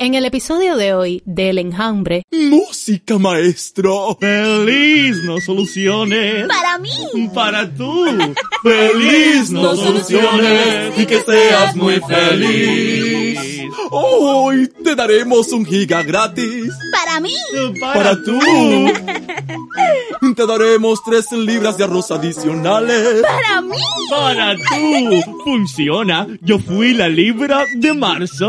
En el episodio de hoy del enjambre, Música, maestro. Feliz no soluciones. Para mí. Para tú. Feliz no soluciones. Y que seas muy feliz. Hoy te daremos un giga gratis. Para mí. Para tú. Te daremos tres libras de arroz adicionales. Para mí. Para tú. Funciona. Yo fui la libra de marzo.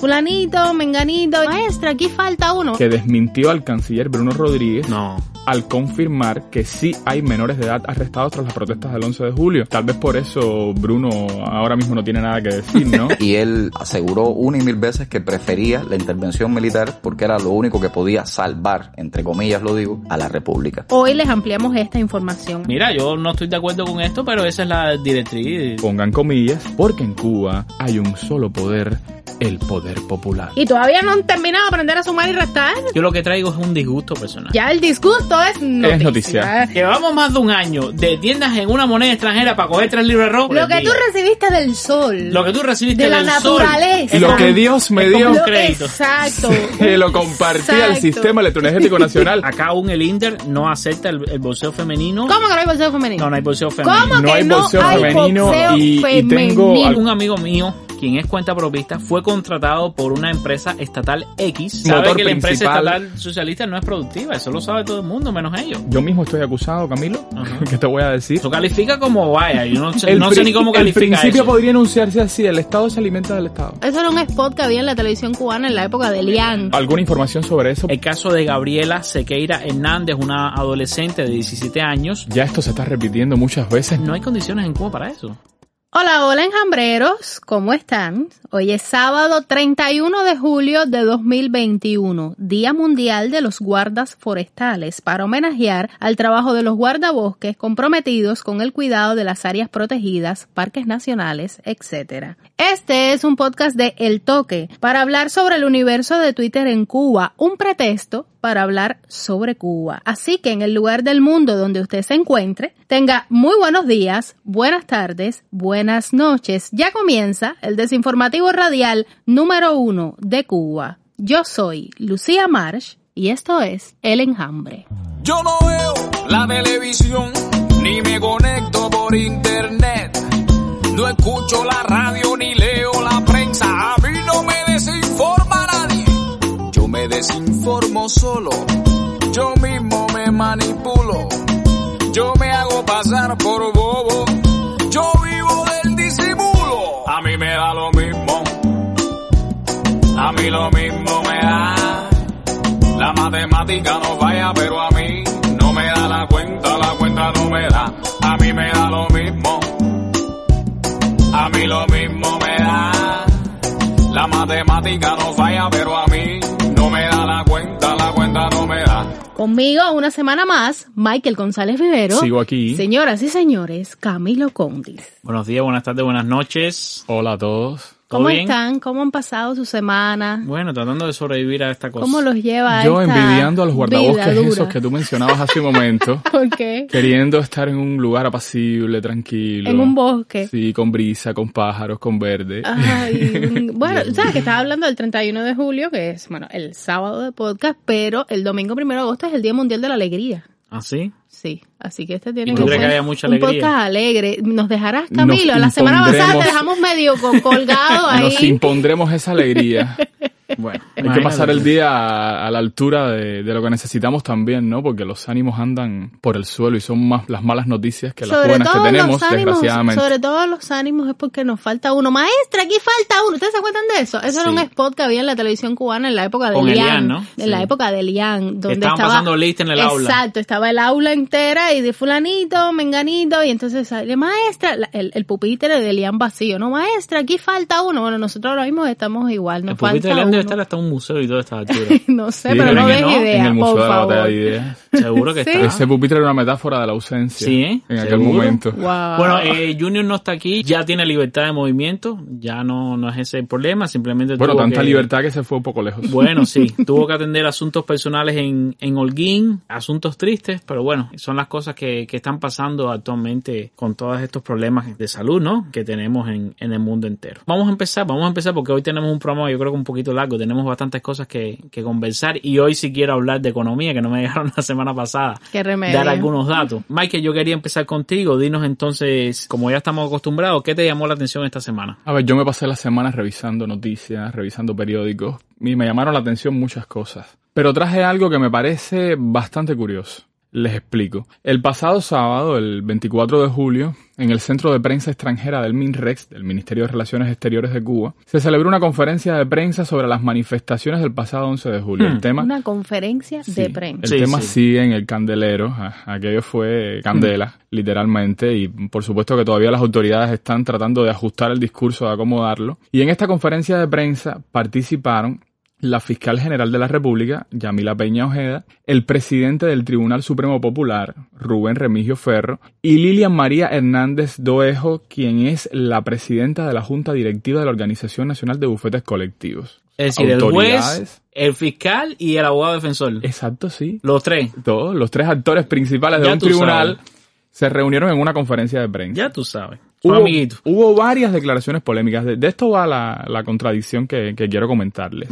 Fulanito, menganito, maestra, aquí falta uno. que desmintió al canciller Bruno Rodríguez No. Al confirmar que sí hay menores de edad arrestados tras las protestas del 11 de julio. Tal vez por eso Bruno ahora mismo no tiene nada que decir, ¿no? y él aseguró una y mil veces que prefería la intervención militar porque era lo único que podía salvar, entre comillas lo digo, a la República. Hoy les ampliamos esta información. Mira, yo no estoy de acuerdo con esto, pero esa es la directriz. Pongan comillas, porque en Cuba hay un solo poder, el poder popular. Y todavía no han terminado de aprender a sumar y restar. Yo lo que traigo es un disgusto personal. Ya el disgusto es noticia. Es noticia. Llevamos más de un año de tiendas en una moneda extranjera para coger tres libras por Lo que tú recibiste del sol. Lo que tú recibiste de la del sol. naturaleza. Es Lo que Dios me dio, Lo- crédito. Exacto. que lo compartía el. Sistema Electroenergético Nacional. Acá aún el Inter no acepta el, el bolseo femenino. ¿Cómo que no hay bolseo femenino? No, no hay bolseo femenino. ¿Cómo No que hay no bolseo hay femenino boxeo y- y tengo femenino? al- Un amigo mío, quien es cuenta propista, fue contratado por una empresa estatal X. Sabe Motor que la empresa estatal socialista no es productiva. Eso lo sabe todo el mundo, menos ellos. Yo mismo estoy acusado, Camilo. Ajá. ¿Qué te voy a decir? Eso califica como vaya. Yo no sé, El no sé pri- ni cómo El califica principio eso. podría enunciarse así, el Estado se alimenta del Estado. Eso era un spot que había en la televisión cubana en la época de Lian. ¿Alguna información sobre eso? El caso de Gabriela Sequeira Hernández, una adolescente de 17 años. Ya esto se está repitiendo muchas veces. No hay condiciones en Cuba para eso. Hola, hola enjambreros, ¿cómo están? Hoy es sábado 31 de julio de 2021, Día Mundial de los Guardas Forestales, para homenajear al trabajo de los guardabosques comprometidos con el cuidado de las áreas protegidas, parques nacionales, etc. Este es un podcast de El Toque, para hablar sobre el universo de Twitter en Cuba, un pretexto para hablar sobre Cuba. Así que en el lugar del mundo donde usted se encuentre, tenga muy buenos días, buenas tardes, buenas noches. Ya comienza el desinformativo radial número uno de Cuba. Yo soy Lucía Marsh y esto es El Enjambre. Yo no veo la televisión, ni me conecto por internet. No escucho la radio ni Desinformo solo. Yo mismo me manipulo. Yo me hago pasar por bobo. Yo vivo del disimulo. A mí me da lo mismo. A mí lo mismo me da. La matemática no falla, pero a mí no me da la cuenta, la cuenta no me da. A mí me da lo mismo. A mí lo mismo me da. La matemática no falla, pero a Conmigo una semana más, Michael González Vivero. Sigo aquí. Señoras y señores, Camilo Condis. Buenos días, buenas tardes, buenas noches. Hola a todos. ¿Todo ¿Cómo bien? están? ¿Cómo han pasado su semana? Bueno, tratando de sobrevivir a esta cosa. ¿Cómo los lleva Yo esta envidiando a los guardabosques esos que tú mencionabas hace un momento, ¿Por qué? queriendo estar en un lugar apacible, tranquilo. En un bosque. Sí, con brisa, con pájaros, con verde. Ay, bueno, sabes que estaba hablando del 31 de julio, que es, bueno, el sábado de podcast, pero el domingo 1 de agosto es el Día Mundial de la Alegría. ¿Ah, sí? Sí, así que este tiene ¿Y tú que ser que mucha un alegría? podcast alegre. ¿Nos dejarás, Nos Camilo? la semana pasada te dejamos medio co- colgado ahí. Nos impondremos esa alegría. Bueno, Hay que pasar el día a, a la altura de, de lo que necesitamos también, ¿no? Porque los ánimos andan por el suelo y son más las malas noticias que las sobre buenas que tenemos, ánimos, desgraciadamente. sobre todo los ánimos es porque nos falta uno. Maestra, aquí falta uno. ¿Ustedes se acuerdan de eso? Eso era un spot que había en la televisión cubana en la época de Con Lian. Elian, ¿no? En la época de Lian. Donde estaban estaba, pasando lista en el aula. Exacto, estaba el aula entera y de fulanito, menganito, y entonces sale, maestra, la- el, el pupitre de Lian vacío, ¿no? Maestra, aquí falta uno. Bueno, nosotros ahora mismo estamos igual, nos El falta uno. Debe estar hasta un museo y todo esta altura. no sé, Sí, pero en no des ¿no? En idea, el Museo por de la Batalla favor. de Ideas. Seguro que Sí. está. Ese pupitre era una metáfora de la ausencia. Sí, ¿eh? En aquel momento. Wow. Bueno, eh, Junior no está aquí, ya tiene libertad de movimiento, ya no, no es ese el problema, simplemente Bueno, tuvo tanta que- libertad que se fue un poco lejos. Bueno, sí, tuvo que atender asuntos personales en, en Holguín, asuntos tristes, pero bueno, son las cosas que, que están pasando actualmente con todos estos problemas de salud, ¿no? Que tenemos en, en el mundo entero. Vamos a empezar, vamos a empezar porque hoy tenemos un programa yo creo que un poquito largo, tenemos bastantes cosas que, que conversar y hoy sí quiero hablar de economía que no me dejaron la semana pasada. Qué remedio. Dar algunos datos. Mike, yo quería empezar contigo, dinos entonces, como ya estamos acostumbrados, ¿qué te llamó la atención esta semana? A ver, yo me pasé las semanas revisando noticias, revisando periódicos, y me llamaron la atención muchas cosas. Pero traje algo que me parece bastante curioso. Les explico. El pasado sábado, el 24 de julio, en el Centro de Prensa Extranjera del MINREX, del Ministerio de Relaciones Exteriores de Cuba, se celebró una conferencia de prensa sobre las manifestaciones del pasado 11 de julio. El tema, Una conferencia de prensa. Sí, El tema sí. sigue en el candelero. a- Aquello fue candela, literalmente. Y por supuesto que todavía las autoridades están tratando de ajustar el discurso, de acomodarlo. Y en esta conferencia de prensa participaron la fiscal general de la República, Yamila Peña Ojeda, el presidente del Tribunal Supremo Popular, Rubén Remigio Ferro, y Lilian María Hernández Doejo, quien es la presidenta de la Junta Directiva de la Organización Nacional de Bufetes Colectivos. Es decir, el juez, el fiscal y el abogado defensor. Exacto, sí. Los tres. todos los tres actores principales de Ya un tribunal sabes. se reunieron en una conferencia de prensa. Ya tú sabes. Hubo, varias declaraciones polémicas. De, de esto va la, la contradicción que, que quiero comentarles.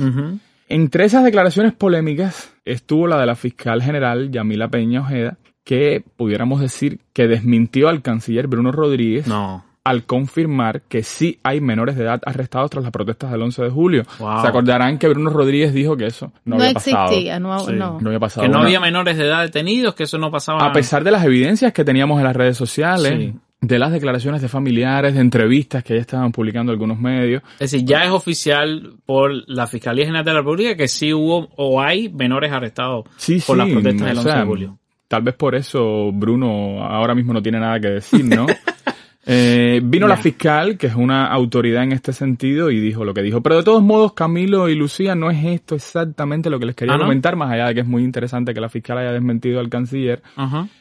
Entre esas declaraciones polémicas estuvo la de la fiscal general Yamila Peña Ojeda, que pudiéramos decir que desmintió al canciller Bruno Rodríguez No. al confirmar que sí hay menores de edad arrestados tras las protestas del 11 de julio. Wow. Se acordarán que Bruno Rodríguez dijo que eso no, No, había pasado. existía, no, Sí. no. No había pasado. Que no Una- había menores de edad detenidos, que eso no pasaba. a pesar de las evidencias que teníamos en las redes sociales, Sí. De las declaraciones de familiares, de entrevistas que ya estaban publicando algunos medios, Es decir, ya es oficial por la Fiscalía General de la República que sí hubo o hay menores arrestados sí, por sí, las protestas del 11 sea, de julio. Tal vez por eso Bruno ahora mismo no tiene nada que decir, ¿no? Eh, vino la fiscal, que es una autoridad en este sentido, y dijo lo que dijo. Pero de todos modos, Camilo y Lucía, no es esto exactamente lo que les quería Ah, ¿no? comentar, más allá de que es muy interesante que la fiscal haya desmentido al canciller.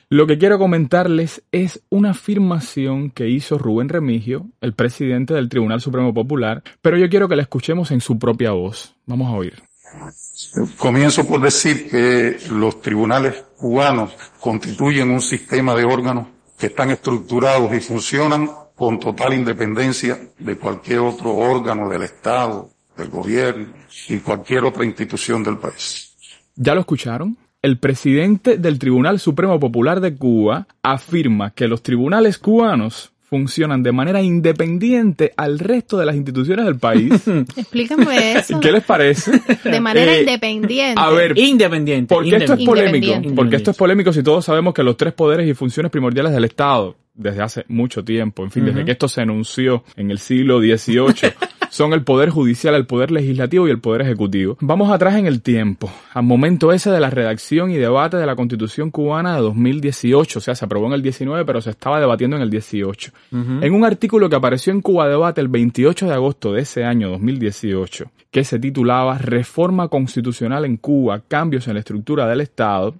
Lo que quiero comentarles es una afirmación que hizo Rubén Remigio, el presidente del Tribunal Supremo Popular, pero yo quiero que la escuchemos en su propia voz. Vamos a oír. Comienzo por decir que los tribunales cubanos constituyen un sistema de órganos que están estructurados y funcionan con total independencia de cualquier otro órgano del Estado, del gobierno y cualquier otra institución del país. ¿Ya lo escucharon? El presidente del Tribunal Supremo Popular de Cuba afirma que los tribunales cubanos funcionan de manera independiente al resto de las instituciones del país. Explícame eso. ¿Qué les parece? De manera Eh, independiente. A ver, Independiente. ¿Por qué esto es polémico? Porque esto es polémico si todos sabemos que los tres poderes y funciones primordiales del Estado, desde hace mucho tiempo, en fin, desde que esto se anunció en el siglo XVIII, son el poder judicial, el poder legislativo y el poder ejecutivo. Vamos atrás en el tiempo, al momento ese de la redacción y debate de la Constitución cubana de 2018, o sea, se aprobó en el 19, pero se estaba debatiendo en el 18. En un artículo que apareció en Cuba Debate el 28 de agosto de ese año 2018, que se titulaba Reforma Constitucional en Cuba, cambios en la estructura del Estado,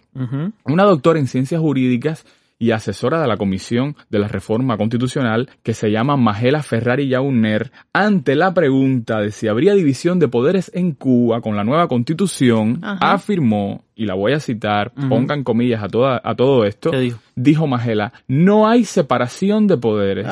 una doctora en ciencias jurídicas y asesora de la Comisión de la Reforma Constitucional, que se llama Magela Ferrari Yauner, ante la pregunta de si habría división de poderes en Cuba con la nueva Constitución, Ajá. afirmó, y la voy a citar, pongan comillas a, toda, a todo esto, ¿Qué dijo? dijo Magela, no hay separación de poderes.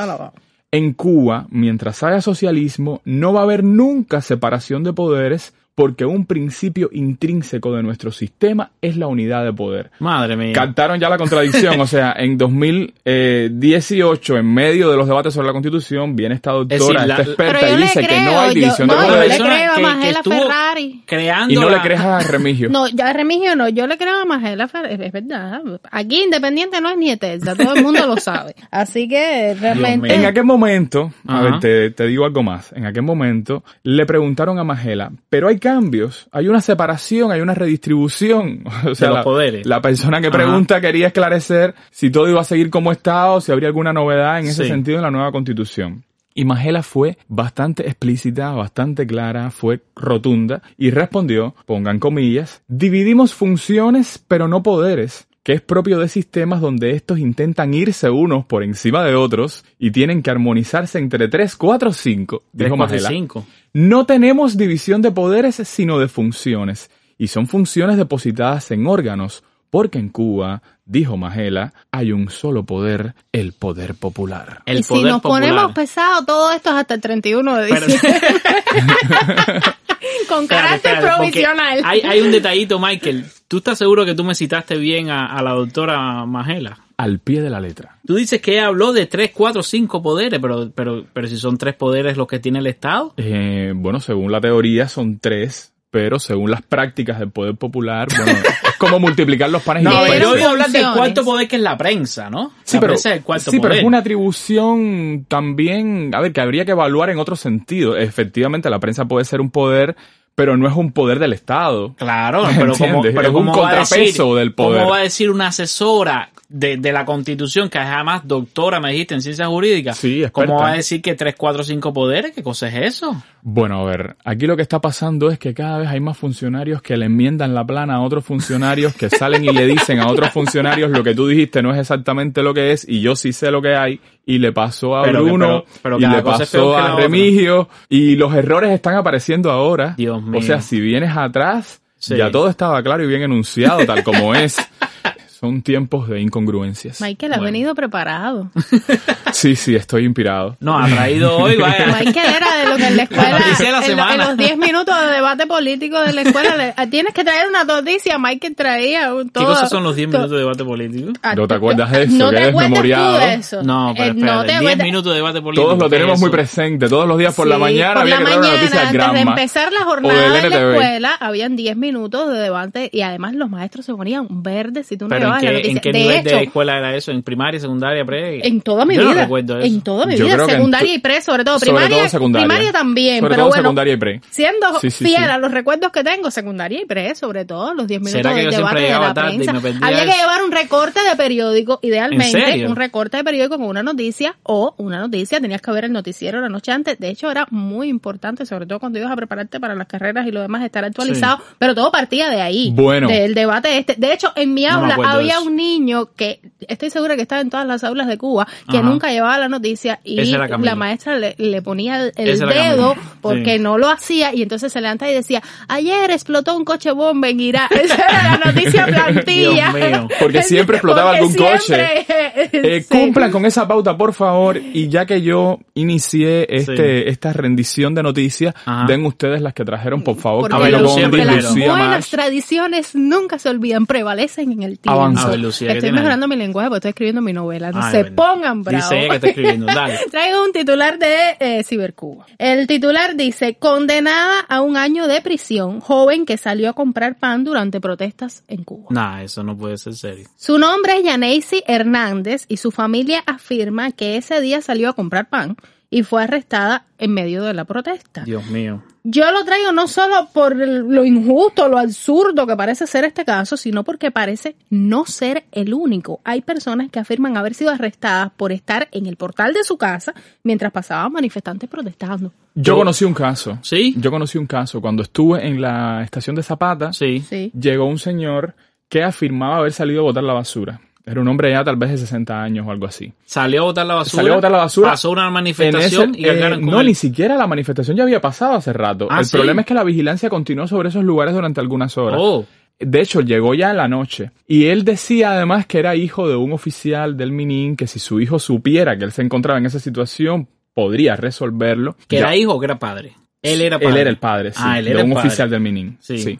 En Cuba, mientras haya socialismo, no va a haber nunca separación de poderes porque un principio intrínseco de nuestro sistema es la unidad de poder. Madre mía. Captaron ya la contradicción, o sea, en 2018, en medio de los debates sobre la Constitución, viene esta doctora, Es decir, la- esta experta, yo y dice que no hay yo- división no, de yo Una le creo a Magela estuvo Ferrari. Creando Y no la- le crees a Remigio. No, ya a Remigio no, yo le creo a Magela Ferrari, es verdad. Aquí independiente no es ni eterna, todo el mundo lo sabe. Así que realmente... En aquel momento, a Ajá. ver, te, te digo algo más. En aquel momento le preguntaron a Magela, pero hay cambios, hay una separación, hay una redistribución. O sea, los la, poderes. la persona que Ajá. pregunta quería esclarecer si todo iba a seguir como está o si habría alguna novedad en ese Sí. sentido en la nueva constitución. Y Magela fue bastante explícita, bastante clara, fue rotunda y respondió, pongan comillas, dividimos funciones pero no poderes que es propio de sistemas donde estos intentan irse unos por encima de otros y tienen que armonizarse entre 3, 4, 5, dijo 4 y Magela. 5. No tenemos división de poderes sino de funciones, y son funciones depositadas en órganos, porque en Cuba, dijo Magela, hay un solo poder, el poder popular. El y si poder nos popular. ponemos pesados, todo esto es hasta el 31 de Pero- diciembre. Con carácter espérate, provisional. Hay, hay un detallito, Michael. ¿Tú estás seguro que tú me citaste bien a, a la doctora Magela? Al pie de la letra. Tú dices que ella habló de 3, 4, 5 poderes, pero, pero, pero si son tres poderes los que tiene el Estado. Eh, bueno, según la teoría son tres, pero según las prácticas del poder popular, bueno, es como multiplicar los panes y No, los pero pero yo peces. voy a hablar del cuarto poder que es la prensa, ¿no? Sí, la pero, prensa es el cuarto sí, pero poder. es una atribución también, a ver, que habría que evaluar en otro sentido. Efectivamente, la prensa puede ser un poder, pero no es un poder del Estado. Claro, pero como, pero Es un ¿cómo a decir, contrapeso del poder. ¿Cómo va a decir una asesora de, de la Constitución, que además doctora, me dijiste, en ciencias jurídicas? Sí, ¿Cómo experta. va a decir que 3, 4, 5 poderes? ¿Qué cosa es eso? Bueno, a ver, aquí lo que está pasando es que cada vez hay más funcionarios que le enmiendan la plana a otros funcionarios que salen y le dicen a otros funcionarios lo que tú dijiste no es exactamente lo que es y yo sí sé lo que hay y le pasó a Pero que- Bruno pero- pero y le pasó a otra. Remigio y los errores están apareciendo ahora. Dios mío. O sea, si vienes atrás, Sí. ya todo estaba claro y bien enunciado tal como es. Son tiempos de incongruencias. Michael, has Bueno. venido preparado. Sí, sí, estoy inspirado. No, ha traído hoy, vaya. Michael era de lo que en la escuela, de la en, en los 10 minutos de debate político de la escuela, le- tienes que traer una noticia. Michael traía un ¿Qué todo. cosas son los 10 to- minutos de debate político? ah, ¿No te acuerdas de eso? No que te eres tú memoriado. de eso. No, pero Eh, espérate, no te 10 acuerdas- minutos de debate político. Todos lo ¿qué tenemos muy presente. Todos los días por la mañana por había la que dar una noticia mañana, de Granma. empezar la jornada en la escuela, habían 10 minutos de debate y además los maestros se ponían verdes si tú no ¿Pero en la qué, noticia. en qué de nivel hecho, de escuela era eso? ¿En primaria, secundaria, pre? en toda mi Yo no vida. recuerdo eso. En toda mi Yo vida, secundaria y pre, sobre todo. sobre Primaria, todo secundaria. primaria también, Sobre pero todo bueno. secundaria y pre. Siendo Sí, sí, fiel sí. a los recuerdos que tengo, secundaria y pre, sobre todo, los 10 minutos ¿Será que yo siempre de la tarde y prensa. me perdía Había que llevar un recorte de periódico, ¿En idealmente, serio? un recorte de periódico con una noticia o una noticia, tenías que ver el noticiero la noche antes. De hecho, era muy importante, sobre todo cuando ibas a prepararte para las carreras y lo demás, estar actualizado, pero todo partía de ahí, Bueno. del debate este. De hecho, en mi No aula de había un niño que, estoy segura que estaba en todas las aulas de Cuba, que Ajá. nunca llevaba la noticia y la maestra le, le ponía el, dedo porque Sí. no lo hacía y entonces se levanta y decía, ayer explotó un coche bomba en Irak. Esa era la noticia plantilla. Dios mío. Porque siempre explotaba Porque algún coche. Eh, sí. Cumplan con esa pauta, por favor. Y ya que yo inicié este, esta rendición de noticias, Ajá. den ustedes las que trajeron, por favor. Porque porque las buenas tradiciones nunca se olvidan, prevalecen en el tiempo. Avanza. A ver, Lucía, ¿qué Estoy ahí? mejorando mi lenguaje porque estoy escribiendo mi novela. No Ay, se bueno. pongan bravos. Dice ella que está escribiendo. Dale. Traigo un titular de eh, Cibercuba. El titular dice, condenada a un año de prisión, joven que salió a comprar pan durante protestas en Cuba. Nah, eso no puede ser serio. Su nombre es Yaneisi Hernández y su familia afirma que ese día salió a comprar pan y fue arrestada en medio de la protesta. Dios mío. Yo lo traigo no solo por lo injusto, lo absurdo que parece ser este caso, sino porque parece no ser el único. Hay personas que afirman haber sido arrestadas por estar en el portal de su casa mientras pasaban manifestantes protestando. Yo conocí un caso. ¿Sí? Yo conocí un caso. Cuando estuve en la estación de Zapata, Sí. Sí. llegó un señor que afirmaba haber salido a botar la basura. Era un hombre ya tal vez de 60 años o algo así. Salió a botar la basura. Salió a botar la basura. Pasó una manifestación ese- y eh, con no, él. ni siquiera la manifestación ya había pasado hace rato. Ah, el ¿sí? problema es que la vigilancia continuó sobre esos lugares durante algunas horas. Oh. De hecho, llegó ya en la noche. Y él decía además que era hijo de un oficial del Minin, que si su hijo supiera que él se encontraba en esa situación, podría resolverlo. ¿Que Ya- era hijo o que era padre? Él era padre. Él era el padre, sí. Ah, él era de el un padre. oficial del Minin. Sí. Sí.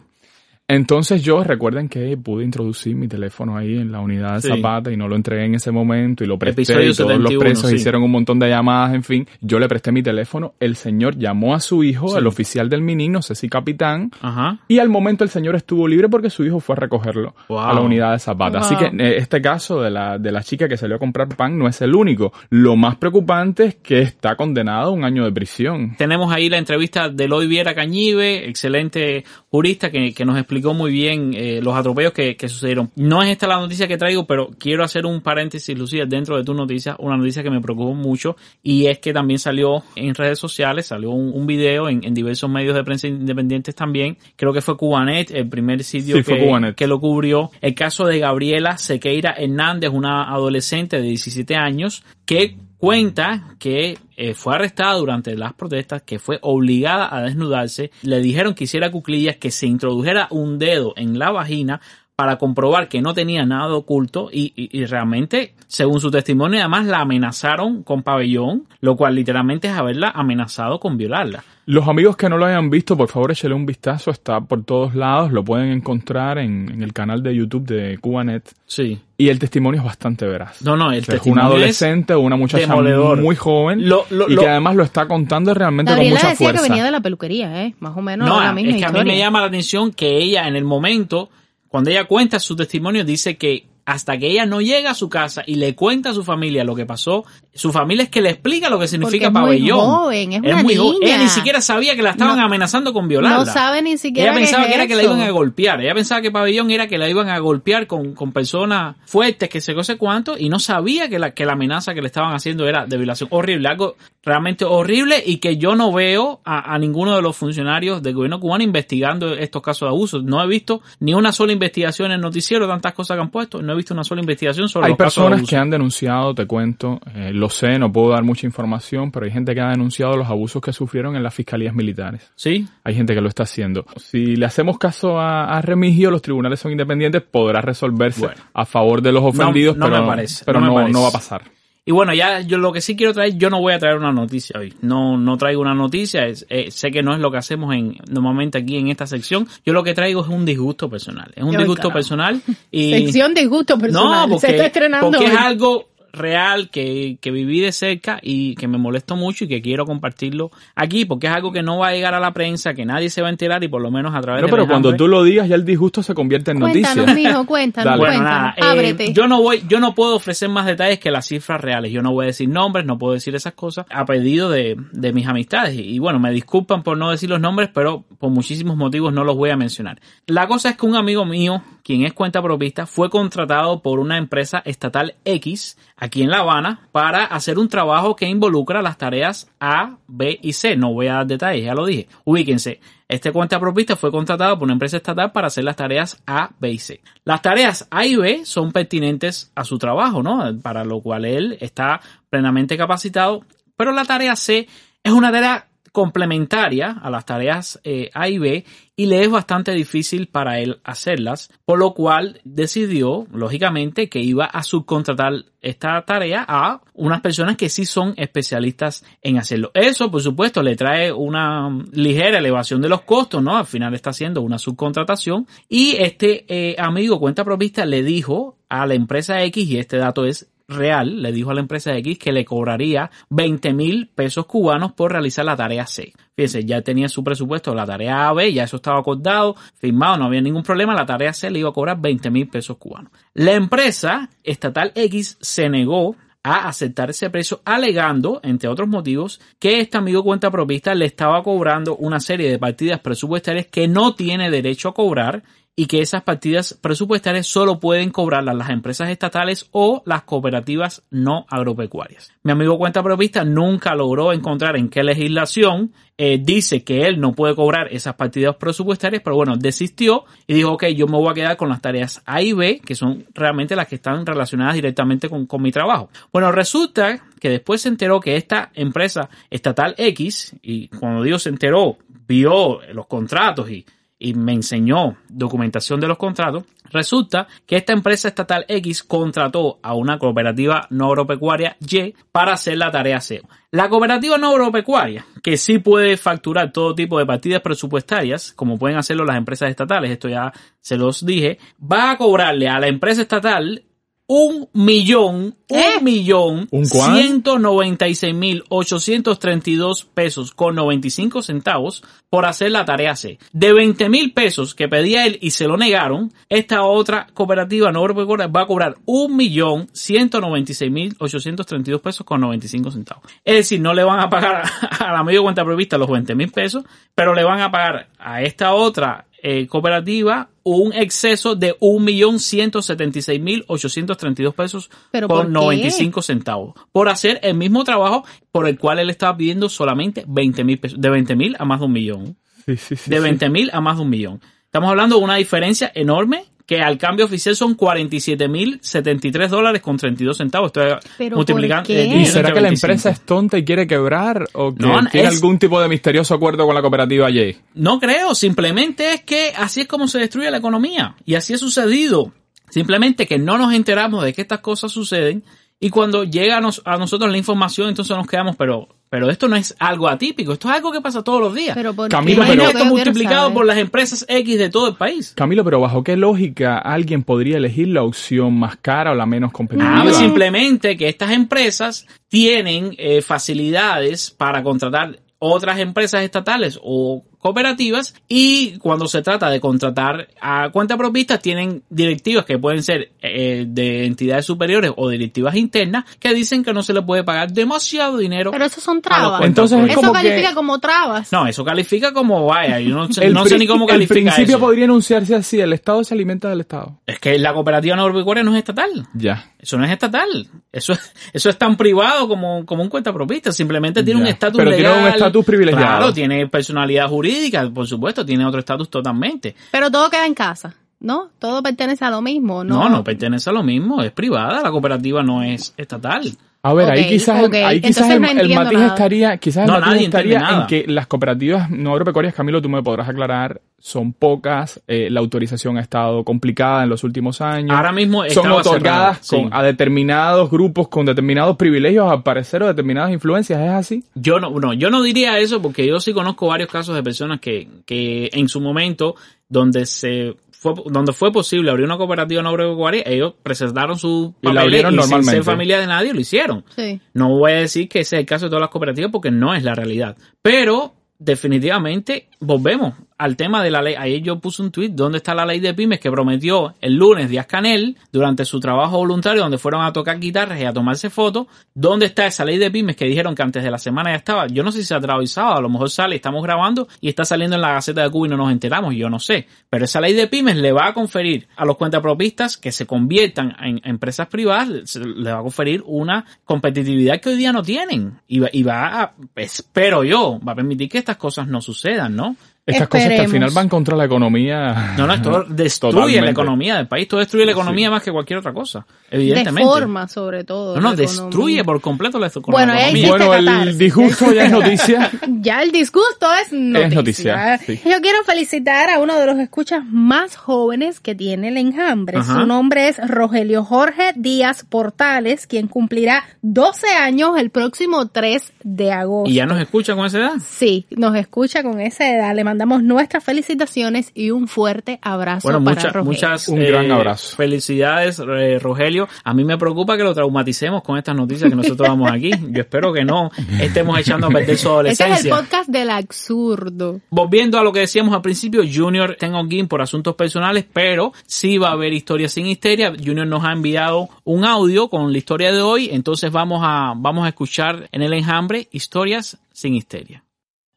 Entonces yo recuerden que pude introducir mi teléfono ahí en la unidad de Sí. Zapata y no lo entregué en ese momento y lo presté Episodio y todos 71, los presos sí. hicieron un montón de llamadas, en fin. Yo le presté mi teléfono, el señor llamó a su hijo, Sí. el oficial del Minin, no sé si capitán, Ajá. y al momento el señor estuvo libre porque su hijo fue a recogerlo Wow. a la unidad de Zapata. Así que eh, este caso de la, de la chica que salió a comprar pan no es el único. Lo más preocupante es que está condenado a un año de prisión. Tenemos ahí la entrevista de Eloy Viera Cañive, excelente jurista que, que nos explicó explicó muy bien eh, los atropellos que, que, sucedieron. No es esta la noticia que traigo, pero quiero hacer un paréntesis, Lucía, dentro de tu noticia, una noticia que me preocupó mucho y es que también salió en redes sociales, salió un, un video en, en, diversos medios de prensa independientes también. Creo que fue Cubanet, el primer sitio que, que lo cubrió. El caso de Gabriela Sequeira Hernández, una adolescente de 17 años que cuenta que eh, fue arrestada durante las protestas, que fue obligada a desnudarse, le dijeron que hiciera cuclillas, que se introdujera un dedo en la vagina para comprobar que no tenía nada oculto y, y, y, realmente, según su testimonio, además la amenazaron con pabellón, lo cual literalmente es haberla amenazado con violarla. Los amigos que no lo hayan visto, por favor échale un vistazo, está por todos lados, lo pueden encontrar en, en el canal de YouTube de Cubanet. Sí. Y el testimonio es bastante veraz. No, no, el o sea, testimonio es un adolescente o una muchacha demoledor. muy joven Lo- lo- y lo- que además lo está contando realmente Gabriela con mucha decía fuerza. que venía de la peluquería, ¿eh? Más o menos No, la misma es que a mí me llama la atención que ella en el momento, cuando ella cuenta su testimonio, dice que hasta que ella no llega a su casa y le cuenta a su familia lo que pasó, su familia es que le explica lo que significa Porque es muy pabellón. joven, es una muy joven. niña. Ella ni siquiera sabía que la estaban No- amenazando con violarla. No sabe ni siquiera Ella pensaba es que era que la iban a golpear. Ella pensaba que pabellón era que la iban a golpear con, con personas fuertes, que se sé cuánto, y no sabía que la, que la amenaza que le estaban haciendo era de violación. Horrible, algo realmente horrible y que yo no veo a, a ninguno de los funcionarios del gobierno cubano investigando estos casos de abuso. No he visto ni una sola investigación en el noticiero, tantas cosas que han puesto, no he visto una sola investigación sobre Hay los casos de personas abuso. que han denunciado, te cuento, eh, lo sé, no puedo dar mucha información, pero hay gente que ha denunciado los abusos que sufrieron en las fiscalías militares. ¿Sí? Hay gente que lo está haciendo. Si le hacemos caso a, a Remigio, los tribunales son independientes, podrá resolverse Bueno. a favor de los ofendidos, no me pero, parece, pero no me no, parece. no va a pasar. Y bueno, ya yo lo que sí quiero traer, yo no voy a traer una noticia hoy. No, no traigo una noticia. es- eh, sé que no es lo que hacemos en, normalmente aquí en esta sección. Yo lo que traigo es un disgusto personal. Es un disgusto caramba. personal y Sección de gusto personal. no, porque, Se está estrenando porque es algo real que, que viví de cerca y que me molestó mucho y que quiero compartirlo aquí porque es algo que no va a llegar a la prensa, que nadie se va a enterar y por lo menos a través No, de pero cuando tú lo digas, ya el disgusto se convierte en Cuéntanos, noticia. mijo, cuéntanos, Dale. Bueno, cuéntanos. nada, eh, Ábrete. yo no voy, yo no puedo ofrecer más detalles que las cifras reales. Yo no voy a decir nombres, no puedo decir esas cosas a pedido de, de mis amistades. Y, y bueno, me disculpan por no decir los nombres, pero por muchísimos motivos no los voy a mencionar. La cosa es que un amigo mío, quien es cuenta propista, fue contratado por una empresa estatal X aquí en La Habana para hacer un trabajo que involucra las tareas A, B y C. No voy a dar detalles, ya lo dije. Ubíquense. Este cuenta propista fue contratado por una empresa estatal para hacer las tareas A, B y C. Las tareas A y B son pertinentes a su trabajo, ¿no? Para lo cual él está plenamente capacitado. Pero la tarea C es una tarea complementaria a las tareas eh, A y B y le es bastante difícil para él hacerlas, por lo cual decidió, lógicamente, que iba a subcontratar esta tarea a unas personas que sí son especialistas en hacerlo. Eso, por supuesto, le trae una ligera elevación de los costos, ¿no? Al final está haciendo una subcontratación y este eh, amigo cuenta propista le dijo a la empresa X, y este dato es real, le dijo a la empresa X que le cobraría 20 mil pesos cubanos por realizar la tarea C. Fíjense, ya tenía su presupuesto la tarea A, B, ya eso estaba acordado, firmado, no había ningún problema, la tarea C le iba a cobrar 20 mil pesos cubanos. La empresa estatal X se negó a aceptar ese precio alegando, entre otros motivos, que este amigo cuenta propista le estaba cobrando una serie de partidas presupuestarias que no tiene derecho a cobrar y que esas partidas presupuestarias solo pueden cobrarlas las empresas estatales o las cooperativas no agropecuarias. Mi amigo cuenta propista nunca logró encontrar en qué legislación eh, dice que él no puede cobrar esas partidas presupuestarias, pero bueno, desistió y dijo, ok, yo me voy a quedar con las tareas A y B, que son realmente las que están relacionadas directamente con, con mi trabajo. Bueno, resulta que después se enteró que esta empresa estatal X, y cuando digo se enteró, vio los contratos y y me enseñó documentación de los contratos, resulta que esta empresa estatal X contrató a una cooperativa no agropecuaria Y para hacer la tarea C. La cooperativa no agropecuaria, que sí puede facturar todo tipo de partidas presupuestarias, como pueden hacerlo las empresas estatales, esto ya se los dije, va a cobrarle a la empresa estatal un millón, ¿Eh? un millón, ¿Un cuán? 196 mil 832 pesos con 95 centavos por hacer la tarea C. De 20 mil pesos que pedía él y se lo negaron, esta otra cooperativa no va a cobrar un millón 196 mil 832 pesos con 95 centavos. Es decir, no le van a pagar a la medio cuenta prevista los 20 mil pesos, pero le van a pagar a esta otra eh, cooperativa un exceso de 1.176.832 pesos ¿Pero con por qué? 95 centavos por hacer el mismo trabajo por el cual él estaba pidiendo solamente 20 mil pesos, de 20 mil a más de un millón, Sí, sí, sí, de sí. 20 mil a más de un millón. Estamos hablando de una diferencia enorme que al cambio oficial son 47.073 dólares con 32 centavos. Esto es ¿Pero multiplican- por qué? eh, ¿Y será que la 25. empresa es tonta y quiere quebrar? ¿O que No, tiene es- algún tipo de misterioso acuerdo con la cooperativa J? No creo, simplemente es que así es como se destruye la economía. Y así ha sucedido. Simplemente que no nos enteramos de que estas cosas suceden y cuando llega a, nos- a nosotros la información entonces nos quedamos, pero, pero esto no es algo atípico, esto es algo que pasa todos los días. Pero ¿por Camilo, pero- esto multiplicado saber. por las empresas X de todo el país. Camilo, pero ¿bajo qué lógica alguien podría elegir la opción más cara o la menos competitiva? Ah, pues simplemente que estas empresas tienen eh, facilidades para contratar otras empresas estatales o cooperativas y cuando se trata de contratar a cuentapropistas tienen directivas que pueden ser eh, de entidades superiores o directivas internas que dicen que no se le puede pagar demasiado dinero. Pero eso son trabas. Entonces es eso califica que- como trabas. No, eso califica como vaya, yo no sé, El no ni cómo El califica principio eso. podría enunciarse así, el Estado se alimenta del Estado. Es que la cooperativa agropecuaria no es estatal. Ya. Eso no es estatal. Eso es, eso es tan privado como, como un cuentapropista. Simplemente tiene Ya. un estatus Pero tiene un estatus privilegiado. Claro, tiene personalidad jurídica, por supuesto, tiene otro estatus totalmente. Pero todo queda en casa, ¿no? Todo pertenece a lo mismo, ¿no? No, no, pertenece a lo mismo, es privada, la cooperativa no es estatal. A ver, ahí quizás, el- ok. ahí quizás el, no el matiz nada. estaría, quizás el No, matiz estaría en nada. que las cooperativas no agropecuarias, Camilo, tú me podrás aclarar, son pocas, eh, la autorización ha estado complicada en los últimos años. Ahora mismo son otorgadas con, sí. a determinados grupos con determinados privilegios, al parecer, o determinadas influencias, ¿es así? Yo no, no, yo no diría eso porque yo sí conozco varios casos de personas que, que en su momento, donde se fue, donde fue posible abrir una cooperativa no agropecuaria, ellos presentaron su Y la abrieron y sin normalmente. ser familia de nadie lo hicieron. Sí. No voy a decir que ese es el caso de todas las cooperativas porque no es la realidad. Pero definitivamente volvemos al tema de la ley. Ayer yo puse un tweet donde está la ley de pymes que prometió el lunes Díaz Canel durante su trabajo voluntario donde fueron a tocar guitarras y a tomarse fotos. ¿Dónde está esa ley de pymes que dijeron que antes de la semana ya estaba? Yo no sé si se ha atravesado, a lo mejor sale, estamos grabando y está saliendo en la Gaceta de Cuba y no nos enteramos, yo no sé. Pero esa ley de pymes le va a conferir a los cuentapropistas que se conviertan en empresas privadas, le va a conferir una competitividad que hoy día no tienen. Y va, y va a, espero yo, va a permitir que estas cosas no sucedan, ¿no? Estas cosas que al final van contra la economía. No, no, esto destruye Totalmente. la economía del país, esto destruye la economía más que cualquier otra cosa, evidentemente. Deforma, sobre todo. no, no, destruye economía. por completo la, eco- Bueno, economía. sí. Bueno, el disgusto ya es noticia. Ya el disgusto es noticia. noticia, sí. Yo quiero felicitar a uno de los escuchas más jóvenes que tiene el enjambre. Ajá. Su nombre es Rogelio Jorge Díaz Portales, quien cumplirá 12 años el próximo 3 de agosto. ¿Y ya nos escucha con esa edad? Sí, nos escucha con esa edad. Le mandamos nuestras felicitaciones y un fuerte abrazo Bueno, para muchas, Rogelio. muchas Un eh, gran abrazo. Felicidades, eh, Rogelio. A mí me preocupa que lo traumaticemos con estas noticias que nosotros damos aquí. Yo espero que no estemos echando a perder su Este es el adolescencia. podcast del absurdo. Volviendo a lo que decíamos al principio, Junior tengo Game por asuntos personales, pero sí va a haber historia sin histeria. Junior nos ha enviado un audio con la historia de hoy, entonces vamos a, vamos a escuchar en el enjambre historias sin histeria.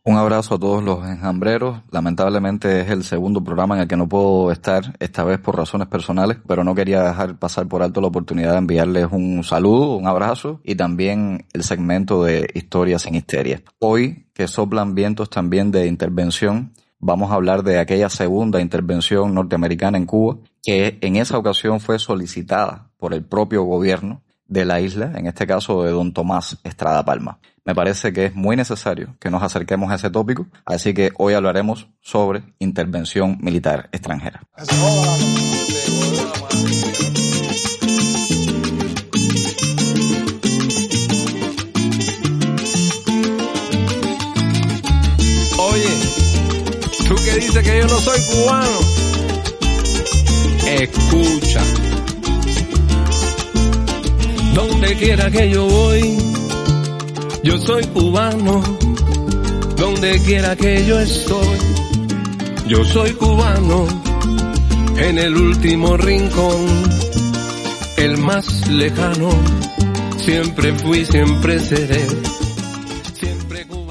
Un abrazo a todos los enjambreros. Lamentablemente es el segundo programa en el que no puedo estar, esta vez por razones personales, pero no quería dejar pasar por alto la oportunidad de enviarles un saludo, un abrazo y también el segmento de Historias sin Histeria. Hoy, que soplan vientos también de intervención, vamos a hablar de aquella segunda intervención norteamericana en Cuba, que en esa ocasión fue solicitada por el propio gobierno de la isla, en este caso de don Tomás Estrada Palma. Me parece que es muy necesario que nos acerquemos a ese tópico, así que hoy hablaremos sobre intervención militar extranjera. Oye, tú que dices que yo no soy cubano. Escucha. Donde quiera que yo voy, yo soy cubano. Donde quiera que yo estoy, yo soy cubano. En el último rincón, el más lejano, siempre fui, siempre seré.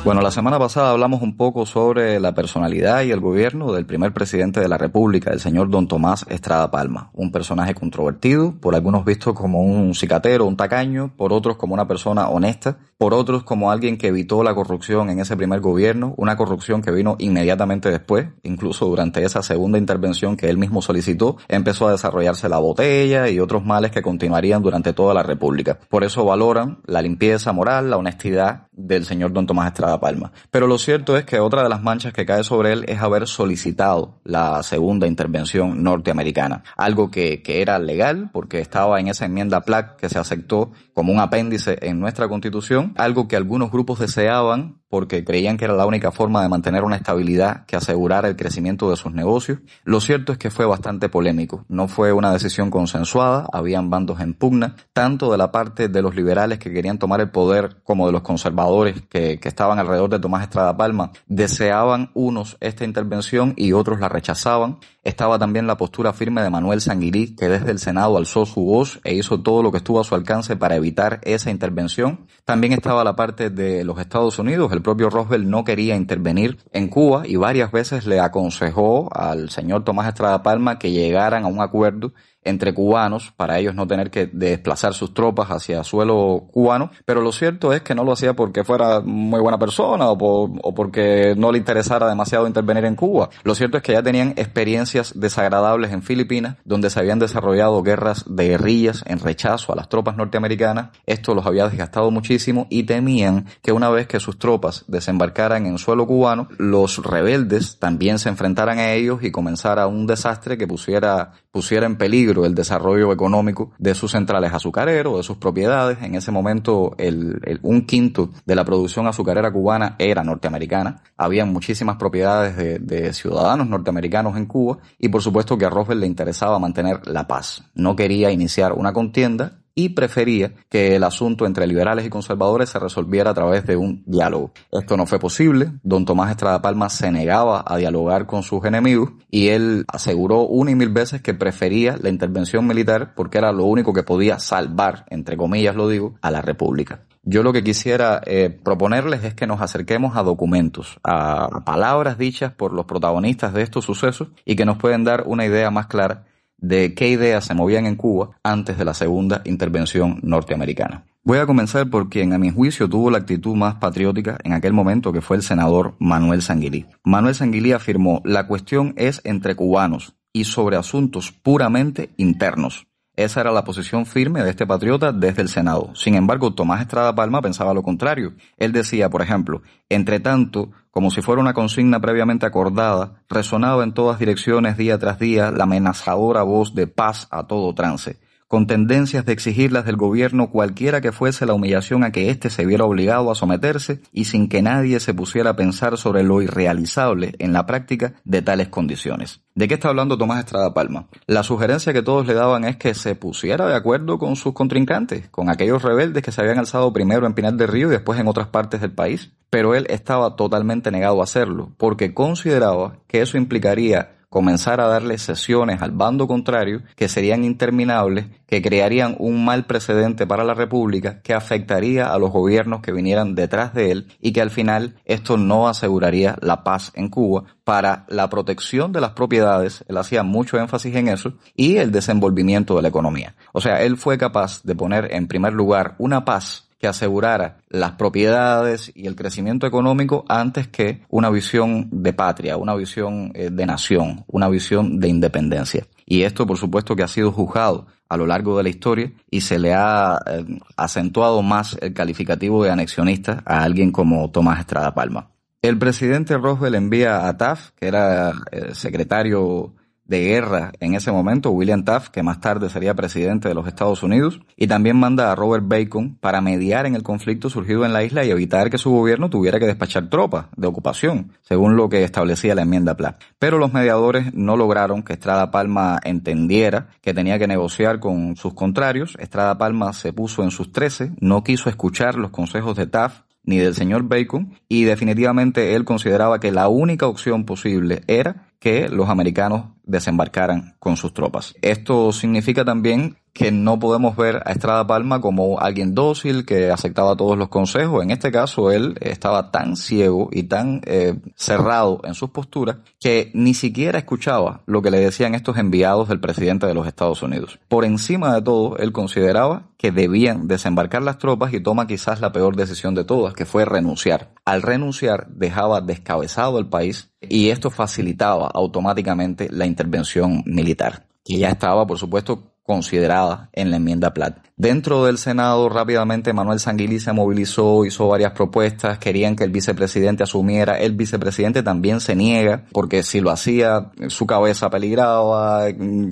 Bueno, la semana pasada hablamos un poco sobre la personalidad y el gobierno del primer presidente de la República, el señor Don Tomás Estrada Palma, un personaje controvertido, por algunos visto como un cicatero, un tacaño, por otros como una persona honesta, por otros como alguien que evitó la corrupción en ese primer gobierno, una corrupción que vino inmediatamente después, incluso durante esa segunda intervención que él mismo solicitó, empezó a desarrollarse la botella y otros males que continuarían durante toda la República. Por eso valoran la limpieza moral, la honestidad del señor Don Tomás Estrada Palma. Pero lo cierto es que otra de las manchas que cae sobre él es haber solicitado la segunda intervención norteamericana, algo que, que era legal porque estaba en esa enmienda PLAC que se aceptó como un apéndice en nuestra constitución, algo que algunos grupos deseaban porque creían que era la única forma de mantener una estabilidad que asegurara el crecimiento de sus negocios. Lo cierto es que fue bastante polémico. No fue una decisión consensuada, habían bandos en pugna, tanto de la parte de los liberales que querían tomar el poder como de los conservadores que, que estaban alrededor de Tomás Estrada Palma. Deseaban unos esta intervención y otros la rechazaban. Estaba también la postura firme de Manuel Sanguilí, que desde el Senado alzó su voz e hizo todo lo que estuvo a su alcance para evitar esa intervención. También estaba la parte de los Estados Unidos, el propio Roosevelt no quería intervenir en Cuba y varias veces le aconsejó al señor Tomás Estrada Palma que llegaran a un acuerdo entre cubanos para ellos no tener que desplazar sus tropas hacia suelo cubano, pero lo cierto es que no lo hacía porque fuera muy buena persona o, porque no le interesara demasiado intervenir en Cuba. Lo cierto es que ya tenían experiencias desagradables en Filipinas, donde se habían desarrollado guerras de guerrillas en rechazo a las tropas norteamericanas. Esto los había desgastado muchísimo y temían que una vez que sus tropas desembarcaran en suelo cubano, los rebeldes también se enfrentaran a ellos y comenzara un desastre que pusiera, pusiera en peligro el desarrollo económico de sus centrales azucareros, de sus propiedades. En ese momento, el, un quinto de la producción azucarera cubana era norteamericana. Había muchísimas propiedades de, de, ciudadanos norteamericanos en Cuba y por supuesto que a Roosevelt le interesaba mantener la paz. No quería iniciar una contienda y prefería que el asunto entre liberales y conservadores se resolviera a través de un diálogo. Esto no fue posible, don Tomás Estrada Palma se negaba a dialogar con sus enemigos y él aseguró una y mil veces que prefería la intervención militar porque era lo único que podía salvar, entre comillas lo digo, a la República. Yo lo que quisiera eh, proponerles es que nos acerquemos a documentos, a palabras dichas por los protagonistas de estos sucesos y que nos pueden dar una idea más clara de qué ideas se movían en Cuba antes de la segunda intervención norteamericana. Voy a comenzar por quien a mi juicio tuvo la actitud más patriótica en aquel momento, que fue el senador Manuel Sanguilí. Manuel Sanguilí afirmó, la cuestión es entre cubanos y sobre asuntos puramente internos. Esa era la posición firme de este patriota desde el Senado. Sin embargo, Tomás Estrada Palma pensaba lo contrario. Él decía, por ejemplo, entre tanto, como si fuera una consigna previamente acordada, resonaba en todas direcciones día tras día la amenazadora voz de paz a todo trance con tendencias de exigirlas del gobierno cualquiera que fuese la humillación a que éste se viera obligado a someterse y sin que nadie se pusiera a pensar sobre lo irrealizable en la práctica de tales condiciones. ¿De qué está hablando Tomás Estrada Palma? La sugerencia que todos le daban es que se pusiera de acuerdo con sus contrincantes, con aquellos rebeldes que se habían alzado primero en Pinar del Río y después en otras partes del país. Pero él estaba totalmente negado a hacerlo, porque consideraba que eso implicaría comenzar a darle sesiones al bando contrario que serían interminables, que crearían un mal precedente para la República, que afectaría a los gobiernos que vinieran detrás de él y que al final esto no aseguraría la paz en Cuba para la protección de las propiedades, él hacía mucho énfasis en eso, y el desenvolvimiento de la economía. O sea, él fue capaz de poner en primer lugar una paz que asegurara las propiedades y el crecimiento económico antes que una visión de patria, una visión eh, de nación, una visión de independencia. Y esto, por supuesto, que ha sido juzgado a lo largo de la historia y se le ha eh, acentuado más el calificativo de anexionista a alguien como Tomás Estrada Palma. El presidente Roosevelt envía a Taft, que era el secretario de guerra en ese momento, William Taft, que más tarde sería presidente de los Estados Unidos, y también manda a Robert Bacon para mediar en el conflicto surgido en la isla y evitar que su gobierno tuviera que despachar tropas de ocupación, según lo que establecía la enmienda Platt. Pero los mediadores no lograron que Estrada Palma entendiera que tenía que negociar con sus contrarios. Estrada Palma se puso en sus trece, no quiso escuchar los consejos de Taft ni del señor Bacon y definitivamente él consideraba que la única opción posible era que los americanos desembarcaran con sus tropas. Esto significa también que no podemos ver a Estrada Palma como alguien dócil que aceptaba todos los consejos. En este caso, él estaba tan ciego y tan eh, cerrado en sus posturas que ni siquiera escuchaba lo que le decían estos enviados del presidente de los Estados Unidos. Por encima de todo, él consideraba que debían desembarcar las tropas y toma quizás la peor decisión de todas, que fue renunciar. Al renunciar dejaba descabezado el país y esto facilitaba automáticamente la intervención militar, que ya estaba, por supuesto, considerada en la enmienda Platt. Dentro del Senado, rápidamente Manuel Sanguilí se movilizó, hizo varias propuestas, querían que el vicepresidente asumiera. El vicepresidente también se niega, porque si lo hacía, su cabeza peligraba,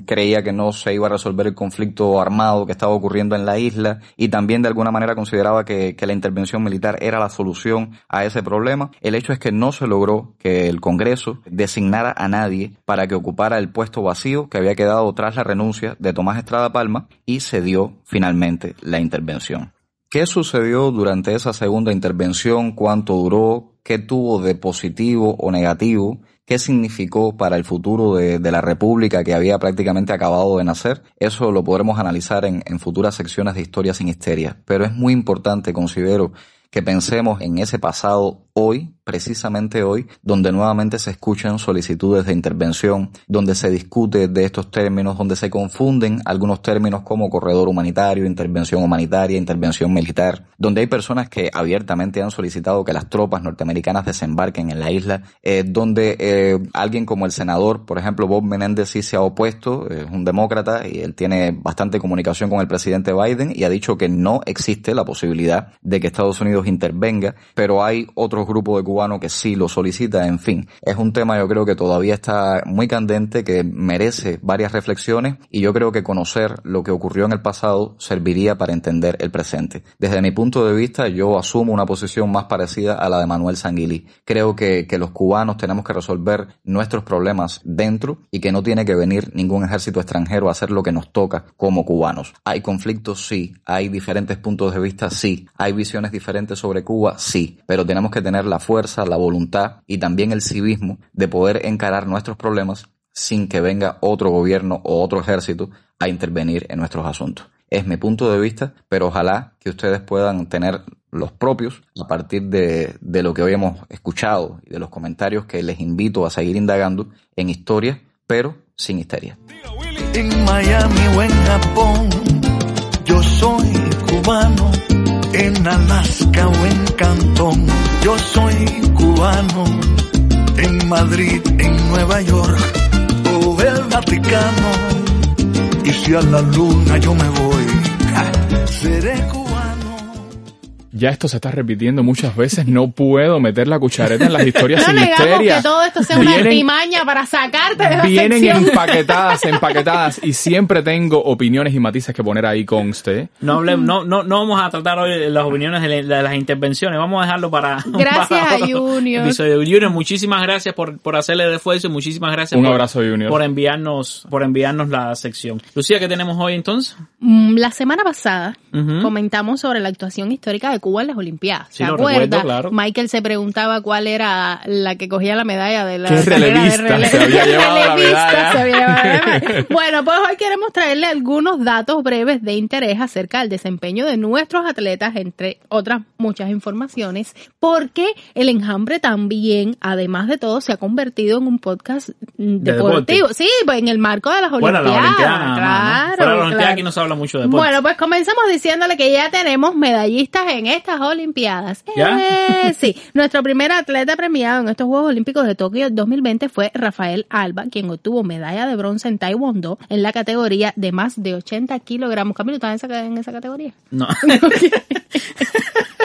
creía que no se iba a resolver el conflicto armado que estaba ocurriendo en la isla, y también de alguna manera consideraba que, que la intervención militar era la solución a ese problema. El hecho es que no se logró que el Congreso designara a nadie para que ocupara el puesto vacío que había quedado tras la renuncia de Tomás Palma, y se dio finalmente la intervención. ¿Qué sucedió durante esa segunda intervención? ¿Cuánto duró? ¿Qué tuvo de positivo o negativo? ¿Qué significó para el futuro de, la República que había prácticamente acabado de nacer? Eso lo podremos analizar en, en futuras secciones de Historia sin Histeria. Pero es muy importante, considero, que pensemos en ese pasado hoy, precisamente hoy, donde nuevamente se escuchan solicitudes de intervención, donde se discute de estos términos, donde se confunden algunos términos como corredor humanitario, intervención humanitaria, intervención militar, donde hay personas que abiertamente han solicitado que las tropas norteamericanas desembarquen en la isla, eh, donde eh, alguien como el senador, por ejemplo, Bob Menéndez sí se ha opuesto, es un demócrata y él tiene bastante comunicación con el presidente Biden y ha dicho que no existe la posibilidad de que Estados Unidos intervenga, pero hay otros grupo de cubanos que sí lo solicita, en fin. Es un tema yo creo que todavía está muy candente, que merece varias reflexiones y yo creo que conocer lo que ocurrió en el pasado serviría para entender el presente. Desde mi punto de vista yo asumo una posición más parecida a la de Manuel Sanguilí. Creo que, que los cubanos tenemos que resolver nuestros problemas dentro y que no tiene que venir ningún ejército extranjero a hacer lo que nos toca como cubanos. Hay conflictos, sí. Hay diferentes puntos de vista, sí. Hay visiones diferentes sobre Cuba, sí. Pero tenemos que tener la fuerza, la voluntad y también el civismo de poder encarar nuestros problemas sin que venga otro gobierno o otro ejército a intervenir en nuestros asuntos. Es mi punto de vista, pero ojalá que ustedes puedan tener los propios a partir de, de lo que hoy hemos escuchado y de los comentarios que les invito a seguir indagando en historia, pero sin histeria. En Miami o en Japón, yo soy cubano en Alaska o en Cantón. Yo soy cubano en Madrid, en Nueva York o el Vaticano. Y si a la luna yo me voy, seré cubano ya esto se está repitiendo muchas veces, no puedo meter la cuchareta en las historias no sin negamos histeria. que todo esto sea una artimaña para sacarte de la Vienen sección. empaquetadas, empaquetadas y siempre tengo opiniones y matices que poner ahí conste. No, hable- no, no, no vamos a tratar hoy las opiniones de, la- de las intervenciones, vamos a dejarlo para... Gracias para a Junior. episodio. Junior, muchísimas gracias por, por hacerle el esfuerzo y muchísimas gracias Un por, abrazo, Junior. por enviarnos por enviarnos la sección. Lucía, ¿qué tenemos hoy entonces? Mm, La semana pasada comentamos sobre la actuación histórica de Cuba en las Olimpiadas. Sí, ¿Se acuerda? claro. Michael se preguntaba cuál era la que cogía la medalla de la ¿Qué carrera de relevista rele- se había llevado la relevista medalla? se había llevado la medalla. Bueno, pues hoy queremos traerle algunos datos breves de interés acerca del desempeño de nuestros atletas, entre otras muchas informaciones, porque el enjambre también, además de todo, se ha convertido en un podcast mm, De deportivo. Sí, pues en el marco de las Bueno, Olimpiadas. la Olimpiada claro, Fuera la Olimpiada claro. aquí no se habla mucho de deporte. Bueno, pues comenzamos diciéndole que ya tenemos medallistas en estas Olimpiadas. ¿Ya? Eh, sí, nuestro primer atleta premiado en estos Juegos Olímpicos de Tokio 2020 fue Rafael Alba, quien obtuvo medalla de bronce en Taekwondo en la categoría de más de 80 kilogramos. Camilo, ¿estás en esa, en esa categoría? No,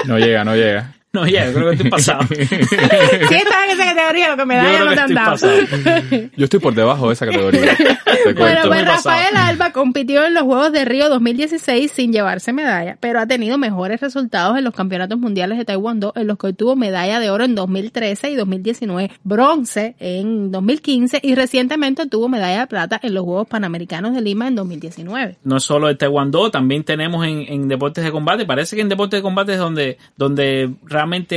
No llega, no llega. No, ya, yo creo que estoy pasado. Sí, estás en esa categoría, lo que Yo medalla creo no que te han estoy dado. Yo estoy por debajo de esa categoría. Te Bueno, pues. Rafael Alba compitió en los Juegos de Río 2016 sin llevarse medalla, pero ha tenido mejores resultados en los campeonatos mundiales de Taekwondo, en los que obtuvo medalla de oro en 2013 y 2019, bronce en 2015 y recientemente obtuvo medalla de plata en los Juegos Panamericanos de Lima en 2019. no es solo el taekwondo, también tenemos en, en deportes de combate. Parece que en deportes de combate es donde, donde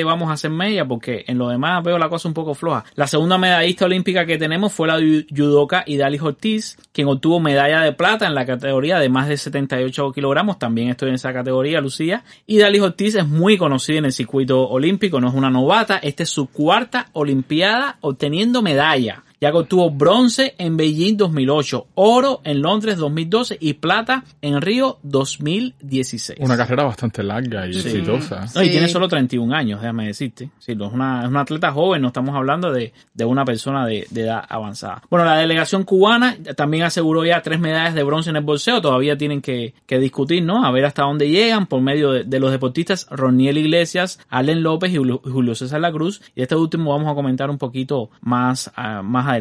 vamos a hacer media porque en lo demás veo la cosa un poco floja. La segunda medallista olímpica que tenemos fue la judoka Idalis Ortiz, quien obtuvo medalla de plata en la categoría de más de 78 kilogramos. También estoy en esa categoría, Lucía. Idalis Ortiz es muy conocida en el circuito olímpico, no es una novata. Esta es su cuarta olimpiada obteniendo medalla ya que obtuvo bronce en Beijing 2008, oro en Londres 2012 y plata en Río 2016. Una carrera bastante larga y exitosa. No, y tiene solo 31 años, déjame decirte. Sí, es, una, es una atleta joven, no estamos hablando de, de una persona de, de, edad avanzada. Bueno, la delegación cubana también aseguró ya tres medallas de bronce en el bolseo, todavía tienen que, que discutir, ¿no? A ver hasta dónde llegan por medio de, de los deportistas Roniel Iglesias, Allen López y Julio César La Cruz. Y este último vamos a comentar un poquito más, uh, más adelante.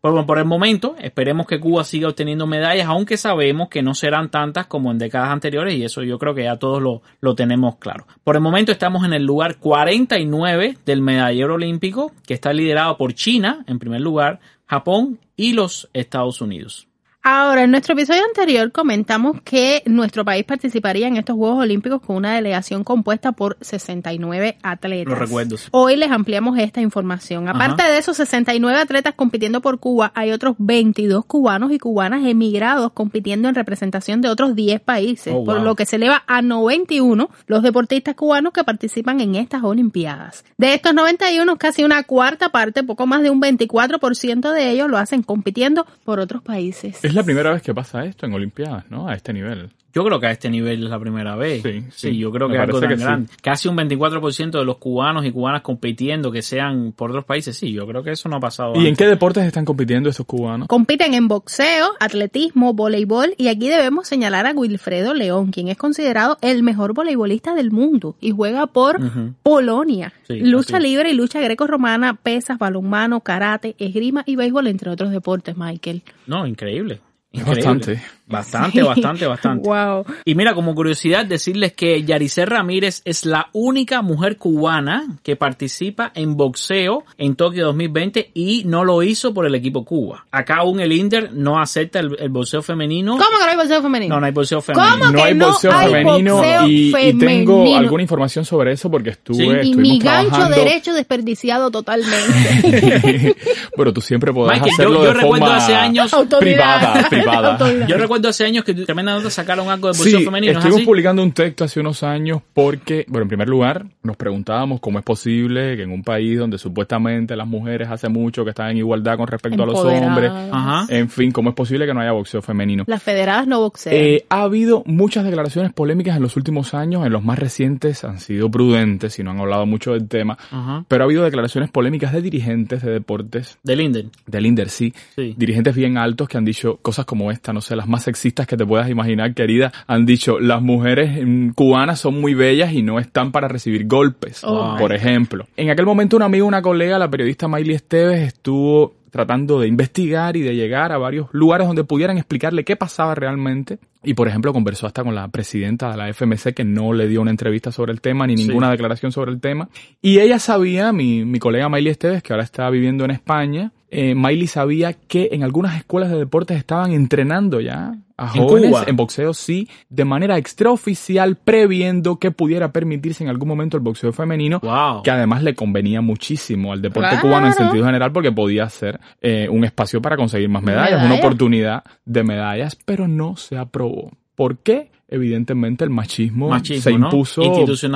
Pero por el momento, esperemos que Cuba siga obteniendo medallas, aunque sabemos que no serán tantas como en décadas anteriores y eso yo creo que ya todos lo, lo tenemos claro. Por el momento estamos en el lugar 49 del medallero olímpico, que está liderado por China en primer lugar, Japón y los Estados Unidos. Ahora, en nuestro episodio anterior comentamos que nuestro país participaría en estos Juegos Olímpicos con una delegación compuesta por 69 atletas. Los recuerdo. Hoy les ampliamos esta información. Aparte Ajá. de esos 69 atletas compitiendo por Cuba, hay otros 22 cubanos y cubanas emigrados compitiendo en representación de otros 10 países, oh, wow. por lo que se eleva a 91 los deportistas cubanos que participan en estas Olimpiadas. De estos 91, casi una cuarta parte, poco más de un 24% de ellos lo hacen compitiendo por otros países. Es la primera vez que pasa esto en Olimpiadas, ¿no? A este nivel. Yo creo que a este nivel es la primera vez. Sí, sí, sí yo creo que es algo tan que grande. Sí. Casi un 24% de los cubanos y cubanas compitiendo que sean por otros países. Sí, yo creo que eso no ha pasado. ¿Y antes. en qué deportes están compitiendo esos cubanos? Compiten en boxeo, atletismo, voleibol y aquí debemos señalar a Wilfredo León, quien es considerado el mejor voleibolista del mundo y juega por uh -huh. Polonia. Sí, lucha libre y lucha greco-romana, pesas, balonmano, karate, esgrima y béisbol, entre otros deportes, Michael. No, increíble. Increíble. Bastante. Bastante, sí. bastante, bastante. Wow. Y mira, como curiosidad, decirles que Yaricel Ramírez es la única mujer cubana que participa en boxeo en Tokio 2020 y no lo hizo por el equipo Cuba. Acá aún el Inder no acepta el, el boxeo femenino. ¿Cómo que no hay boxeo femenino? No, no hay boxeo femenino. ¿Cómo no que hay no boxeo hay femenino, boxeo y, y, femenino? tengo alguna información sobre eso porque estuve Sí. Y mi gancho trabajando. derecho desperdiciado totalmente. Pero tú siempre podrás Michael, yo- hacerlo yo de recuerdo forma hace años- privada, privada. Autoridad. Yo recuerdo hace años que tremenda nota sacaron algo de boxeo Sí, femenino, ¿es estuvimos publicando un texto hace unos años porque, bueno, en primer lugar, nos preguntábamos cómo es posible que en un país donde supuestamente las mujeres hace mucho que están en igualdad con respecto a los hombres, Ajá. en fin, cómo es posible que no haya boxeo femenino. Las federadas no boxean. Eh, ha habido muchas declaraciones polémicas en los últimos años, en los más recientes han sido prudentes y no han hablado mucho del tema, Ajá. pero ha habido declaraciones polémicas de dirigentes de deportes De Linden. del Inder, sí, Sí. dirigentes bien altos que han dicho cosas como esta, no sé, las más sexistas que te puedas imaginar, querida, han dicho las mujeres mm, cubanas son muy bellas y no están para recibir golpes, Oh, por ejemplo. En aquel momento un amigo, una colega, la periodista Miley Esteves, estuvo tratando de investigar y de llegar a varios lugares donde pudieran explicarle qué pasaba realmente. Y, por ejemplo, conversó hasta con la presidenta de la FMC que no le dio una entrevista sobre el tema ni Sí. ninguna declaración sobre el tema. Y ella sabía, mi, mi colega Miley Esteves, que ahora está viviendo en España, eh, Miley sabía que en algunas escuelas de deportes estaban entrenando ya a ¿En jóvenes en boxeo, sí, de manera extraoficial, previendo que pudiera permitirse en algún momento el boxeo femenino, Wow. que además le convenía muchísimo al deporte Claro. cubano en sentido general porque podía ser eh, un espacio para conseguir más medallas, una oportunidad de medallas, pero no se aprobó. ¿Por qué? Evidentemente el machismo, Machismo, se impuso,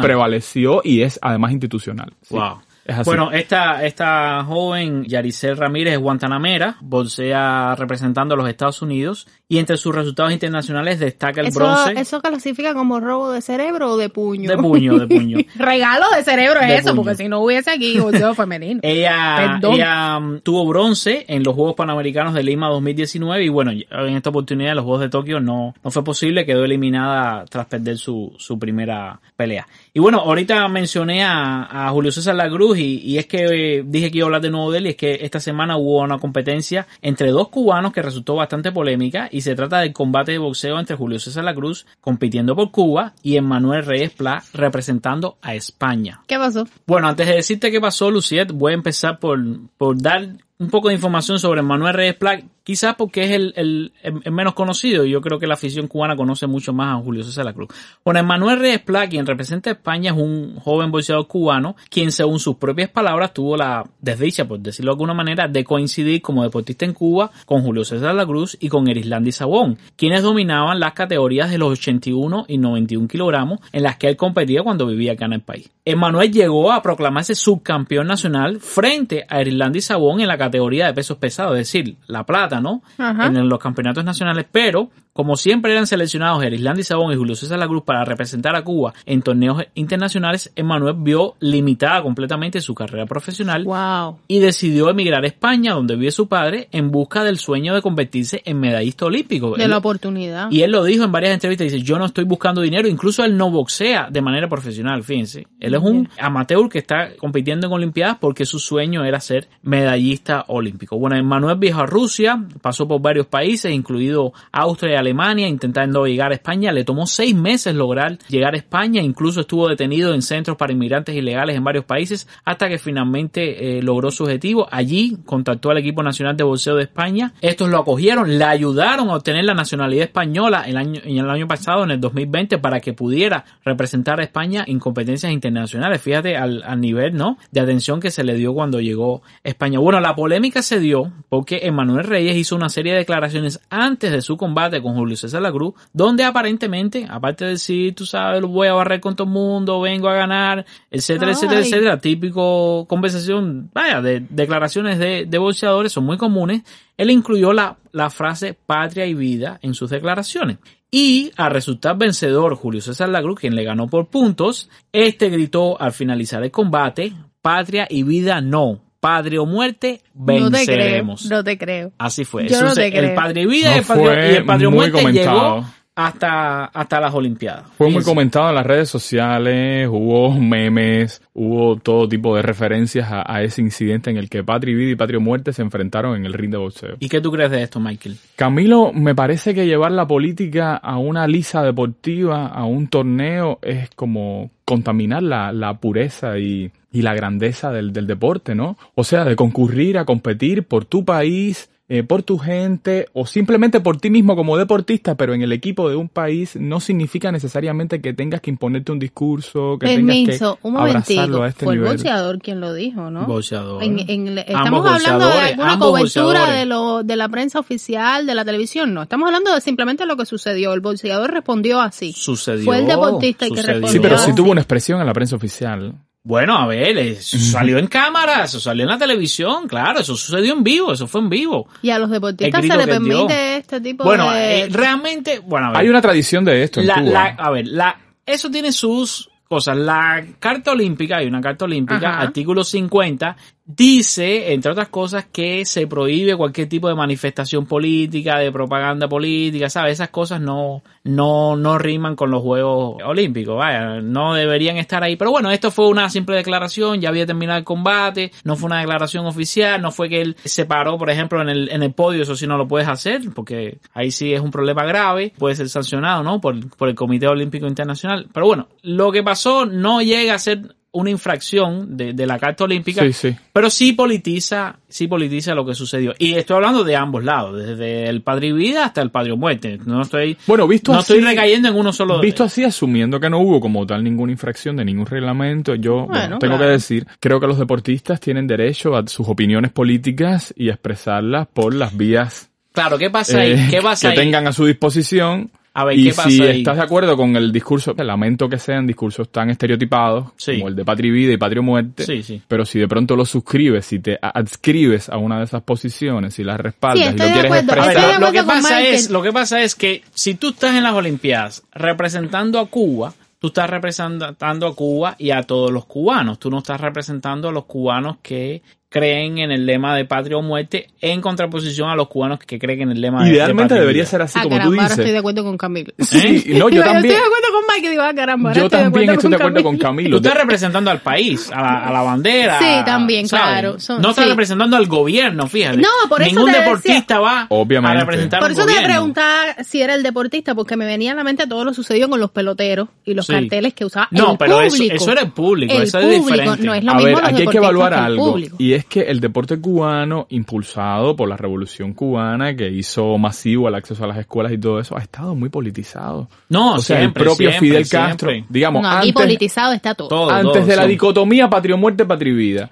prevaleció y es además institucional. Sí, Wow. Bueno, esta, esta joven Yaricel Ramírez es guantanamera, bolsea representando a los Estados Unidos y entre sus resultados internacionales destaca el eso, bronce eso clasifica como robo de cerebro o de puño. de puño, de puño. Regalo de cerebro es eso, puño. porque si no hubiese aquí boxeo femenino. Ella, ella mm, tuvo bronce en los Juegos Panamericanos de Lima 2019 y bueno, en esta oportunidad en los Juegos de Tokio no, no fue posible, quedó eliminada tras perder su, su primera pelea. Y bueno, ahorita mencioné a, a Julio César Lagruz y, y es que eh, dije que iba a hablar de nuevo de él y es que esta semana hubo una competencia entre dos cubanos que resultó bastante polémica y se trata del combate de boxeo entre Julio César Lagruz compitiendo por Cuba y Emmanuel Reyes Pla representando a España. ¿Qué pasó? Bueno, antes de decirte qué pasó, Luciet, voy a empezar por, por dar un poco de información sobre Manuel Reyes Plac, quizás porque es el, el, menos conocido y yo creo que la afición cubana conoce mucho más a Julio César La Cruz. Bueno, Manuel Reyes Plac, quien representa a España, es un joven boxeador cubano, quien según sus propias palabras tuvo la desdicha, por decirlo de alguna manera, de coincidir como deportista en Cuba con Julio César La Cruz y con Erislandi Sabón, quienes dominaban las categorías de los 81 y 91 kilogramos en las que él competía cuando vivía acá en el país. Emanuel llegó a proclamarse subcampeón nacional frente a Erislandi Sabón en la categoría de pesos pesados, es decir, la plata, ¿no? En los campeonatos nacionales, pero como siempre eran seleccionados Erislandi Sabón y Julio César La Cruz para representar a Cuba en torneos internacionales, Emanuel vio limitada completamente su carrera profesional wow. y decidió emigrar a España, donde vive su padre, en busca del sueño de convertirse en medallista olímpico. De Él- la oportunidad. y él lo dijo en varias entrevistas, dice, yo no estoy buscando dinero, incluso él no boxea de manera profesional, fíjense. Él es un amateur que está compitiendo en Olimpiadas porque su sueño era ser medallista olímpico. Bueno, Manuel viajó a Rusia, pasó por varios países, incluido Austria y Alemania, intentando llegar a España. Le tomó seis meses lograr llegar a España, incluso estuvo detenido en centros para inmigrantes ilegales en varios países, hasta que finalmente eh, logró su objetivo. Allí contactó al equipo nacional de boxeo de España. Estos lo acogieron, le ayudaron a obtener la nacionalidad española el año, en el año pasado, en el 2020, para que pudiera representar a España en competencias internacionales. Fíjate al, nivel, ¿no? De atención que se le dio cuando llegó a España. Bueno, la polémica se dio porque Emanuel Reyes hizo una serie de declaraciones antes de su combate con Julio César La Cruz, donde aparentemente, aparte de decir, tú sabes, lo voy a barrer con todo el mundo, vengo a ganar, etcétera, etcétera, Ay. etcétera, típico conversación, vaya, de declaraciones de, de boxeadores, son muy comunes, él incluyó la, la frase patria y vida en sus declaraciones. Y al resultar vencedor Julio César La Cruz, quien le ganó por puntos, este gritó al finalizar el combate, patria y vida no, padre o muerte, no te creo. venceremos. No te creo. Así fue. Yo no Eso te se- creo. el padre y vida No y el padre, y el padre o muerte comentado. llegó hasta, hasta las Olimpiadas. Fue muy comentado en las redes sociales, hubo memes, hubo todo tipo de referencias a, a ese incidente en el que Patria Vida y Patria Muerte se enfrentaron en el ring de boxeo. ¿Y qué tú crees de esto, Michael? Camilo, me parece que llevar la política a una lisa deportiva, a un torneo, es como contaminar la, la pureza y, y la grandeza del, del deporte, ¿no? O sea, de concurrir a competir por tu país, eh, por tu gente o simplemente por ti mismo como deportista, pero en el equipo de un país no significa necesariamente que tengas que imponerte un discurso, que tengas que un abrazarlo a este Fue el nivel. boxeador quien lo dijo, ¿no? Boxeador. En- estamos hablando de alguna cobertura de, lo, de la prensa oficial, de la televisión, no. Estamos hablando de simplemente lo que sucedió. El boxeador respondió así. Sucedió. Fue el deportista el que respondió. Sí, pero sí tuvo una expresión en la prensa oficial. Bueno, a ver, eso salió en cámara, eso salió en la televisión, claro, eso sucedió en vivo, eso fue en vivo. Y a los deportistas se grito le que dio. permite este tipo Bueno, de... eh, realmente, bueno, a ver. Hay una tradición de esto en la, Cuba. la- a ver, la, eso tiene sus cosas. La carta olímpica, hay una carta olímpica, Ajá. artículo 50, dice, entre otras cosas, que se prohíbe cualquier tipo de manifestación política, de propaganda política, ¿sabes? Esas cosas no, no, no riman con los Juegos Olímpicos, vaya, no deberían estar ahí. Pero bueno, esto fue una simple declaración, ya había terminado el combate, no fue una declaración oficial, no fue que él se paró, por ejemplo, en el, en el podio, eso sí no lo puedes hacer, porque ahí sí es un problema grave, puede ser sancionado, ¿no? Por, por el Comité Olímpico Internacional. Pero bueno, lo que pasó no llega a ser una infracción de, de la Carta Olímpica, Sí, sí. pero sí politiza, sí politiza lo que sucedió. Y estoy hablando de ambos lados, desde el padre y vida hasta el padre o muerte. No estoy, Bueno, visto no así, estoy recayendo en uno solo. Visto así, asumiendo que no hubo como tal ninguna infracción de ningún reglamento, yo Bueno, bueno, tengo claro. que decir, creo que los deportistas tienen derecho a sus opiniones políticas y expresarlas por las vías Claro, ¿qué pasa ahí? eh, ¿Qué pasa que ahí? tengan a su disposición. A ver, y ¿qué pasa si ahí? estás de acuerdo con el discurso, lamento que sean discursos tan estereotipados Sí. como el de Patria y Vida y Patria o Muerte, Sí, sí. pero si de pronto lo suscribes, si te adscribes a una de esas posiciones, si las respaldas Sí, y lo quieres expresar, lo, lo que pasa es, lo que pasa es que si tú estás en las Olimpiadas representando a Cuba, tú estás representando a Cuba y a todos los cubanos. Tú no estás representando a los cubanos que creen en el lema de patria o muerte en contraposición a los cubanos que creen en el lema de- de idealmente patria y debería ser así Ah, como tú ahora dices. estoy de acuerdo con Camilo. Sí, no, Digo, yo también. estoy de acuerdo con Mike y digo, ah, caramba, Yo estoy de también acuerdo estoy de acuerdo con Tú Camilo. estás representando al país, a la, a la bandera. Sí, también, ¿sabes? claro, son- no estás sí. representando al gobierno, fíjate. No, por eso Ningún te decía- deportista va Obviamente. a representar Por eso te gobierno. preguntaba si era el deportista, porque me venía a la mente todo lo sucedido con los peloteros y los Sí. carteles que usaba No, el pero eso- público. eso era el público, el eso es diferente. no es lo A mismo ver, aquí hay que evaluar algo. público. Y es que el deporte cubano, impulsado por la revolución cubana, que hizo masivo el acceso a las escuelas y todo eso, ha estado muy politizado. No, o sea, siempre, el propio siempre, Fidel siempre. Castro, digamos, No, aquí antes, politizado está todo. Todo. antes de la dicotomía patrio-muerte,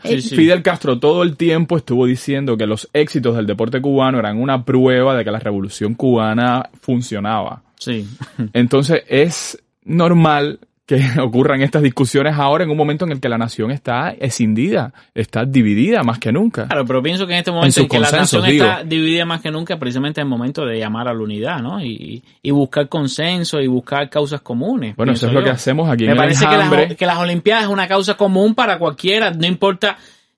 Sí, sí. Fidel Castro todo el tiempo estuvo diciendo que los éxitos del deporte cubano eran una prueba de que la revolución cubana funcionaba. Sí. Entonces es normal que ocurran estas discusiones ahora en un momento en el que la nación está escindida, está dividida más que nunca. Claro, pero pienso que en este En momento sus en, que la nación está digo. dividida más que nunca, precisamente es el momento de llamar a la unidad, ¿no? Y, y buscar consenso y buscar causas comunes. Bueno, eso es lo que hacemos aquí Me en el parece que enjambre. las, que las Olimpiadas es una causa común para cualquiera, no importa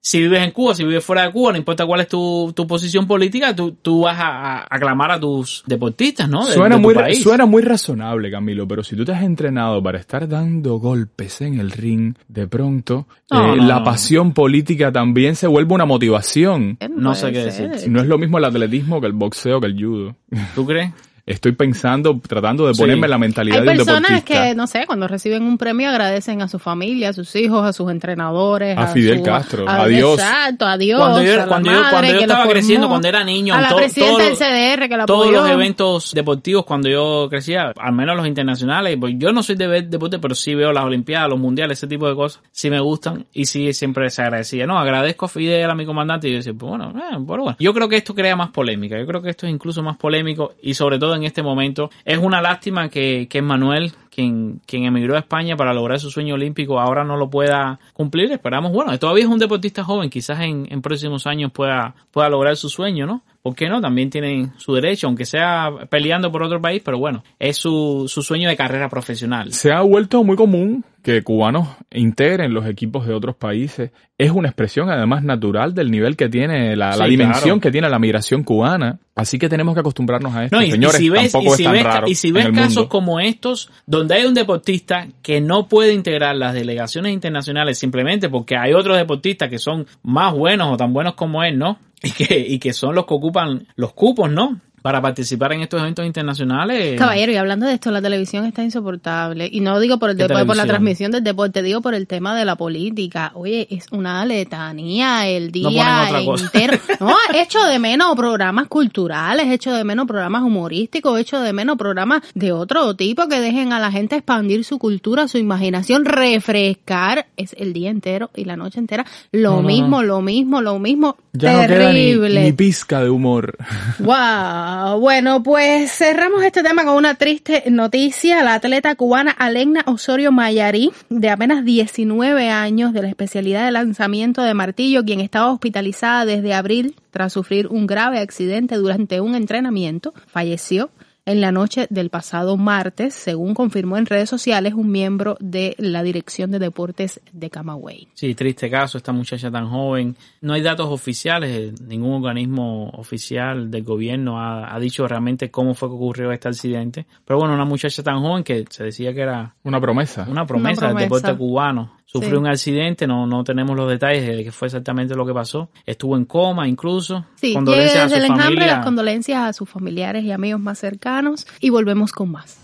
si vives en Cuba, si vives fuera de Cuba, no importa cuál es tu, tu posición política, tú, tú vas a, a aclamar a tus deportistas, ¿no? De- Suena de tu muy, país. suena muy razonable, Camilo, pero si tú te has entrenado para estar dando golpes en el ring, de pronto No, eh, no, la no. pasión política también se vuelve una motivación. Eh, No sé qué decir. No es lo mismo el atletismo que el boxeo que el judo. ¿Tú crees? Estoy pensando, tratando de ponerme la mentalidad Hay de un personas deportista. que, no sé, cuando reciben un premio agradecen a su familia, a sus hijos, a sus entrenadores. A Fidel su- Castro, a- Dios. Exacto, a Dios. Cuando yo- a la cuando yo- cuando yo estaba formó, creciendo, cuando era niño, A la todo- presidenta todo- del CDR que la Todos apoyó. los eventos deportivos cuando yo crecía, al menos los internacionales, pues yo no soy de ver deporte, pero sí veo las Olimpiadas, los mundiales, ese tipo de cosas, sí me gustan y sí siempre se agradecía. No, agradezco a Fidel, a mi comandante, y yo decía, pues bueno, eh, pero bueno. Yo creo que esto crea más polémica, yo creo que esto es incluso más polémico y sobre todo en este momento es una lástima que, que Manuel, quien, quien emigró a España para lograr su sueño olímpico, ahora no lo pueda cumplir. Esperamos, bueno, todavía es un deportista joven, quizás en, próximos años pueda, pueda lograr su sueño, ¿no? ¿Por qué no? También tienen su derecho, aunque sea peleando por otro país, pero bueno, es su, su sueño de carrera profesional. Se ha vuelto muy común que cubanos integren los equipos de otros países. Es una expresión además natural del nivel que tiene, la, la Sí, dimensión claro. que tiene la migración cubana. Así que tenemos que acostumbrarnos a esto. No, y, y Señores, si ves, tampoco y si es tan ves, raro y si ves casos mundo. como estos, donde hay un deportista que no puede integrar las delegaciones internacionales simplemente porque hay otros deportistas que son más buenos o tan buenos como él, ¿no? Y que, y que son los que ocupan los cupos, ¿no? Para participar en estos eventos internacionales. Caballero, y hablando de esto, la televisión está insoportable. Y no digo por el ¿Qué deporte, por la transmisión del deporte, digo por el tema de la política. Oye, es una letanía el día entero. No, hecho de menos programas culturales, hecho de menos programas humorísticos, hecho de menos programas de otro tipo que dejen a la gente expandir su cultura, su imaginación, refrescar. Es el día entero y la noche entera. Lo No, mismo, no. lo mismo, lo mismo. Ya no queda ni, Terrible. ni pizca de humor. Wow. Bueno, pues cerramos este tema con una triste noticia. La atleta cubana Alegna Osorio Mayarí, de apenas 19 años, de la especialidad de lanzamiento de martillo, quien estaba hospitalizada desde abril tras sufrir un grave accidente durante un entrenamiento, falleció en la noche del pasado martes, según confirmó en redes sociales un miembro de la Dirección de Deportes de Camagüey. Sí, triste caso, esta muchacha tan joven. No hay datos oficiales, eh, ningún organismo oficial del gobierno ha, ha dicho realmente cómo fue que ocurrió este accidente. Pero bueno, una muchacha tan joven que se decía que era Una promesa. una promesa, promesa. del deporte cubano. Sufrió Sí. un accidente, no, no tenemos los detalles de qué fue exactamente lo que pasó. Estuvo en coma incluso. Sí, Condolencias a su el enjambre familia. las condolencias a sus familiares y amigos más cercanos y volvemos con más.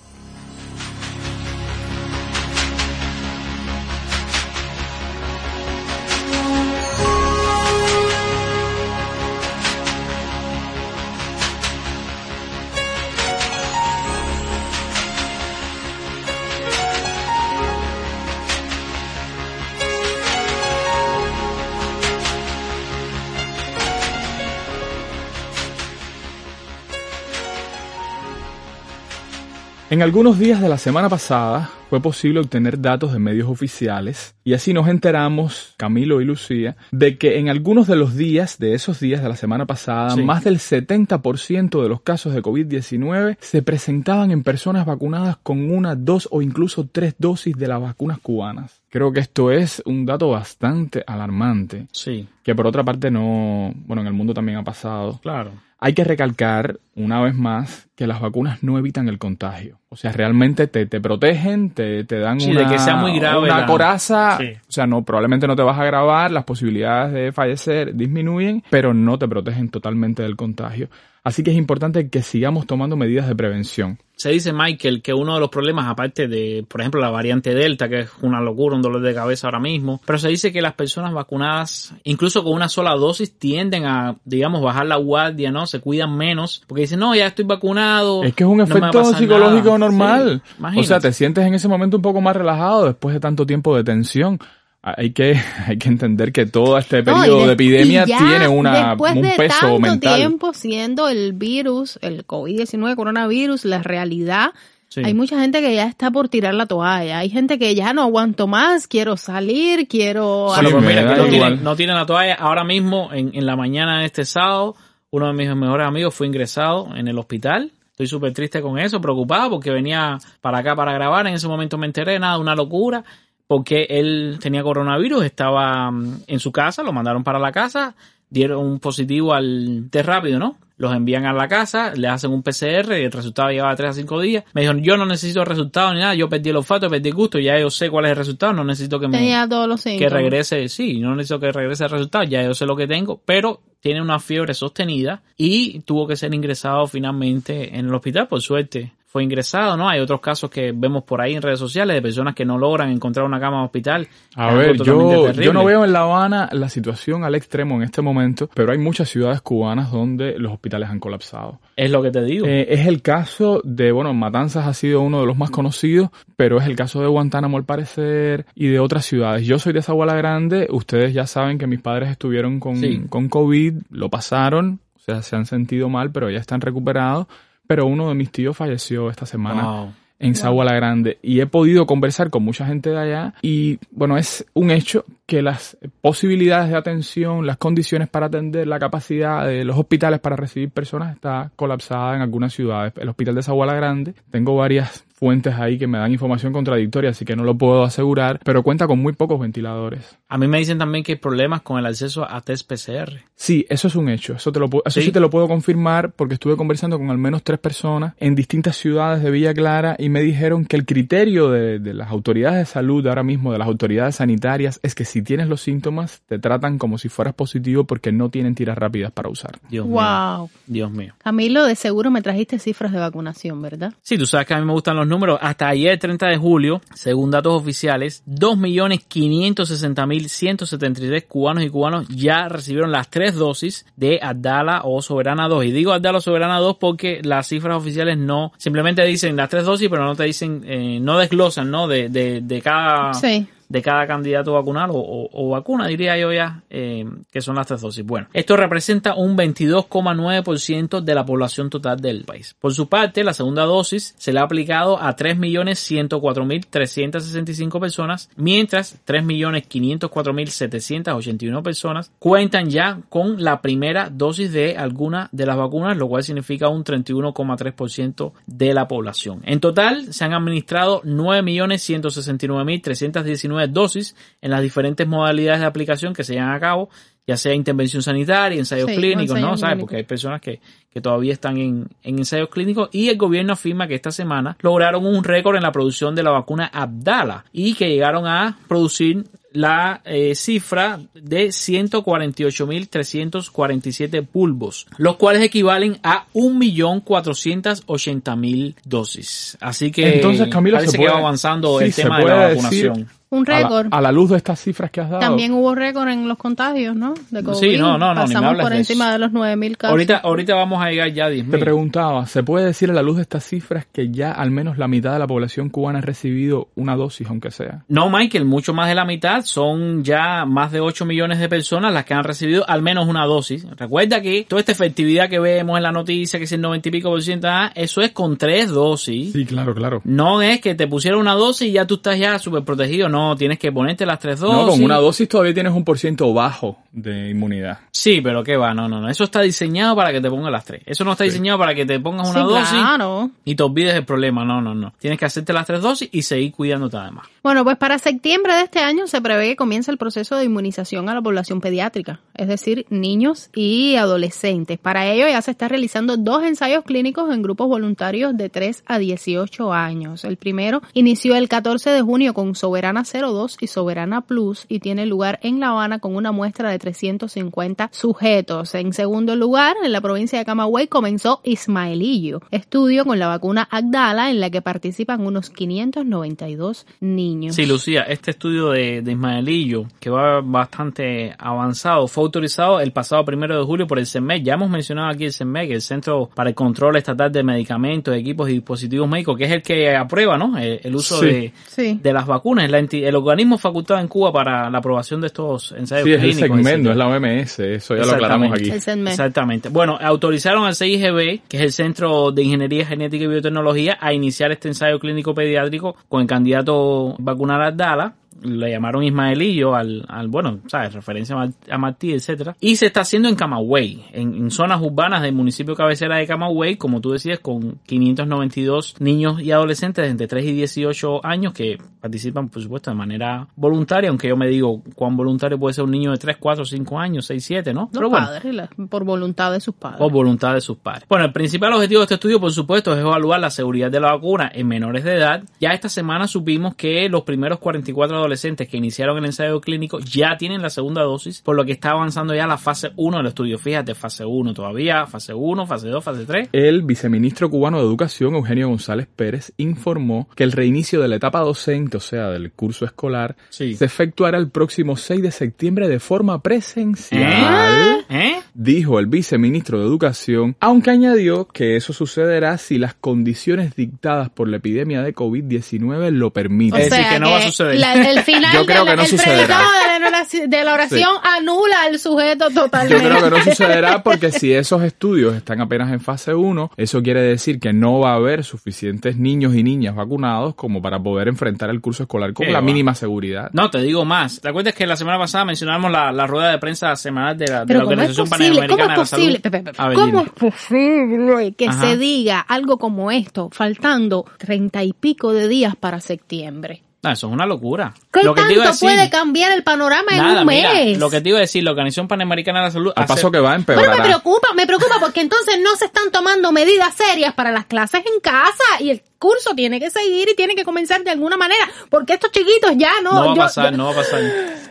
En algunos días de la semana pasada fue posible obtener datos de medios oficiales y así nos enteramos, Camilo y Lucía, de que en algunos de los días, de esos días de la semana pasada, Sí. más del 70% de los casos de COVID-19 se presentaban en personas vacunadas con una, dos o incluso tres dosis de las vacunas cubanas. Creo que esto es un dato bastante alarmante, Sí, que por otra parte no, bueno, en el mundo también ha pasado. claro. Hay que recalcar una vez más, que las vacunas no evitan el contagio. O sea, realmente te, te protegen, te, te dan Sí, una, de que sea muy grave una la- coraza. Sí. O sea, no, probablemente no te vas a grabar, las posibilidades de fallecer disminuyen, pero no te protegen totalmente del contagio. Así que es importante que sigamos tomando medidas de prevención. Se dice, Michael, que uno de los problemas, aparte de, por ejemplo, la variante Delta, que es una locura, un dolor de cabeza ahora mismo, pero se dice que las personas vacunadas, incluso con una sola dosis, tienden a, digamos, bajar la guardia, ¿no? Se cuidan menos, porque dicen, no, ya estoy vacunado. Es que es un no efecto psicológico nada". normal. Sí, o sea, te sientes en ese momento un poco más relajado después de tanto tiempo de tensión. Hay que, hay que entender que todo este No, periodo de- de epidemia tiene una, después un de peso tanto mental. tiempo siendo el virus, el COVID-19, coronavirus, la realidad, Sí. hay mucha gente que ya está por tirar la toalla. Hay gente que ya no aguanto más, quiero salir, quiero... Bueno, Sí, pues mira, no tienen, no tienen la toalla. Ahora mismo, en, en la mañana de este sábado, uno de mis mejores amigos fue ingresado en el hospital. Estoy súper triste con eso, preocupado porque venía para acá para grabar. En ese momento me enteré, nada, una locura, porque él tenía coronavirus, estaba mm, en su casa, lo mandaron para la casa, dieron un positivo al test rápido, ¿no? Los envían a la casa, le hacen un PCR y el resultado llevaba 3 a 5 días. Me dijeron, yo no necesito el resultado ni nada, yo perdí el olfato, perdí el gusto, ya yo sé cuál es el resultado, no necesito que me Tenía todos los que regrese, sí, no necesito que regrese el resultado, ya yo sé lo que tengo, pero tiene una fiebre sostenida y tuvo que ser ingresado finalmente en el hospital, por suerte. Fue ingresado, ¿no? Hay otros casos que vemos por ahí en redes sociales de personas que no logran encontrar una cama de hospital. A ver, yo, no veo en La Habana la situación al extremo en este momento, pero hay muchas ciudades cubanas donde los hospitales han colapsado. Es lo que te digo. Eh, es el caso de, bueno, Matanzas ha sido uno de los más conocidos, pero es el caso de Guantánamo al parecer y de otras ciudades. Yo soy de Zaguala Grande, ustedes ya saben que mis padres estuvieron con, Sí. con COVID, lo pasaron, o sea, se han sentido mal, pero ya están recuperados. Pero uno de mis tíos falleció esta semana Wow. en Zaguala Grande y he podido conversar con mucha gente de allá y bueno, es un hecho que las posibilidades de atención, las condiciones para atender, la capacidad de los hospitales para recibir personas está colapsada en algunas ciudades. El hospital de Zaguala Grande, tengo varias fuentes ahí que me dan información contradictoria, así que no lo puedo asegurar, pero cuenta con muy pocos ventiladores. A mí me dicen también que hay problemas con el acceso a test PCR. Sí, eso es un hecho. Eso, te lo, eso ¿Sí? sí te lo puedo confirmar porque estuve conversando con al menos tres personas en distintas ciudades de Villa Clara y me dijeron que el criterio de, de las autoridades de salud ahora mismo, de las autoridades sanitarias, es que si tienes los síntomas, te tratan como si fueras positivo porque no tienen tiras rápidas para usar. Dios mío. Wow. Dios mío. Camilo, de seguro me trajiste cifras de vacunación, ¿verdad? Sí, tú sabes que a mí me gustan los números. Hasta ayer, 30 de julio, según datos oficiales, 2.560.173 cubanos y cubanos ya recibieron las tres dosis de Abdala o Soberana 2. Y digo Abdala o Soberana 2 porque las cifras oficiales no, simplemente dicen las tres dosis, pero no te dicen, eh, no desglosan, ¿no? De, de, de cada Sí. De cada candidato vacunal o, vacuna, diría yo ya, eh, que son las tres dosis. Bueno, esto representa un 22,9% de la población total del país. Por su parte, la segunda dosis se le ha aplicado a 3.104.365 personas, mientras 3.504.781 personas cuentan ya con la primera dosis de alguna de las vacunas, lo cual significa un 31,3% de la población. En total, se han administrado 9.169.319 dosis en las diferentes modalidades de aplicación que se llevan a cabo, ya sea intervención sanitaria, ensayos Sí, clínicos, ¿no? ¿Sabes? Porque hay personas que, que todavía están en, en ensayos clínicos y el gobierno afirma que esta semana lograron un récord en la producción de la vacuna Abdala y que llegaron a producir la eh, cifra de 148.347 pulvos, los cuales equivalen a 1.480.000 dosis. Así que Entonces, Camilo, parece se que puede- va avanzando sí, el tema de la decir Un A la- récord. A la, luz de estas cifras que has dado. También hubo récord en los contagios, ¿no? De COVID. Sí, no, no, no, ni me Pasamos por de encima eso. de los 9.000 casos. Ahorita, ahorita vamos a llegar ya a 10.000. Te preguntaba, ¿se puede decir a la luz de estas cifras que ya al menos la mitad de la población cubana ha recibido una dosis, aunque sea? No, Michael, mucho más de la mitad. Son ya más de 8 millones de personas las que han recibido al menos una dosis. Recuerda que toda esta efectividad que vemos en la noticia, que es el 90 y pico por ciento, ah, eso es con tres dosis. Sí, claro, claro. No es que te pusieron una dosis y ya tú estás ya súper protegido. No, no, tienes que ponerte las tres dosis. No, con una dosis todavía tienes un por ciento bajo de inmunidad. Sí, pero qué va, no, no, no. Eso está diseñado para que te pongas las tres. Eso no está diseñado para que te pongas una Sí, dosis claro. y te olvides el problema. No, no, no. Tienes que hacerte las tres dosis y seguir cuidándote además. Bueno, pues para septiembre de este año se prevé que comience el proceso de inmunización a la población pediátrica, es decir, niños y adolescentes. Para ello ya se está realizando dos ensayos clínicos en grupos voluntarios de 3 a 18 años. El primero inició el 14 de junio con Soberana 02 y Soberana Plus y tiene lugar en La Habana con una muestra de 350 sujetos. En segundo lugar, en la provincia de Camagüey comenzó Ismaelillo, estudio con la vacuna Agdala en la que participan unos 592 niños. Sí, Lucía, este estudio de, de Ismaelillo, que va bastante avanzado, fue autorizado el pasado primero de julio por el CENMEC. Ya hemos mencionado aquí el CENMEC, el Centro para el Control Estatal de Medicamentos, Equipos y Dispositivos Médicos, que es el que aprueba ¿no? el, el uso Sí. de, Sí. de las vacunas, la el organismo facultado en Cuba para la aprobación de estos ensayos Sí, es el clínicos. segmento, es la OMS, eso ya lo aclaramos aquí. Exactamente. Bueno, autorizaron al CIGB, que es el Centro de Ingeniería Genética y Biotecnología, a iniciar este ensayo clínico pediátrico con el candidato vacunal Abdala. Le llamaron Ismaelillo al, al bueno, sabes, referencia a Mar- a Martí, etcétera. Y se está haciendo en Camagüey, en, en zonas urbanas del municipio cabecera de Camagüey, como tú decías, con 592 niños y adolescentes de entre 3 y 18 años que participan, por supuesto, de manera voluntaria, aunque yo me digo cuán voluntario puede ser un niño de 3, 4, 5 años, 6, 7, ¿no? Los padres, la- por voluntad de sus padres. por voluntad de sus padres. Bueno, el principal objetivo de este estudio, por supuesto, es evaluar la seguridad de la vacuna en menores de edad. Ya esta semana supimos que los primeros 44 adolescentes que iniciaron el ensayo clínico ya tienen la segunda dosis, por lo que está avanzando ya la fase 1 del estudio. Fíjate, fase 1 todavía, fase 1, fase 2, fase 3. El viceministro cubano de Educación, Eugenio González Pérez, informó que el reinicio de la etapa docente, o sea, del curso escolar, Sí. se efectuará el próximo 6 de septiembre de forma presencial. ¿Eh? Dijo el viceministro de Educación, aunque añadió que eso sucederá si las condiciones dictadas por la epidemia de COVID-19 lo O permiten. Es decir, que no va a suceder. la- el final Yo creo del- que no el sucederá. de la oración, de la oración anula al sujeto Yo totalmente. creo que no sucederá porque si esos estudios están apenas en fase 1, eso quiere decir que no va a haber suficientes niños y niñas vacunados como para poder enfrentar el curso escolar con Qué la va. mínima seguridad. No, te digo más. ¿Te acuerdas que la semana pasada mencionamos la, la rueda de prensa semanal de la, de la ¿cómo es Organización Panamericana de la posible? Salud? Pepe, Pepe, A ver, ¿Cómo es posible que Ajá. se diga algo como esto faltando treinta y pico de días para septiembre? No, eso es una locura. ¿Qué Lo que te iba a tanto decir- puede cambiar el panorama en un mira, mes? lo que te iba a decir, la Organización Panamericana de la Salud Al paso que va, Bueno, me empeorará. preocupa, me preocupa porque entonces no se están tomando medidas serias para las clases en casa y el curso tiene que seguir y tiene que comenzar de alguna manera porque estos chiquitos ya no... no va a pasar, yo- no va a pasar.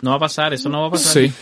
No va a pasar, eso no va a pasar. Sí,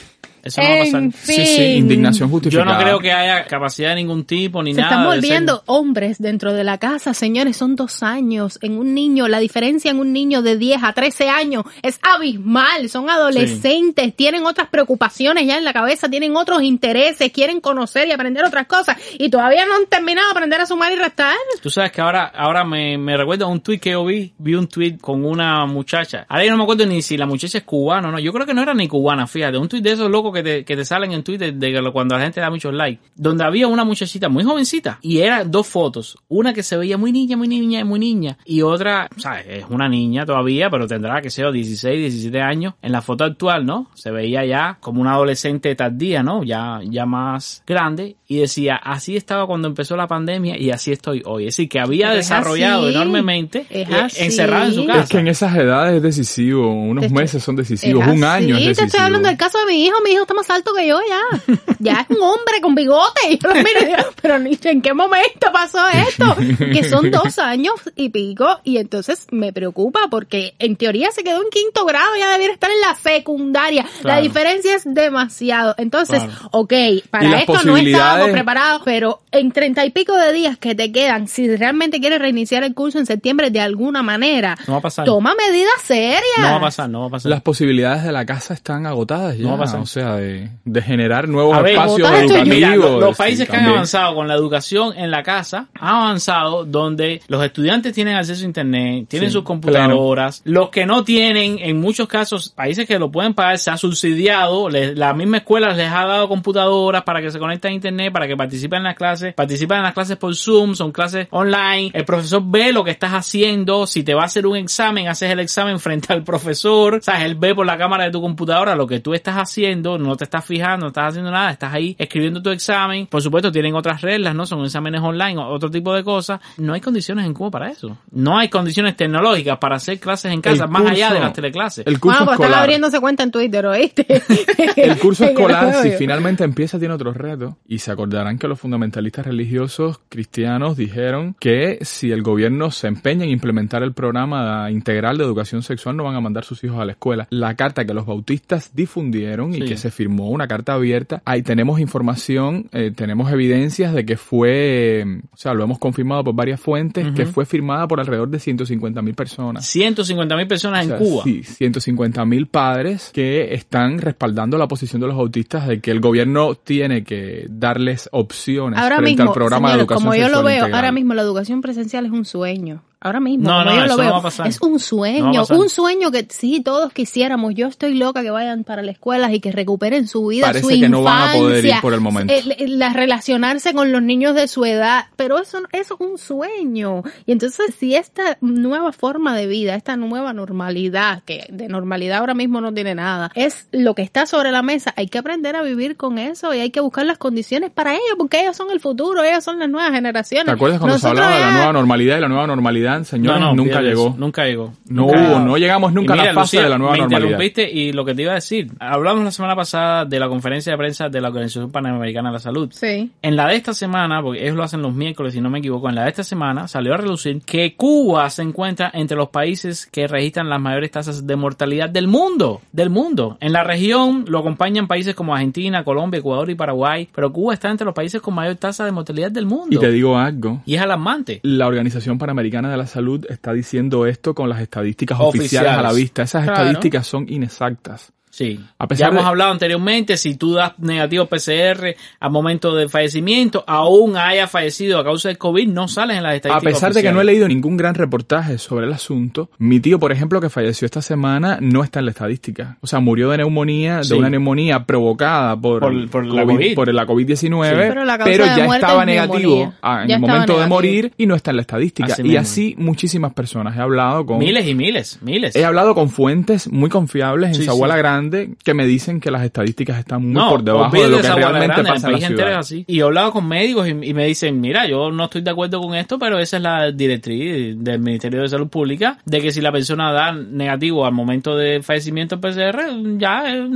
Eso no va a pasar. En sí, sí, fin. indignación Yo justificada. no creo que haya capacidad de ningún tipo ni Se nada. están de ser- volviendo hombres dentro de la casa, señores, son dos años. En un niño, la diferencia en un niño de 10 a 13 años es abismal. Son adolescentes, tienen otras preocupaciones ya en la cabeza, tienen otros intereses, quieren conocer y aprender otras cosas y todavía no han terminado de aprender a sumar y restar. Tú sabes que ahora, ahora me, me recuerda un tweet que yo vi. Vi un tweet con una muchacha. Ahora yo no me acuerdo ni si la muchacha es cubana o no. Yo creo que no era ni cubana, fíjate. Un tweet de esos locos que te, que te salen en Twitter de que cuando la gente da muchos likes. Donde había una muchachita muy jovencita. Y eran dos fotos. Una que se veía muy niña, muy niña, muy niña. Y otra, ¿sabes? Es una niña todavía, pero tendrá que ser 16, 17 años. En la foto actual, ¿no? Se veía ya como una adolescente tardía, ¿no? Ya, ya más grande. Y decía, así estaba cuando empezó la pandemia y así estoy hoy. Es decir, que había desarrollado así. enormemente eh, encerrada en su casa. Es que en esas edades es decisivo, unos meses son decisivos, Es un año es te estoy hablando del caso de mi hijo. Mi hijo está más alto que yo ya. Ya es un hombre con bigote. Y yo lo miro y digo, pero ¿en qué momento pasó esto? Que son dos años y pico. Y entonces me preocupa porque en teoría se quedó en quinto grado. Ya debiera estar en la secundaria. La diferencia es demasiado. Entonces, Claro. ok, para esto no estábamos preparados. Pero en treinta y pico de días que te quedan, si realmente quieres reiniciar el curso en septiembre de alguna manera, No va a pasar. toma medidas serias. No va a pasar, no va a pasar. Las posibilidades de la casa están agotadas ya. No va a pasar. O sea, de, de generar nuevos ver, espacios educativos. Mira, los sí, países que han avanzado con la educación en la casa han avanzado donde los estudiantes tienen acceso a internet, tienen Sí, sus computadoras. Los que no tienen, en muchos casos, países que lo pueden pagar, se ha subsidiado. les- la misma escuela les ha dado computadoras para que se conecten a internet, para que participen en las clases. Participan en las clases por Zoom, son clases online. El profesor ve lo que estás haciendo. Si te va a hacer un examen, haces el examen frente al profesor. O sea, él ve por la cámara de tu computadora lo que tú estás haciendo, no te estás fijando, no estás haciendo nada, estás ahí escribiendo tu examen. Por supuesto, tienen otras reglas, ¿no? Son exámenes online o otro tipo de cosas. No hay condiciones en Cuba para eso. No hay condiciones tecnológicas para hacer clases en casa, El más allá de las teleclases. El curso Bueno, pues están escolar. abriéndose cuenta en Twitter, ¿oíste? El curso escolar, si finalmente empieza, tiene otro reto. Y se acordarán que los fundamentalistas religiosos cristianos dijeron que si el gobierno se empeña en implementar el programa integral de educación sexual, no van a mandar sus hijos a la escuela. La carta que los bautistas difundieron y que se firmó, una carta abierta, ahí tenemos información, eh, tenemos evidencias de que fue, o sea, lo hemos confirmado por varias fuentes, que fue firmada por alrededor de 150 mil personas. 150 mil personas O sea, en Cuba. Sí, 150 mil padres que están respaldando la posición de los autistas de que el gobierno tiene que darles opciones Ahora frente mismo, al programa de educación como yo lo veo, integral. ahora mismo la educación presencial es un sueño. Ahora mismo, No, no, yo eso lo no veo, va a pasar. es un No sueño, un sueño que sí todos quisiéramos. Yo estoy loca que vayan para la escuela y que recuperen su vida, Parece su que infancia, no van a poder ir por el momento. el- el- la relacionarse con los niños de su edad, pero eso eso es un sueño. Y entonces si esta nueva forma de vida, esta nueva normalidad que de normalidad ahora mismo no tiene nada, es lo que está sobre la mesa, hay que aprender a vivir con eso y hay que buscar las condiciones para ellos, porque ellos son el futuro, ellos son las nuevas generaciones. ¿Te acuerdas cuando Nosotros se hablaba de la nueva normalidad y la nueva normalidad, señores? nunca olvídate llegó. eso, Nunca llegó. No Nunca hubo, no llegamos nunca a la fase Lucía, de la nueva me normalidad. interrumpiste y lo que te iba a decir. Hablamos la semana pasada de la conferencia de prensa de la Organización Panamericana de la Salud. Sí. En la de esta semana, porque ellos lo hacen los miércoles, si no me equivoco, en la de esta semana salió a relucir que Cuba se encuentra entre los países que registran las mayores tasas de mortalidad del mundo. Del mundo. En la región lo acompañan países como Argentina, Colombia, Ecuador y Paraguay, pero Cuba está entre los países con mayor tasa de mortalidad del mundo. Y te digo algo. Y es alarmante. La Organización Panamericana de la Salud está diciendo esto con las estadísticas oficiales, Oficiales. a la vista. Esas Claro. estadísticas son inexactas. Sí. A pesar ya hemos de- hablado anteriormente, si tú das negativo PCR al momento del fallecimiento, aún haya fallecido a causa del COVID, no sales en las A estadísticas pesar de que no he leído ningún gran reportaje sobre el asunto, mi tío, por ejemplo, que falleció esta semana, no está en la estadística. O sea, murió de neumonía, Sí. de una neumonía provocada por, Por- por la COVID. por la COVID-19, Sí. Pero la de ya estaba es negativo ah, en Ya el momento de morir y no está en la estadística. Así y mismo. así muchísimas personas. He hablado con... Miles y miles, miles. He hablado con fuentes muy confiables en Sí, Zaguala sí. Grande que me dicen que las estadísticas están muy no, por debajo de lo que realmente grande, pasa en la ciudad. así. Y yo he hablado con médicos y, y me dicen, mira, yo no estoy de acuerdo con esto, pero esa es la directriz del Ministerio de Salud Pública, de que si la persona da negativo al momento del fallecimiento PCR, ya, eh,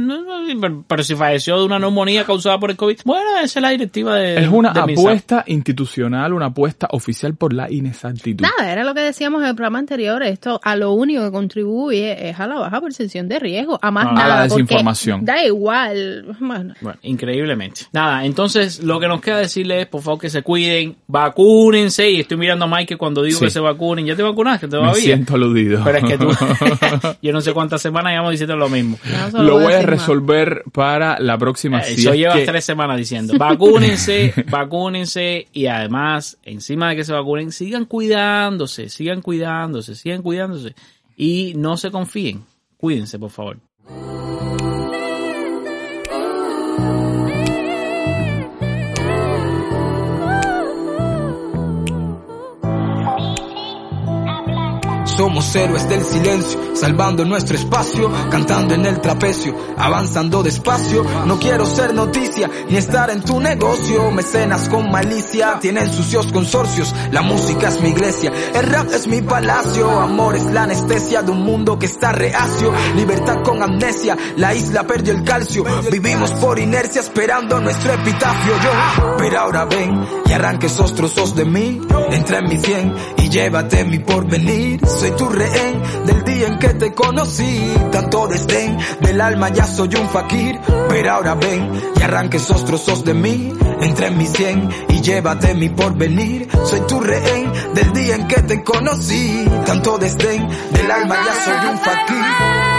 pero, si falleció de una neumonía causada por el COVID, bueno, esa es la directiva de Es una apuesta institucional, una apuesta oficial por la inexactitud. Nada, era lo que decíamos en el programa anterior. Esto a lo único que contribuye es a la baja percepción de riesgo, a más Ah, a nada. La desinformación. Da igual. Bueno, Bueno, increíblemente. Nada, entonces lo que nos queda decirles es, por favor, que se cuiden, vacúnense. Y estoy mirando a Mike cuando digo Sí. que se vacunen. ¿Ya te vacunaste todavía? Me siento aludido. Pero es que tú, yo no sé cuántas semanas llevamos diciendo lo mismo. no lo voy a más. resolver para la próxima. Eh, si Eso es llevas que- tres semanas diciendo. Vacúnense, vacúnense y además, encima de que se vacunen, sigan cuidándose, sigan cuidándose, sigan cuidándose y no se confíen. Cuídense, por favor. Ooh. Somos héroes del silencio, salvando nuestro espacio, cantando en el trapecio, avanzando despacio. No quiero ser noticia ni estar en tu negocio. Mecenas con malicia, tienen sucios consorcios. La música es mi iglesia, el rap es mi palacio. Amor es la anestesia de un mundo que está reacio. Libertad con amnesia, la isla perdió el calcio. Vivimos por inercia esperando nuestro epitafio. Yo, pero ahora ven y arranque esos trozos de mí. Entra en mi cien y llévate mi porvenir. Soy tu rehén del día en que te conocí. Tanto desdén del alma ya soy un fakir. Pero ahora ven y arranque esos trozos de mí. Entra en mi cien y llévate mi porvenir. Soy tu rehén del día en que te conocí. Tanto desdén del alma ya soy un fakir.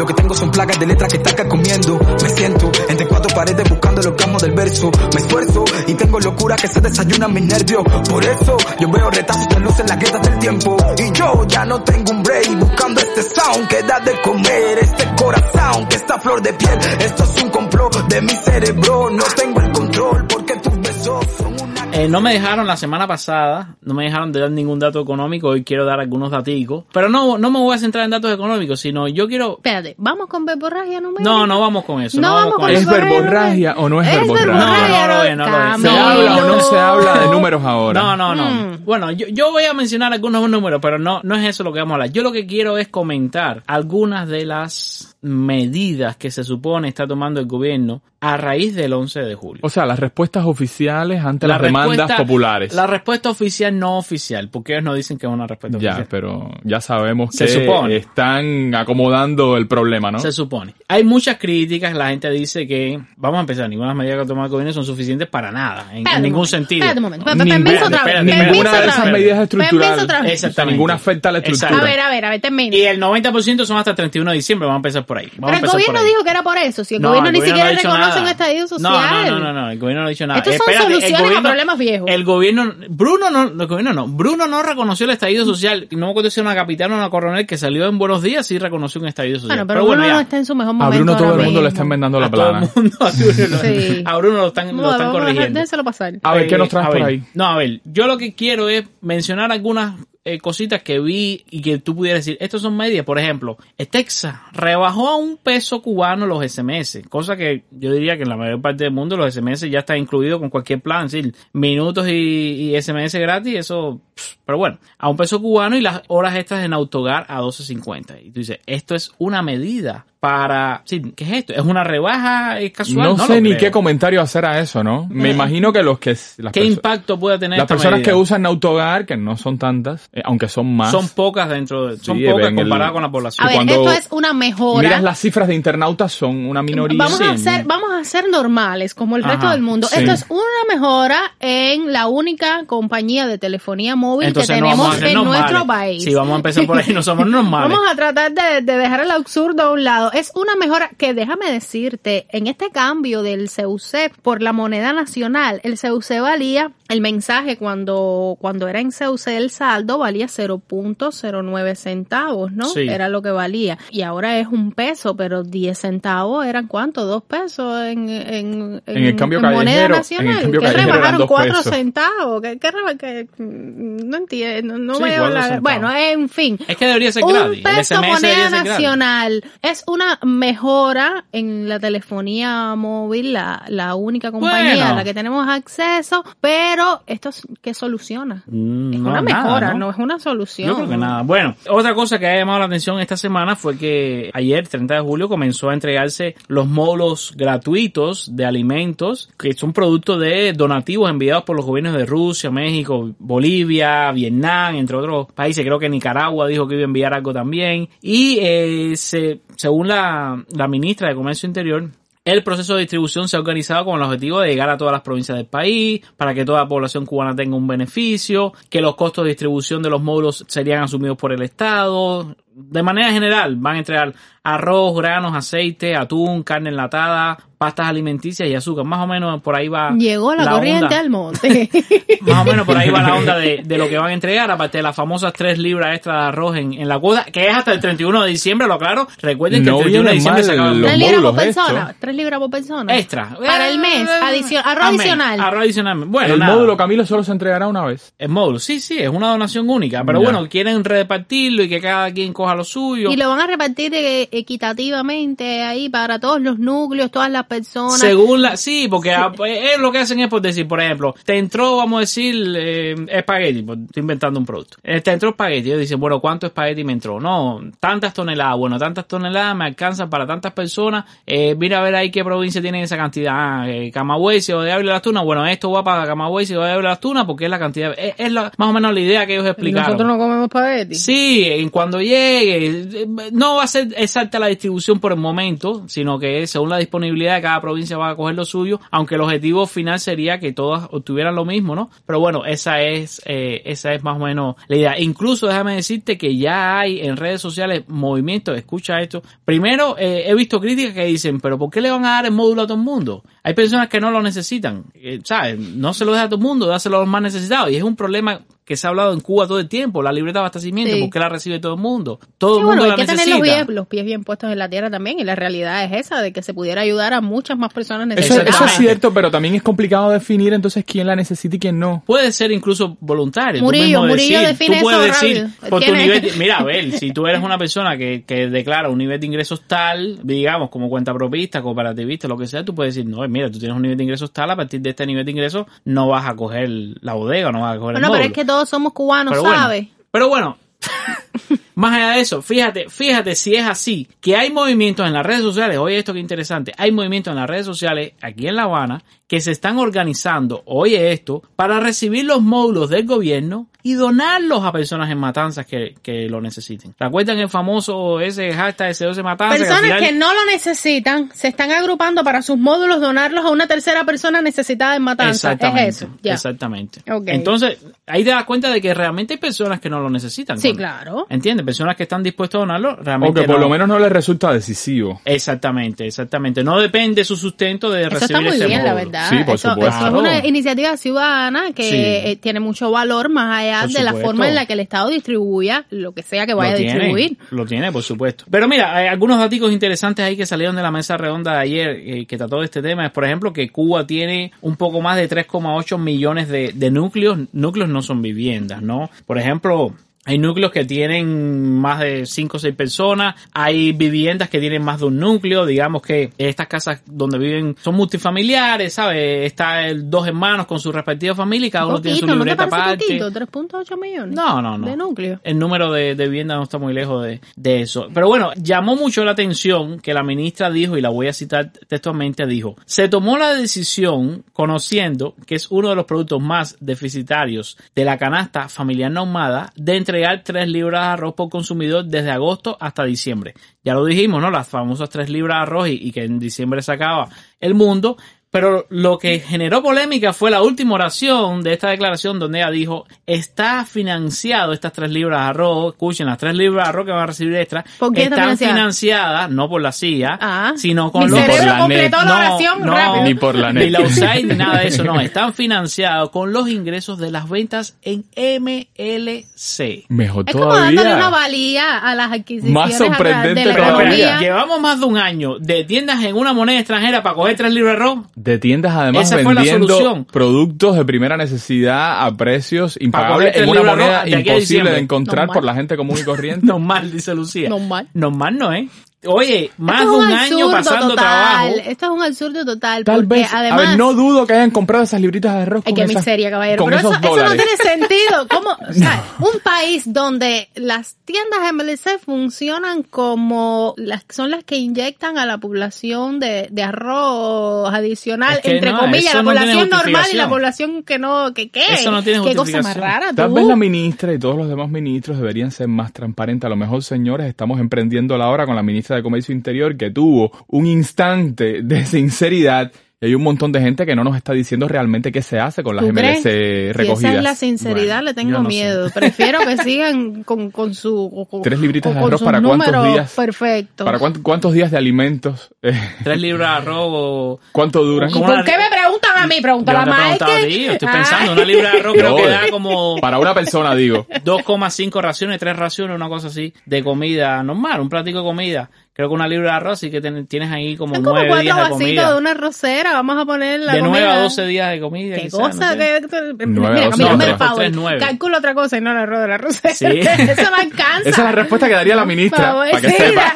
Lo que tengo son placas de letras que están comiendo. Me siento entre cuatro paredes buscando los campos del verso. Me esfuerzo y tengo locura que se desayunan mis nervios. Por eso, yo veo retazos de luz en las grietas del tiempo. Y yo ya no tengo un break buscando este sound que da de comer. Este corazón que está flor de piel. Esto es un complot de mi cerebro. No tengo el control porque tus besos son una... Eh, no me dejaron la semana pasada, no me dejaron de dar ningún dato económico, hoy quiero dar algunos daticos, pero no, no me voy a centrar en datos económicos, sino yo quiero... Espérate, ¿vamos con verborragia numérica? No, no vamos con eso. No No, vamos con con eso. ¿Es eso. verborragia o no es Es verborragia? verborragia, No, no lo es, no lo es. ¿Se habla o no se habla de números ahora? No, no, no. Mm. Bueno, yo, yo voy a mencionar algunos números, pero no, no es eso lo que vamos a hablar. Yo lo que quiero es comentar algunas de las medidas que se supone está tomando el gobierno a raíz del 11 de julio. O sea, las respuestas oficiales ante las demandas populares. La respuesta oficial no oficial, porque ellos no dicen que es una respuesta Ya, oficial. pero ya sabemos Se que supone. están acomodando el problema, ¿no? Se supone. Hay muchas críticas, la gente dice que, vamos a empezar, ninguna de las medidas que ha tomado el gobierno son suficientes para nada, en, ningún sentido. Espérate un momento. Ninguna- Permiso otra vez. espérate, permiso Ninguna de esas medidas estructurales. Exactamente. Ninguna afecta a la estructura. A ver, a ver, a ver, termina. Y el 90% son hasta el 31 de diciembre, vamos a empezar por ahí. Vamos a Pero el gobierno dijo que era por eso. Si el No, gobierno el ni gobierno siquiera no reconoce nada. un estadio No, social. No, no, no, no, el gobierno no ha dicho nada. Estos son Espérate, soluciones a problemas viejos. El gobierno, Bruno no, el gobierno no, Bruno no reconoció el estallido social. No me acuerdo si era una capitana o una coronel que salió en Buenos Días sí reconoció un estallido social. Bueno, pero, Bruno no está en su mejor A momento. Bruno todo el mundo le está enmendando la a todo el plana. mundo, a Bruno, Sí. a Bruno lo están, lo Bueno, están vamos a- corrigiendo. Déjenselo pasar. A ver, ¿qué nos traes a por ahí? No, a ver, yo lo que quiero es mencionar algunas eh, cositas que vi y que tú pudieras decir, estos son medias. Por ejemplo, Texas rebajó a un peso cubano los SMS, cosa que yo diría que en la mayor parte del mundo los SMS ya están incluidos con cualquier plan, es decir, minutos y, SMS gratis, eso, pero bueno, a un peso cubano y las horas extras en autogar a 12.50. Y tú dices, esto es una medida para, sí, ¿qué es esto? ¿Es una rebaja eh, casual? No, lo sé ni creo. qué comentario hacer a eso, ¿no? Me imagino que los que... Las ¿Qué impacto puede tener Las esta personas medida? que usan autogar, que no son tantas, eh, aunque son más. Son pocas dentro de, son Sí, pocas el- comparadas con la población. A ver, cuando esto es una mejora. Miras las cifras de internautas, son una minoría. Vamos a Sí. ser, vamos a ser normales como el Ajá, resto del mundo. sí. Esto es una mejora en la única compañía de telefonía móvil Entonces que no a tenemos ser en normales. nuestro país. Sí, vamos a empezar por ahí, no somos normales. Vamos a tratar de, de dejar el absurdo a un lado. Es una mejora que déjame decirte, en este cambio del CUC por la moneda nacional, el CUC valía, el mensaje cuando, cuando era en CUC el saldo valía 0.09 centavos, ¿no? Sí. Era lo que valía. Y ahora es un peso, pero 10 centavos eran cuánto? Dos pesos en, en, En el cambio moneda callejero- en el nacional. cambio que rebajaron dos 4 pesos. centavos. Que, que reba- que- no entiendo, no Sí, voy a cuatro hablar. centavos. Bueno, en fin. Es que debería ser Un gratis. El peso moneda nacional es una mejora en la telefonía móvil, la, la única compañía Bueno. a la que tenemos acceso, pero esto es que soluciona. Mm, es no, una nada, mejora, ¿no? ¿no? es una solución. Yo creo que nada. Bueno, otra cosa que ha llamado la atención esta semana fue que ayer, 30 de julio, comenzó a entregarse los módulos gratuitos de alimentos, que son producto de donativos enviados por los gobiernos de Rusia, México, Bolivia, Vietnam, entre otros países. Creo que Nicaragua dijo que iba a enviar algo también. Y eh, se, según la, la ministra de Comercio Interior, el proceso de distribución se ha organizado con el objetivo de llegar a todas las provincias del país, para que toda la población cubana tenga un beneficio, que los costos de distribución de los módulos serían asumidos por el Estado. De manera general, van a entregar arroz, granos, aceite, atún, carne enlatada, pastas alimenticias y azúcar. Más o menos por ahí va. Llegó la, corriente onda. al monte. Más o menos por ahí va la onda de, de lo que van a entregar, aparte de las famosas 3 libras extra de arroz en, en la cuota, que es hasta el 31 de diciembre, lo aclaro. Recuerden que No el 31 de diciembre se acaba el los Tres libras por módulos persona. estos. Tres libras por persona. Extra. Para el mes. Adicio- arroz Amén. adicional. Arroz adicional. Bueno, el nada. módulo Camilo solo se entregará una vez. El módulo, sí, sí, es una donación única. Pero Ya. bueno, quieren repartirlo y que cada quien coja lo suyo. Y lo van a repartir eh, equitativamente ahí para todos los núcleos, todas las personas. Según la, sí, porque ah, pues, eh, lo que hacen es por decir, por ejemplo, te entró, vamos a decir, eh, espagueti, pues, estoy inventando un producto. Eh, te entró espagueti, ellos dicen, bueno, ¿cuánto espagueti me entró? No, tantas toneladas, bueno, tantas toneladas me alcanzan para tantas personas, eh, mira a ver ahí qué provincia tienen esa cantidad, ah, eh, Camagüey, Ciudad de Ávila, Las Tunas, bueno, esto va para Camagüey, Ciudad de Ávila, Las Tunas, porque es la cantidad, es, es la- más o menos la idea que ellos explicaron. Nosotros no comemos espagueti. Sí, en cuando llegue llegue. No va a ser exacta la distribución por el momento, sino que según la disponibilidad cada provincia va a coger lo suyo, aunque el objetivo final sería que todas obtuvieran lo mismo, ¿no? Pero bueno, esa es, eh, esa es más o menos la idea. Incluso déjame decirte que ya hay en redes sociales movimientos, escucha esto. Primero, eh, he visto críticas que dicen, pero ¿por qué le van a dar el módulo a todo el mundo? Hay personas que no lo necesitan, eh, ¿sabes? No se lo deja a todo el mundo, dáselo a los más necesitados. Y es un problema que se ha hablado en Cuba todo el tiempo, la libreta de abastecimiento, Sí. porque la recibe todo el mundo. Todo Sí, el mundo bueno, hay la que tener necesita. los pies, los pies bien puestos en la tierra también y la realidad es esa, de que se pudiera ayudar a muchas más personas Eso, necesitadas. eso es cierto, pero también es complicado definir entonces quién la necesita y quién no. Puede ser incluso voluntario. Murillo, Murillo decir, define tú puedes eso decir, por tu nivel de- mira, a ver, si tú eres una persona que, que declara un nivel de ingresos tal, digamos, como cuenta propista, cooperativista, lo que sea, tú puedes decir, no, mira, tú tienes un nivel de ingresos tal, a partir de este nivel de ingresos no vas a coger la bodega, no vas a coger el Bueno, pero es que todos somos cubanos, Pero bueno, ¿sabes? Pero bueno, más allá de eso, fíjate, fíjate si es así, que hay movimientos en las redes sociales, oye esto que interesante, hay movimientos en las redes sociales aquí en La Habana que se están organizando, oye esto, para recibir los módulos del gobierno y donarlos a personas en matanzas que, que lo necesiten. ¿Recuerdan el famoso ese hashtag SOS Matanza? que al Personas final- que no lo necesitan se están agrupando para sus módulos donarlos a una tercera persona necesitada en matanza. Es Exactamente, eso. Ya. exactamente. Ok. Entonces, ahí te das cuenta de que realmente hay personas que no lo necesitan. Sí, claro. ¿Entiendes? Personas que están dispuestas a donarlo, O realmente que por no. lo menos no les resulta decisivo. Exactamente, exactamente. No depende su sustento de Eso recibir está muy ese bien, la módulo. Verdad. Sí, por eso, supuesto. eso es una iniciativa ciudadana que Sí. eh, tiene mucho valor más allá Por de la supuesto. forma en la que el Estado distribuya lo que sea que vaya lo a distribuir. Tiene, lo tiene, por supuesto. Pero mira, hay algunos datos interesantes ahí que salieron de la mesa redonda de ayer eh, que trató de este tema. Es, por ejemplo, que Cuba tiene un poco más de 3,8 millones de, de núcleos. Núcleos no son viviendas, ¿no? Por ejemplo... Hay núcleos que tienen más de 5 o 6 personas, hay viviendas que tienen más de un núcleo, digamos que estas casas donde viven son multifamiliares, ¿sabes? Está el, dos hermanos con su respectiva familia y cada uno tiene su ¿no libreta parece aparte. poquito? 3.8 millones. No, no, no. De núcleo. El número de, de viviendas no está muy lejos de, de eso. Pero bueno, llamó mucho la atención que la ministra dijo, y la voy a citar textualmente, dijo, se tomó la decisión conociendo que es uno de los productos más deficitarios de la canasta familiar normada de entregar 3 libras de arroz por consumidor desde agosto hasta diciembre. Ya lo dijimos, ¿no? Las famosas 3 libras de arroz y, y que en diciembre se acaba el mundo. Pero lo que generó polémica fue la última oración de esta declaración donde ella dijo, está financiado estas tres libras de arroz, escuchen, las tres libras de arroz que van a recibir extra, ¿Por qué están financiada? financiadas, no por la CIA, Ah. sino con Mi los... cerebro la completó net. la oración no, rápido. Ni por la Ni net. la USAID ni nada de eso, no, están financiados con los ingresos de las ventas en MLC. Mejor Es como dándole una todavía. valía a las adquisiciones Más a sorprendente de la todavía. economía. llevamos más de un año de tiendas en una moneda extranjera para coger tres libras de arroz. De tiendas además Esa vendiendo productos de primera necesidad a precios impagables en una moneda de imposible de encontrar Normal. por la gente común y corriente. Normal, dice Lucía. Normal. Normal no, ¿eh? Oye, más Esto de es un año absurdo pasando total. trabajo. Esto es un absurdo total. Tal porque vez, además, a ver, no dudo que hayan comprado esas libritas de arroz Ay, con qué esas- miseria, caballero. con Pero eso, esos eso no tiene sentido. ¿Cómo? O sea, un país donde las tiendas MLC funcionan como las son las que inyectan a la población de, de arroz adicional, Es que entre no, comillas, la no población normal y la población que no, que qué. Eso no tiene Qué cosa más rara. Tal tú. vez la ministra y todos los demás ministros deberían ser más transparentes. A lo mejor, señores, estamos emprendiendo la hora con la ministra de Comercio Interior que tuvo un instante de sinceridad y hay un montón de gente que no nos está diciendo realmente qué se hace con las ¿Tú crees? MLC Si recogidas. esa es la sinceridad, Bueno, le tengo sé. miedo. Prefiero que sigan con, con su... con- Tres libritas de arroz para cuántos días. Perfecto. ¿Para cuánto- cuántos días de alimentos? Tres libras de arroz o... ¿Cuánto duran? ¿Y ¿Cómo por la- qué me preguntan a mí? Yo Pregúntale no a te he preguntado a Mike. ti, estoy Ay. pensando, una libra de arroz creo que da como Para una persona, digo. 2,5 raciones, 3 raciones, una cosa así, de comida normal, un platico de comida. Creo que una libra de arroz, así que ten- tienes ahí como Es como 9 cuatro días de vasitos comida. de una rosera. Vamos a poner la de 9 comida. a 12 días de comida. Qué quizá, cosa. no sé. que- Nueve Mira, a doce me favor. Nueve. Calculo otra cosa y no el arroz de la rosera. Sí. Eso no alcanza. Esa es la respuesta que daría la ministra. Favor, para que sí, sepa.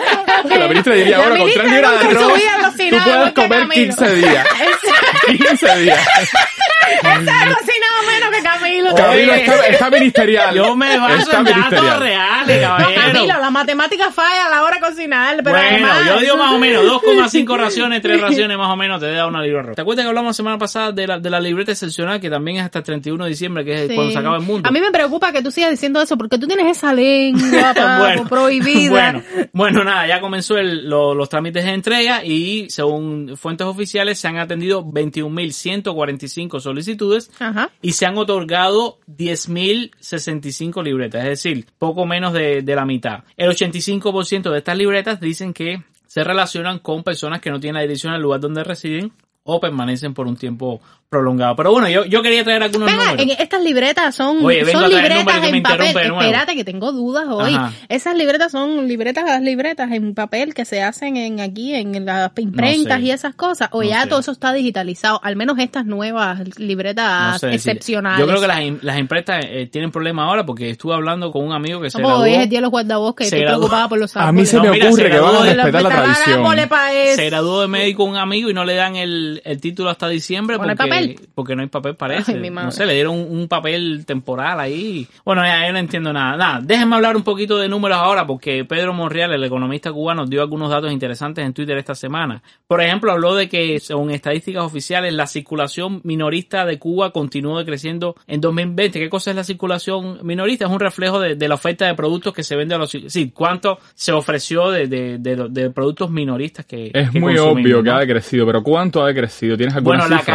la- La ministra diría, bueno, con tres libras de arroz, tú puedes comer Camilo. 15 días. 15 días. Esa ha cocinado menos que Camilo. Camilo. Está, está ministerial. Yo me baso Está en datos reales, No, caballero. Camilo, la matemática falla a la hora de cocinar, pero bueno, además... yo digo más o menos 2,5 raciones, 3 raciones más o menos te da una arroz. ¿Te acuerdas que hablamos la semana pasada de la, de la libreta excepcional que también es hasta el 31 de diciembre, que es Sí. cuando se acaba el mundo? A mí me preocupa que tú sigas diciendo eso porque tú tienes esa lengua, papo, prohibida. Bueno, bueno, nada, ya comenzó el- lo- los trámites de entrega y según fuentes oficiales se han atendido 21.145 solicitudes Ajá. y se han otorgado 10.065 libretas, es decir, poco menos de, de la mitad. El 85% de estas libretas dicen que se relacionan con personas que no tienen la dirección al lugar donde residen o permanecen por un tiempo prolongado. Pero bueno, yo, yo quería traer algunos Venga, números. en estas libretas son, Oye, son libretas en papel. Espérate, que tengo dudas hoy. Ajá. Esas libretas son libretas, las libretas en papel que se hacen en aquí, en las imprentas sé. y esas cosas. O No ya sé. todo eso está digitalizado. Al menos estas nuevas libretas No sé decir. excepcionales. Yo creo que las, las imprestas eh, tienen problemas ahora porque estuve hablando con un amigo que se graduó. hoy es el día de los guardabosques. Se Estoy graduó. preocupada por los A mí árboles. se No, me mira, ocurre se que van a graduó de la- respetar la tradición. árboles se graduó de médico un amigo y no le dan el, el título hasta diciembre ¿Por no hay porque, papel? porque no hay papel parece. Ay, no sé, le dieron un, un papel temporal ahí. Bueno, ya, yo no entiendo nada. Nada, déjenme hablar un poquito de números ahora porque Pedro Monreal, el economista cubano, dio algunos datos interesantes en Twitter esta semana. Por ejemplo, habló de que según estadísticas oficiales la circulación minorista de Cuba continuó decreciendo en 2020. ¿Qué cosa es la circulación minorista? Es un reflejo de, de la oferta de productos que se vende a los... Sí, cuánto se ofreció de, de, de- de productos minoristas que... Es que muy obvio que ha decrecido, pero ¿cuánto ha decrecido? ¿Tienes alguna Bueno, la cifra?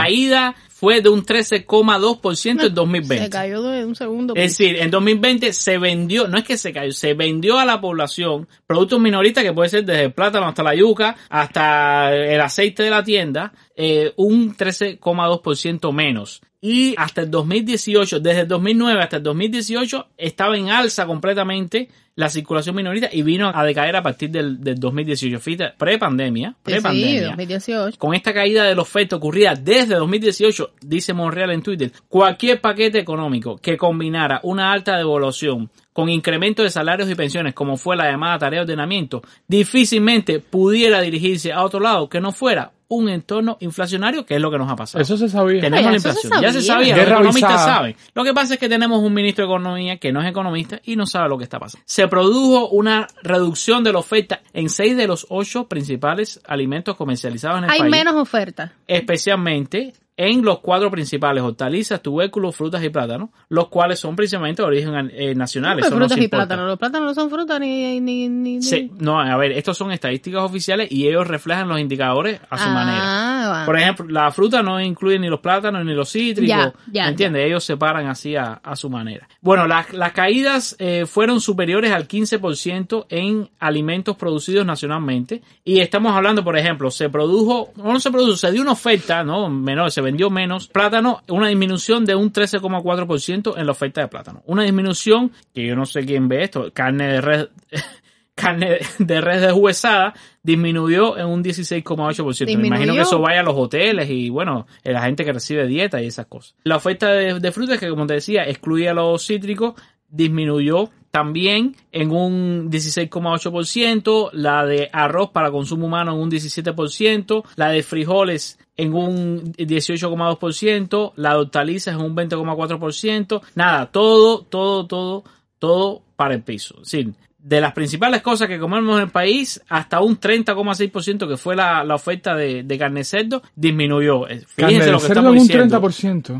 Caída fue de un 13,2% en Se 2020. cayó de un segundo. Es decir, en 2020 se vendió, no es que se cayó, se vendió a la población productos minoristas que puede ser desde el plátano hasta la yuca, hasta el aceite de la tienda, eh, un 13,2% menos. Y hasta el 2018, desde el 2009 hasta el 2018, estaba en alza completamente la circulación minorista y vino a decaer a partir del, del 2018. Fíjate, pre-pandemia, Sí, pre-pandemia. 2018. Con esta caída de la oferta ocurrida desde 2018, dice Monreal en Twitter, cualquier paquete económico que combinara una alta devolución con incremento de salarios y pensiones, como fue la llamada tarea de ordenamiento, difícilmente pudiera dirigirse a otro lado que no fuera un entorno inflacionario, que es lo que nos ha pasado. Eso se sabía. Tenemos la se inflación. Ya se sabía. los economistas avisada. saben. Lo que pasa es que tenemos un ministro de Economía que no es economista y no sabe lo que está pasando. Se produjo una reducción de la oferta en seis de los ocho principales alimentos comercializados en el Hay país menos oferta. especialmente en los cuatro principales, hortalizas, tubérculos, frutas y plátanos, los cuales son principalmente de origen eh, nacional. Eso no frutas y plátanos. Los plátanos no son frutas ni... ni, ni, ni- Sí, no, a ver, estos son estadísticas oficiales y ellos reflejan los indicadores a su Ah, manera. va. Por ejemplo, la fruta no incluye ni los plátanos ni los cítricos, Ya, ya, ¿me entiendes? Ellos separan así a, a su manera. Bueno, las, las caídas eh, fueron superiores al 15% en alimentos producidos nacionalmente y estamos hablando, por ejemplo, se produjo, no se produjo, se dio una oferta, ¿no? Menor, se vendió menos plátano, una disminución de un 13,4% en la oferta de plátano. Una disminución que yo no sé quién ve esto, carne de res, carne de res deshuesada disminuyó en un 16,8%. Me imagino que eso vaya a los hoteles y bueno, a la gente que recibe dieta y esas cosas. La oferta de, de frutas que como te decía excluía los cítricos disminuyó también en un 16,8%, la de arroz para consumo humano en un 17%, la de frijoles en un 18,2%, la de hortalizas en un 20,4%, nada, todo, todo, todo, todo para el piso. Es decir, de las principales cosas que comemos en el país, hasta un 30,6% que fue la, la oferta de, de carne de cerdo, disminuyó. Eh, Carne Fíjense lo que cerdo estamos un diciendo.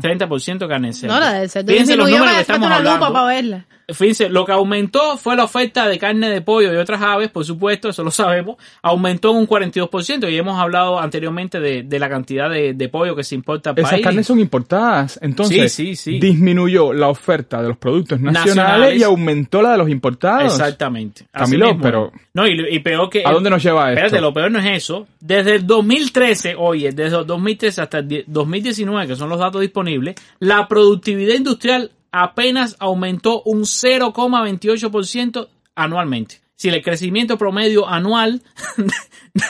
30%. 30% carne de cerdo. No, la del cerdo Fíjense los números que estamos hablando. para verla. Fíjense, lo que aumentó fue la oferta de carne de pollo y otras aves, por supuesto, eso lo sabemos, aumentó en un 42% y hemos hablado anteriormente de, de la cantidad de, de pollo que se importa Esas país. carnes son importadas. Entonces, Sí, sí, sí. disminuyó la oferta de los productos nacionales, Nacionales. y aumentó la de los importados. Exactamente. Así Camilo, mismo. pero- No, y, y peor que... ¿A dónde nos lleva esto? Espérate, lo peor no es eso. Desde el 2013, oye, desde el 2013 hasta el die- 2019, que son los datos disponibles, la productividad industrial apenas aumentó un 0,28% anualmente. Si el crecimiento promedio anual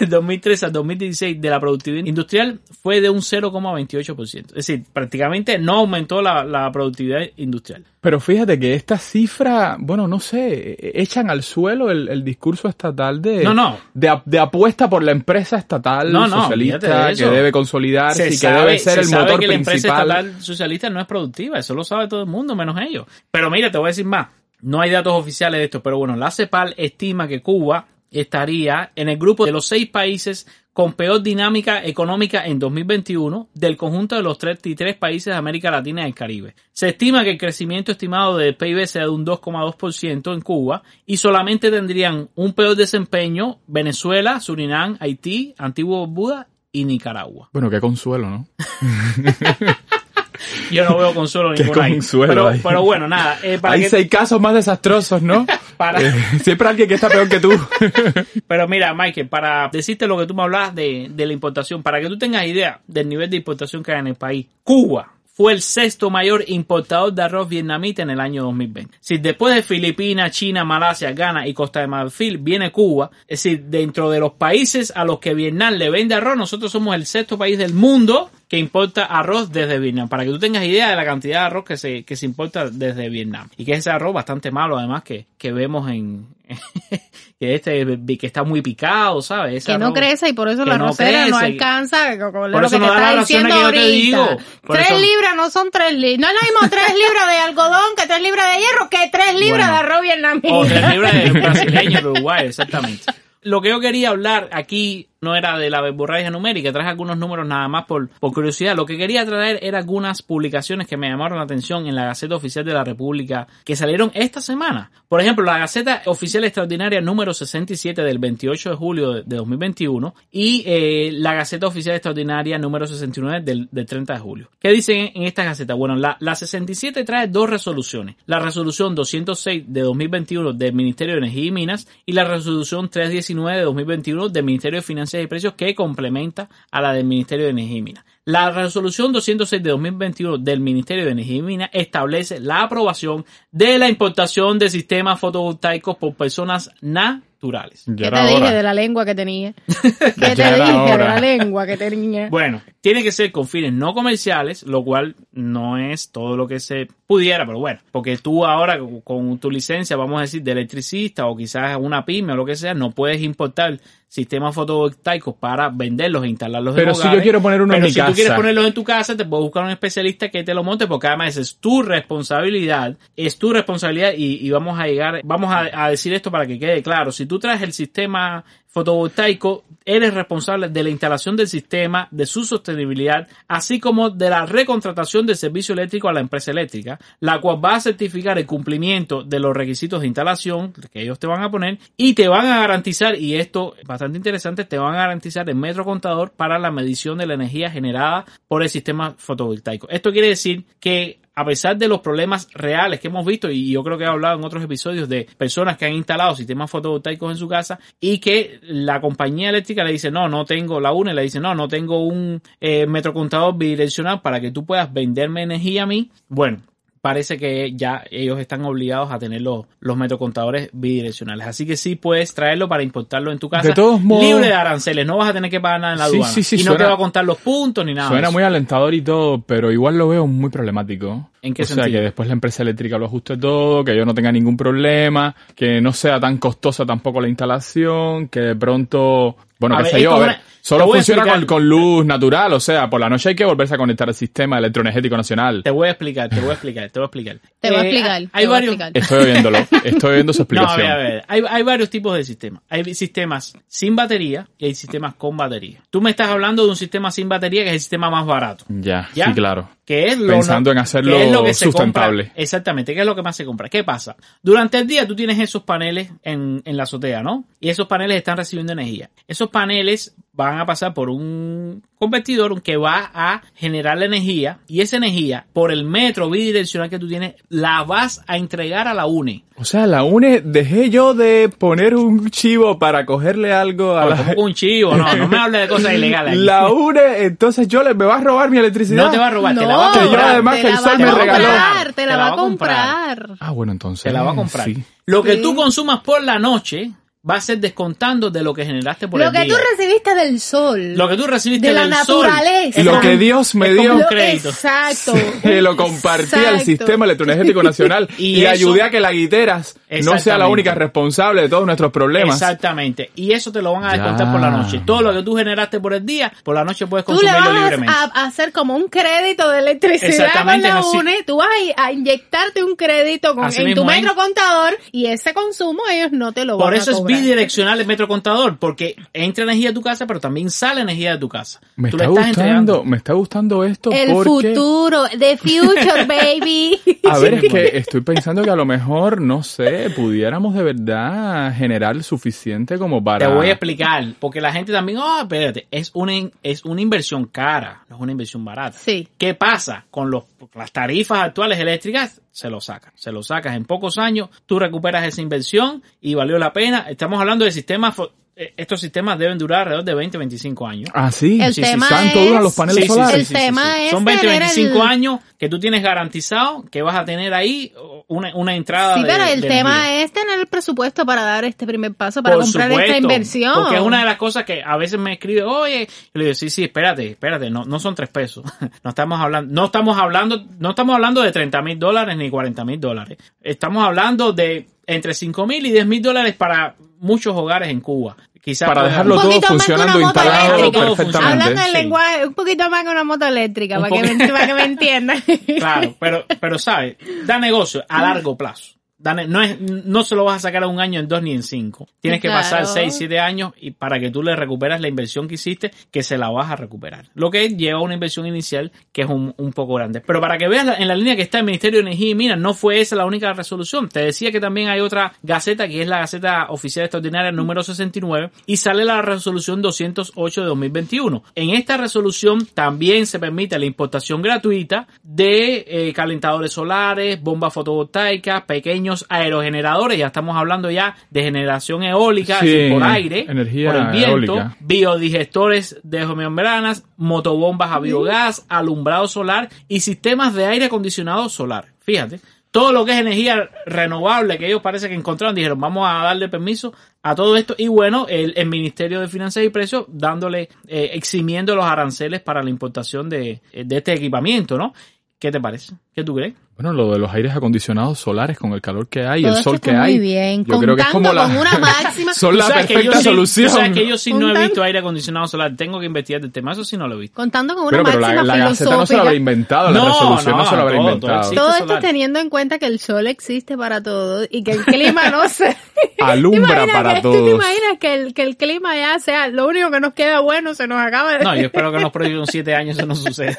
2003 al 2016 de la productividad industrial fue de un 0,28%. Es decir, prácticamente no aumentó la, la productividad industrial. Pero fíjate que esta cifra, bueno, no sé, echan al suelo el, el discurso estatal de, No, no. de, de apuesta por la empresa estatal No, socialista de que debe consolidarse y que sabe- debe ser se el sabe motor que la empresa principal. estatal socialista no es productiva, eso lo sabe todo el mundo, menos ellos. Pero mira, te voy a decir más. No hay datos oficiales de esto, pero bueno, la CEPAL estima que Cuba estaría en el grupo de los seis países con peor dinámica económica en 2021 del conjunto de los 33 países de América Latina y el Caribe. Se estima que el crecimiento estimado del PIB sea de un 2,2% en Cuba y solamente tendrían un peor desempeño Venezuela, Surinam, Haití, Antigua Barbuda y Nicaragua. Bueno, qué consuelo, ¿no? Yo no veo consuelo Qué ninguno ahí. consuelo Pero, pero bueno, nada. eh, para Hay que- seis casos más desastrosos, ¿no? Para- Eh, siempre alguien que está peor que tú. Pero mira, Michael, para decirte lo que tú me hablabas de, de la importación, para que tú tengas idea del nivel de importación que hay en el país, Cuba fue el sexto mayor importador de arroz vietnamita en el año 2020. Si después de Filipinas, China, Malasia, Ghana y Costa de Marfil viene Cuba, es decir, dentro de los países a los que Vietnam le vende arroz, nosotros somos el sexto país del mundo que importa arroz desde Vietnam. Para que tú tengas idea de la cantidad de arroz que se, que se importa desde Vietnam. Y que es ese arroz bastante malo, además, que, que vemos en... que este que está muy picado, ¿sabes? Ese Que no arroz crece y por eso la no rosera no crece. alcanza con Por lo eso que no te da está raciones diciendo que yo te ahorita. digo. Tres eso- libras no son tres libras. No es lo mismo tres libras de algodón que tres libras de hierro que tres libras Bueno. de arroz vietnamita. O tres libras de brasileño, de Uruguay, exactamente. Lo que yo quería hablar aquí no era de la verborragia numérica, traje algunos números nada más por, por curiosidad. Lo que quería traer era algunas publicaciones que me llamaron la atención en la Gaceta Oficial de la República que salieron esta semana. Por ejemplo, la Gaceta Oficial Extraordinaria número 67 del 28 de julio de, de 2021 y eh, la Gaceta Oficial Extraordinaria número 69 del, del 30 de julio. ¿Qué dicen en esta Gaceta? Bueno, la, la 67 trae dos resoluciones. La resolución 206 de 2021 del Ministerio de Energía y Minas y la resolución 319 de 2021 del Ministerio de Finanzas y Precios que complementa a la del Ministerio de Energía y Minas. La resolución 206 de 2021 del Ministerio de Energía y Minas establece la aprobación de la importación de sistemas fotovoltaicos por personas naturales. ¿Qué te dije hora. de la lengua que tenía? ¿Qué te dije de la lengua que tenía? Bueno, tiene que ser con fines no comerciales, lo cual no es todo lo que se pudiera, pero bueno, porque tú ahora con- con tu licencia, vamos a decir, de electricista o quizás una pyme o lo que sea, no puedes importar sistemas fotovoltaicos para venderlos e instalarlos en Pero si hogares. yo quiero poner uno en Pero mi si casa. tú quieres ponerlos en tu casa, te puedes buscar un especialista que te lo monte, porque además es tu responsabilidad, es tu responsabilidad y, y vamos a llegar, vamos a, a decir esto para que quede claro. Si tú traes el sistema fotovoltaico, eres responsable de la instalación del sistema, de su sostenibilidad, así como de la recontratación del servicio eléctrico a la empresa eléctrica, la cual va a certificar el cumplimiento de los requisitos de instalación que ellos te van a poner y te van a garantizar, y esto es bastante interesante, te van a garantizar el metro contador para la medición de la energía generada por el sistema fotovoltaico. Esto quiere decir que a pesar de los problemas reales que hemos visto, y yo creo que he hablado en otros episodios de personas que han instalado sistemas fotovoltaicos en su casa y que la compañía eléctrica le dice, no, no tengo, la UNE le dice, no, no tengo un eh, metrocontador bidireccional para que tú puedas venderme energía a mí. Bueno, parece que ya ellos están obligados a tener los, los metrocontadores bidireccionales. Así que sí puedes traerlo para importarlo en tu casa. De todos modos- libre de aranceles, no vas a tener que pagar nada en la Sí, aduana. sí, sí, y no te va a contar los puntos ni nada. Suena muy alentador y todo, pero igual lo veo muy problemático. ¿En qué o sea, que después la empresa eléctrica lo ajuste todo, que yo no tenga ningún problema, que no sea tan costosa tampoco la instalación, que de pronto, bueno, A qué ver, sé yo, a ver, solo funciona con, luz natural, o sea, por la noche hay que volverse a conectar al sistema electroenergético nacional. Te voy a explicar, te voy a explicar, te voy a explicar. Te voy a Eh, explicar. Hay te voy a varios, explicar. Estoy oyéndolo, estoy oyendo su No, a explicación. ver, a ver. Hay, hay varios tipos de sistemas. Hay sistemas sin batería y hay sistemas con batería. Tú me estás hablando de un sistema sin batería que es el sistema más barato. Ya, ¿Ya? sí, claro. Que es lo Pensando no- en hacerlo que es lo que se compra. Exactamente, ¿qué es lo que más se compra? ¿Qué pasa? Durante el día tú tienes esos paneles en, en la azotea, ¿no? Y esos paneles están recibiendo energía. Esos paneles van a pasar por un convertidor que va a generar la energía y esa energía, por el metro bidireccional que tú tienes, la vas a entregar a la UNE. O sea, la UNE, dejé yo de poner un chivo para cogerle algo a la... un chivo, no, no me hables de cosas ilegales. aquí. La UNE, entonces yo le, me va a robar mi electricidad. No te va a robar, te la va No, a Que yo comprar. además te que el la sol va me a regaló. comprar, Te la va a comprar. Ah, bueno, entonces. Te la va a comprar. Sí. Lo que Sí. tú consumas por la noche, va a ser descontando de lo que generaste por Lo el que día. tú recibiste del sol. lo que tú recibiste de la del sol. naturaleza. Y lo que Dios me dio, un Lo- crédito. Exacto. que lo compartí al Exacto. Sistema Electroenergético Nacional Y y, eso- ayudé a que la guiteras no sea la única responsable de todos nuestros problemas. Exactamente. Y eso te lo van a descontar Ya. por la noche. Todo lo que tú generaste por el día, por la noche puedes Tú le consumirlo vas libremente. a, hacer como un crédito de electricidad con Exactamente, la es así. UNE. Tú vas a, inyectarte un crédito con, Así en tu es. metro contador y ese consumo ellos no te lo Por van eso a es cobrar. bidireccional el metro contador, porque entra energía a tu casa, pero también sale energía de tu casa. Me tú está estás gustando, entregando. me está gustando esto El porque futuro, the future, baby. a ver es que estoy pensando que a lo mejor no sé, pudiéramos de verdad generar suficiente como para Te voy a explicar, porque la gente también, oh, espérate, es una, es una inversión cara, no es una inversión barata. Sí. ¿Qué pasa con los, las tarifas actuales eléctricas? Se lo sacan, se lo sacas en pocos años, tú recuperas esa inversión y valió la pena. Estamos hablando de sistemas, estos sistemas deben durar alrededor de 20, 25 años. Ah, sí. El sí, tema sí. ¿Cuánto duran es- los paneles Sí, sí, solares? El tema es Son 20, tener 25 el- años que tú tienes garantizado que vas a tener ahí una, una entrada Sí, de- pero el de tema energía. es tener el presupuesto para dar este primer paso, para Por comprar esta supuesto, inversión. Porque es una de las cosas que a veces me escribe, oye, y le digo, sí, sí, espérate, espérate, no, no son tres pesos. No estamos hablando, no estamos hablando, no estamos hablando de 30 mil dólares ni 40 mil dólares. Estamos hablando de entre 5 mil y 10 mil dólares para muchos hogares en Cuba. Quizás Para dejarlo Un todo funcionando, instalado perfectamente. Hablando en Sí. lenguaje, un poquito más que una moto eléctrica, para que, me, para que me entiendan. Claro, pero, pero sabes, da negocio a largo plazo. No, es, no se lo vas a sacar a un año, en dos ni en cinco. Tienes que pasar seis, siete años y para que tú le recuperas la inversión que hiciste, que se la vas a recuperar. Lo que lleva una inversión inicial que es un, un poco grande. Pero para que veas la- en la línea que está el Ministerio de Energía y Minas, no fue esa la única resolución. Te decía que también hay otra gaceta, que es la Gaceta Oficial Extraordinaria número 69, y sale la resolución 208 de 2021. En esta resolución también se permite la importación gratuita de eh, calentadores solares, bombas fotovoltaicas, pequeños aerogeneradores, ya estamos hablando ya de generación eólica, Sí, es decir, por aire, energía por el viento, eólica. biodigestores de membranas, motobombas a biogás, alumbrado solar y sistemas de aire acondicionado solar. Fíjate, todo lo que es energía renovable que ellos parece que encontraron, dijeron vamos a darle permiso a todo esto y bueno, el, el Ministerio de Finanzas y Precios dándole, eh, eximiendo los aranceles para la importación de, de este equipamiento, ¿no? ¿Qué te parece? ¿Qué tú crees? Bueno, lo de los aires acondicionados solares con el calor que hay y Todo el sol que muy hay. bien, Yo creo que es como contando la con una máxima. son la que yo perfecta sí- solución. tú sabes que yo sí no he visto aire acondicionado solar. Tengo que investigar del tema. Eso sí no lo he visto. Contando con una Pero, pero la, máxima la Gaceta no se lo filosófica. habrá inventado, la No, resolución no, no, se lo habrá todo, todo inventado. existe. Todo esto solar. teniendo en cuenta que el sol existe para todos y que el clima no se... Alumbra ¿Te imaginas para que- ¿Tú te todos. imaginas que el, que el clima ya sea lo único que nos queda bueno, se nos acaba de... No, yo espero que en los próximos siete años eso no suceda.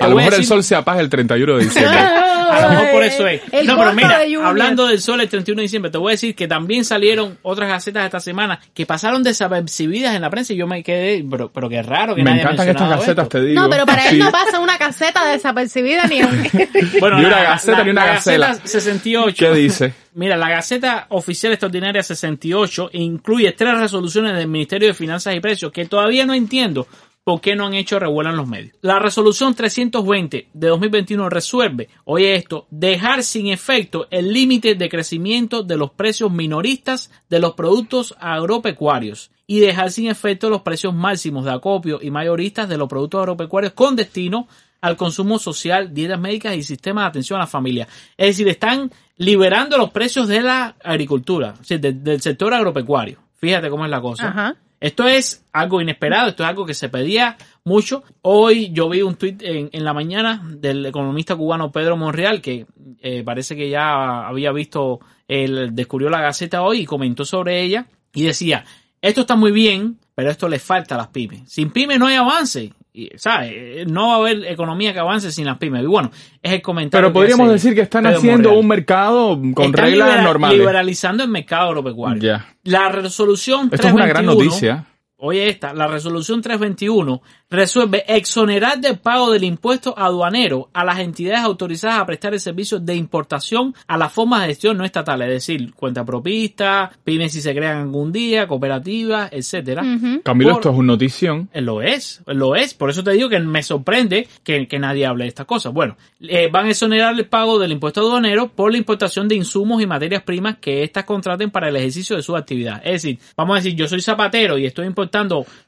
A lo mejor el sol se apaga el 31 de diciembre. A lo mejor por eso es. El no, pero mira, de hablando del sol el 31 de diciembre, te voy a decir que también salieron otras gacetas esta semana que pasaron desapercibidas en la prensa y yo me quedé, pero, pero qué raro que Me nadie encantan estas mencionado gacetas, esto. te digo. No, pero para Sí. él no pasa una caseta desapercibida ni un... Bueno, Ni una la- gaceta, la- ni una la gacela. Gaceta 68. ¿Qué dice? Mira, la Gaceta Oficial Extraordinaria 68 incluye tres resoluciones del Ministerio de Finanzas y Precios que todavía no entiendo por qué no han hecho revuelo en los medios. La resolución 320 de 2021 resuelve, oye esto, dejar sin efecto el límite de crecimiento de los precios minoristas de los productos agropecuarios y dejar sin efecto los precios máximos de acopio y mayoristas de los productos agropecuarios con destino al consumo social, dietas médicas y sistemas de atención a la familia. Es decir, están liberando los precios de la agricultura, del sector agropecuario. Fíjate cómo es la cosa. Ajá. Esto es algo inesperado, esto es algo que se pedía mucho. Hoy yo vi un tuit en, en la mañana del economista cubano Pedro Monreal, que eh, parece que ya había visto, el, descubrió la Gaceta hoy y comentó sobre ella y decía, esto está muy bien, pero esto le falta a las pymes. Sin pymes no hay avance. Y, ¿sabes? No va a haber economía que avance sin las pymes. Y bueno, es el comentario. Pero podríamos decir que están Pedro haciendo Monreal. un mercado con Están reglas libera- normales. liberalizando el mercado agropecuario. Ya. La resolución Esto es una gran 321, noticia. Oye esta, la resolución 321 resuelve exonerar del pago del impuesto aduanero a las entidades autorizadas a prestar el servicio de importación a las formas de gestión no estatales, es decir, cuenta propista, pymes si se crean algún día, cooperativas, etcétera. Camilo, Por- esto es una notición. Eh, Lo es, lo es. Por eso te digo que me sorprende que, que nadie hable de estas cosas. Bueno, eh, van a exonerar el pago del impuesto aduanero por la importación de insumos y materias primas que éstas contraten para el ejercicio de su actividad. Es decir, vamos a decir, yo soy zapatero y estoy importando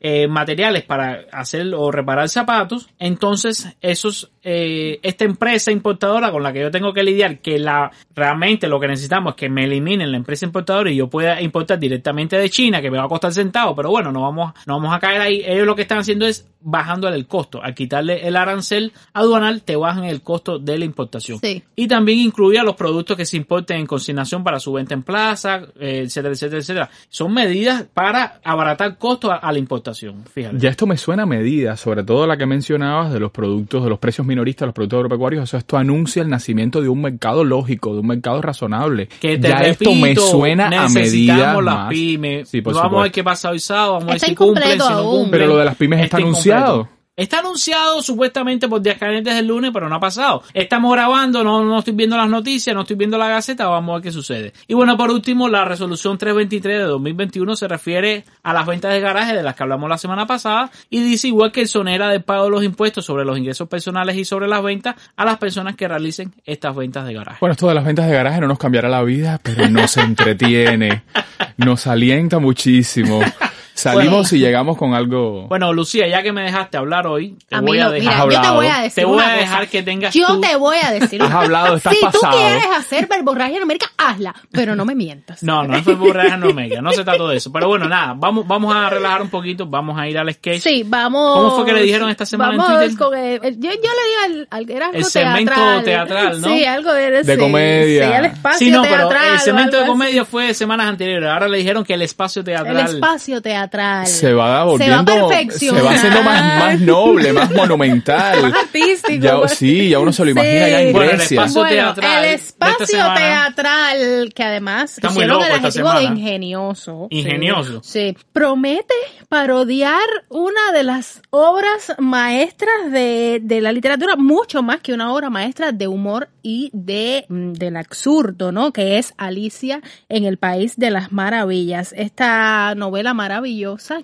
eh, materiales para hacer o reparar zapatos, entonces esos, eh, esta empresa importadora con la que yo tengo que lidiar, que la realmente lo que necesitamos es que me eliminen la empresa importadora y yo pueda importar directamente de China, que me va a costar centavos, pero bueno, no vamos, no vamos a caer ahí. Ellos lo que están haciendo es bajándole el costo. Al quitarle el arancel aduanal, te bajan el costo de la importación. Sí. Y también incluye a los productos que se importen en consignación para su venta en plaza, eh, etcétera, etcétera, etcétera. Son medidas para abaratar costos a, a la importación. Fíjate. Ya esto me suena a medida, sobre todo la que mencionabas de los productos, de los precios minoristas, los productos agropecuarios. Eso esto anuncia el nacimiento de un mercado lógico, de un mercado razonable. Que te ya esto me suena a medida necesitamos las más. pymes. Sí, por vamos a ver qué pasa hoy sábado, vamos a ver si cumplen, si no cumplen. Pero lo de las pymes está anunciado. Está anunciado supuestamente por días calientes del lunes, pero no ha pasado. Estamos grabando, no, no estoy viendo las noticias, no estoy viendo la gaceta, vamos a ver qué sucede. Y bueno, por último, la resolución 323 de 2021 se refiere a las ventas de garaje de las que hablamos la semana pasada y dice igual que exonera del pago de los impuestos sobre los ingresos personales y sobre las ventas a las personas que realicen estas ventas de garaje. Bueno, esto de las ventas de garaje no nos cambiará la vida, pero nos entretiene, nos alienta muchísimo. Salimos y llegamos con algo. Bueno, Lucía, ya que me dejaste hablar hoy, te A voy no, a dejar. mira, yo te hablado. voy a decir Te voy una a cosa. dejar que tengas Yo tú- te voy a decir Has hablado, estás Si pasado. tú quieres hacer verborragia numérica, hazla, pero no me mientas. No, no fue burraja no mega, no se trató de eso. Pero bueno, nada, vamos, vamos a relajar un poquito, vamos a ir al sketch. Sí, vamos. ¿Cómo fue que le dijeron esta semana en vamos Twitter? Con el- el- yo, yo le di al, al era algo El segmento teatral. teatral, ¿no? Sí, algo de, De sí, comedia. Sí, el espacio Sí, no, pero teatral. el segmento de algo así. comedia fue semanas anteriores. Ahora le dijeron que el espacio teatral. El espacio teatral. Se va volviendo, Se va perfeccionando. se va haciendo más, más noble, más monumental. Más artístico. Ya, pues. sí, ya uno se lo imagina Sí. ya en Bueno, el Grecia. espacio Bueno, teatral el espacio semana. teatral, que además Está muy loco el adjetivo de ingenioso. Ingenioso. Sí, sí. Promete parodiar una de las obras maestras de, de la literatura, mucho más que una obra maestra de humor y de mm, del absurdo, ¿no? Que es Alicia en el País de las Maravillas. Esta novela maravillosa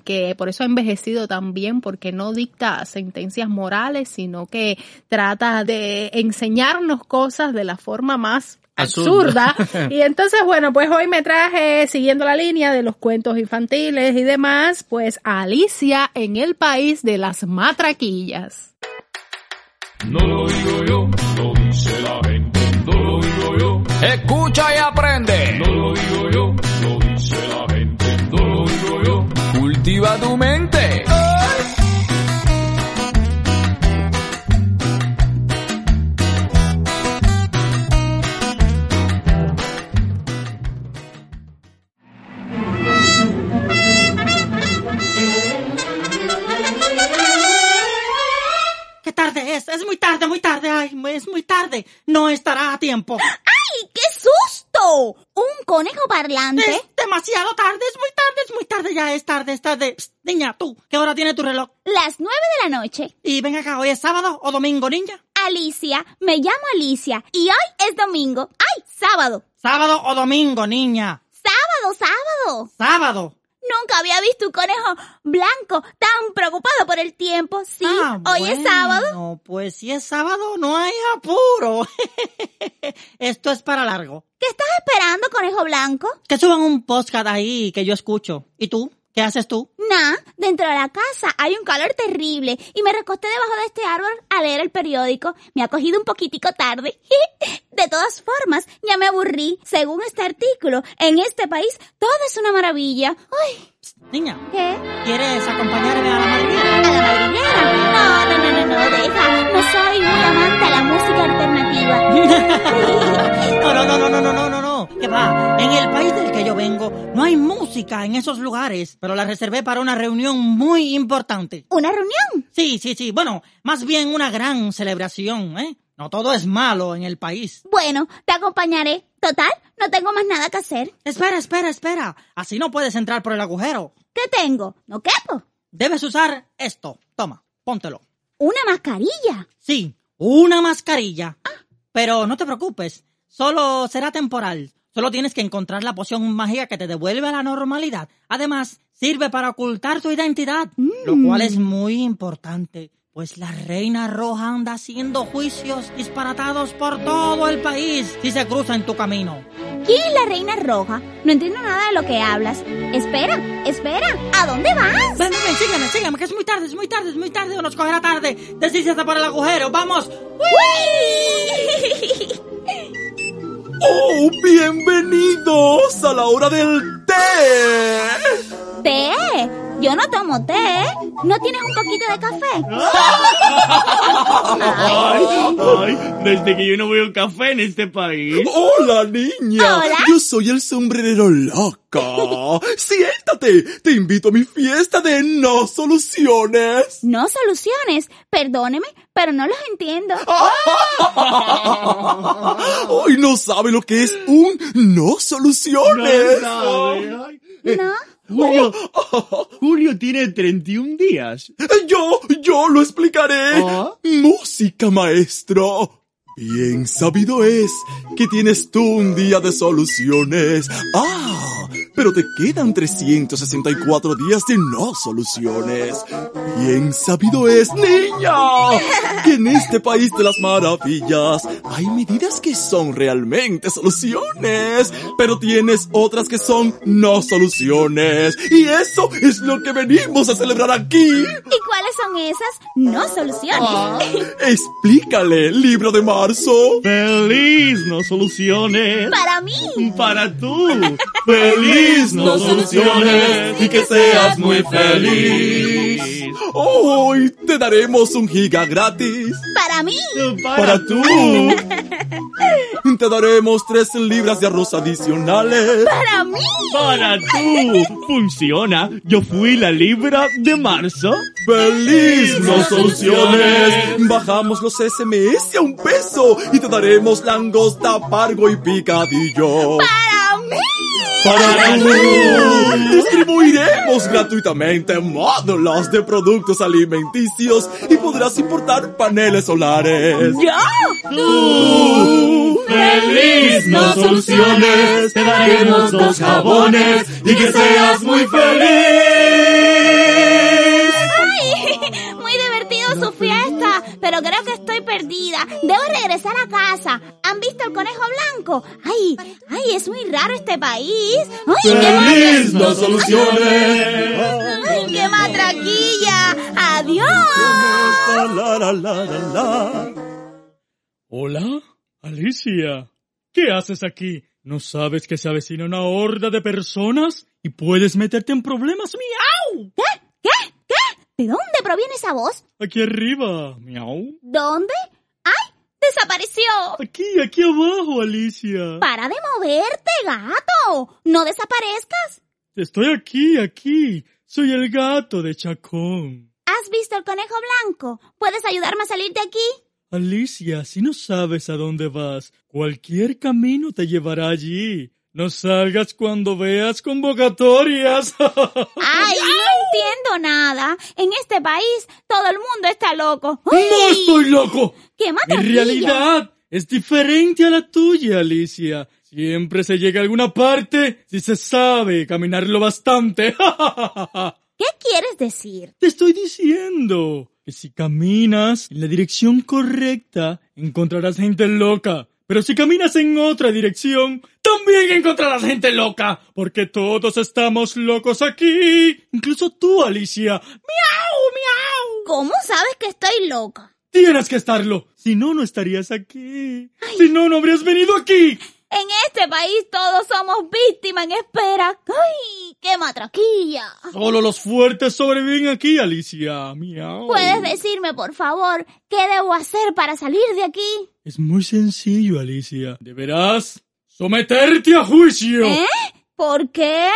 que por eso ha envejecido tan bien, porque no dicta sentencias morales, sino que trata de enseñarnos cosas de la forma más Absurda. absurda. Y entonces, bueno, pues hoy me traje, siguiendo la línea de los cuentos infantiles y demás, pues a Alicia en el país de las matraquillas. No lo digo yo, lo dice la gente. No lo digo yo, Escucha y aprende. no lo digo yo, Activa tu mente. Es? Es muy tarde, muy tarde. Ay, es muy tarde. No estará a tiempo. ¡Ay, qué susto! ¿Un conejo parlante? Es demasiado tarde, es muy tarde, es muy tarde, ya es tarde, es tarde. Psst, niña, tú, ¿qué hora tiene tu reloj? Las nueve de la noche. Y ven acá, ¿hoy es sábado o domingo, niña? Alicia, me llamo Alicia y hoy es domingo. ¡Ay, sábado! ¿Sábado o domingo, niña? ¡Sábado, sábado! Sábado. Nunca había visto un conejo blanco tan preocupado por el tiempo. Sí, Ah, hoy es sábado. No, pues si es sábado no hay apuro. Esto es para largo. ¿Qué estás esperando, conejo blanco? Que suban un podcast ahí que yo escucho. ¿Y tú? ¿Qué haces tú? Nah, dentro de la casa hay un calor terrible y me recosté debajo de este árbol a leer el periódico. Me ha cogido un poquitico tarde. De todas formas, ya me aburrí. Según este artículo, en este país todo es una maravilla. Ay, Niña, ¿qué? ¿quieres acompañarme a la madriguera? ¿A la madriguera? No, no, no, no, no, deja. No soy muy amante a la música alternativa. No, no, no, no, no, no, no, no. ¿Qué va? En el país del que yo vengo no hay música en esos lugares, pero la reservé para una reunión muy importante. ¿Una reunión? Sí, sí, sí. Bueno, más bien una gran celebración, ¿eh? No todo es malo en el país. Bueno, te acompañaré. Total, no tengo más nada que hacer. Espera, espera, espera. Así no puedes entrar por el agujero. ¿Qué tengo? ¿No quepo? Debes usar esto. Toma, póntelo. ¿Una mascarilla? Sí, una mascarilla. Pero no te preocupes, solo será temporal. Solo tienes que encontrar la poción mágica que te devuelve a la normalidad. Además, sirve para ocultar tu identidad, lo cual es muy importante, pues la Reina Roja anda haciendo juicios disparatados por todo el país si se cruza en tu camino. ¿Quién es la Reina Roja? No entiendo nada de lo que hablas. Espera, espera, ¿a dónde vas? Ven, ven, sígueme, sígueme, que es muy tarde, es muy tarde, es muy tarde, o nos cogerá tarde. Desícese por el agujero, vamos. ¡Uy! ¡Oh, bienvenidos a la hora del té! ¿Té? Yo no tomo té. ¿No tienes un poquito de café? Ay, ay, desde que yo no veo café en este país. ¡Hola, niña! Hola. Yo soy el sombrerero loco. Siéntate, te invito a mi fiesta de no soluciones. No soluciones. Perdóneme, pero no los entiendo. Hoy no sabe lo que es un no soluciones. ¿No? Julio, Julio tiene 31 días. Yo, yo lo explicaré. Ah. Música, maestro. Bien sabido es que tienes tú un día de soluciones. Ah, pero te quedan 364 días de no soluciones. Bien sabido es, niña, que en este país de las maravillas hay medidas que son realmente soluciones, pero tienes otras que son no soluciones. Y eso es lo que venimos a celebrar aquí. ¿Y cuáles son esas no soluciones? Explícale, libro de marzo. ¡Feliz no soluciones! Para mí. Para tú. Feliz no soluciones y que seas muy feliz. Hoy te daremos un giga gratis. Para mí. Para tú. Te daremos tres libras de arroz adicionales. Para mí. Para tú. Funciona. Yo fui la libra de marzo. ¡Feliz no soluciones! Bajamos los SMS a un peso y te daremos langosta, pargo y picadillo. Para mí. Para tú. Distribuiremos gratuitamente módulos de productos alimenticios y podrás importar paneles solares. ¡Yo! Tú. Feliz no soluciones, te daremos dos jabones y que seas muy feliz. Pero creo que estoy perdida. Debo regresar a casa. ¿Han visto el conejo blanco? ¡Ay! ¡Ay! Es muy raro este país. ¡Ay! Feliz qué soluciones. ¡Ay! ¡Qué matraquilla! ¡Adiós! La, la, la, la, la. Hola, Alicia. ¿Qué haces aquí? ¿No sabes que se avecina una horda de personas y puedes meterte en problemas? ¡Miau! ¿Qué? ¿Qué? ¿De dónde proviene esa voz? Aquí arriba. ¡Miau! ¿Dónde? ¡Ay! ¡Desapareció! Aquí, aquí abajo, Alicia. ¡Para de moverte, gato! ¡No desaparezcas! Estoy aquí, aquí. Soy el gato de Chacón. ¿Has visto el conejo blanco? ¿Puedes ayudarme a salir de aquí? Alicia, si no sabes a dónde vas, cualquier camino te llevará allí. No salgas cuando veas convocatorias. ¡Ay, no entiendo nada! En este país todo el mundo está loco. ¡No estoy loco! ¡Qué Mi realidad es diferente a la tuya, Alicia. Siempre se llega a alguna parte si se sabe caminarlo bastante. ¿Qué quieres decir? Te estoy diciendo que si caminas en la dirección correcta, encontrarás gente loca. Pero si caminas en otra dirección, también encontrarás gente loca. Porque todos estamos locos aquí. Incluso tú, Alicia. ¡Miau, miau! ¿Cómo sabes que estoy loca? Tienes que estarlo. Si no, no estarías aquí. Si no, no habrías venido aquí. En este país todos somos víctimas en espera. ¡Ay, qué matraquilla! Solo los fuertes sobreviven aquí, Alicia. Miau. ¿Puedes decirme, por favor, qué debo hacer para salir de aquí? Es muy sencillo, Alicia. Deberás someterte a juicio. ¿Eh? ¿Por qué?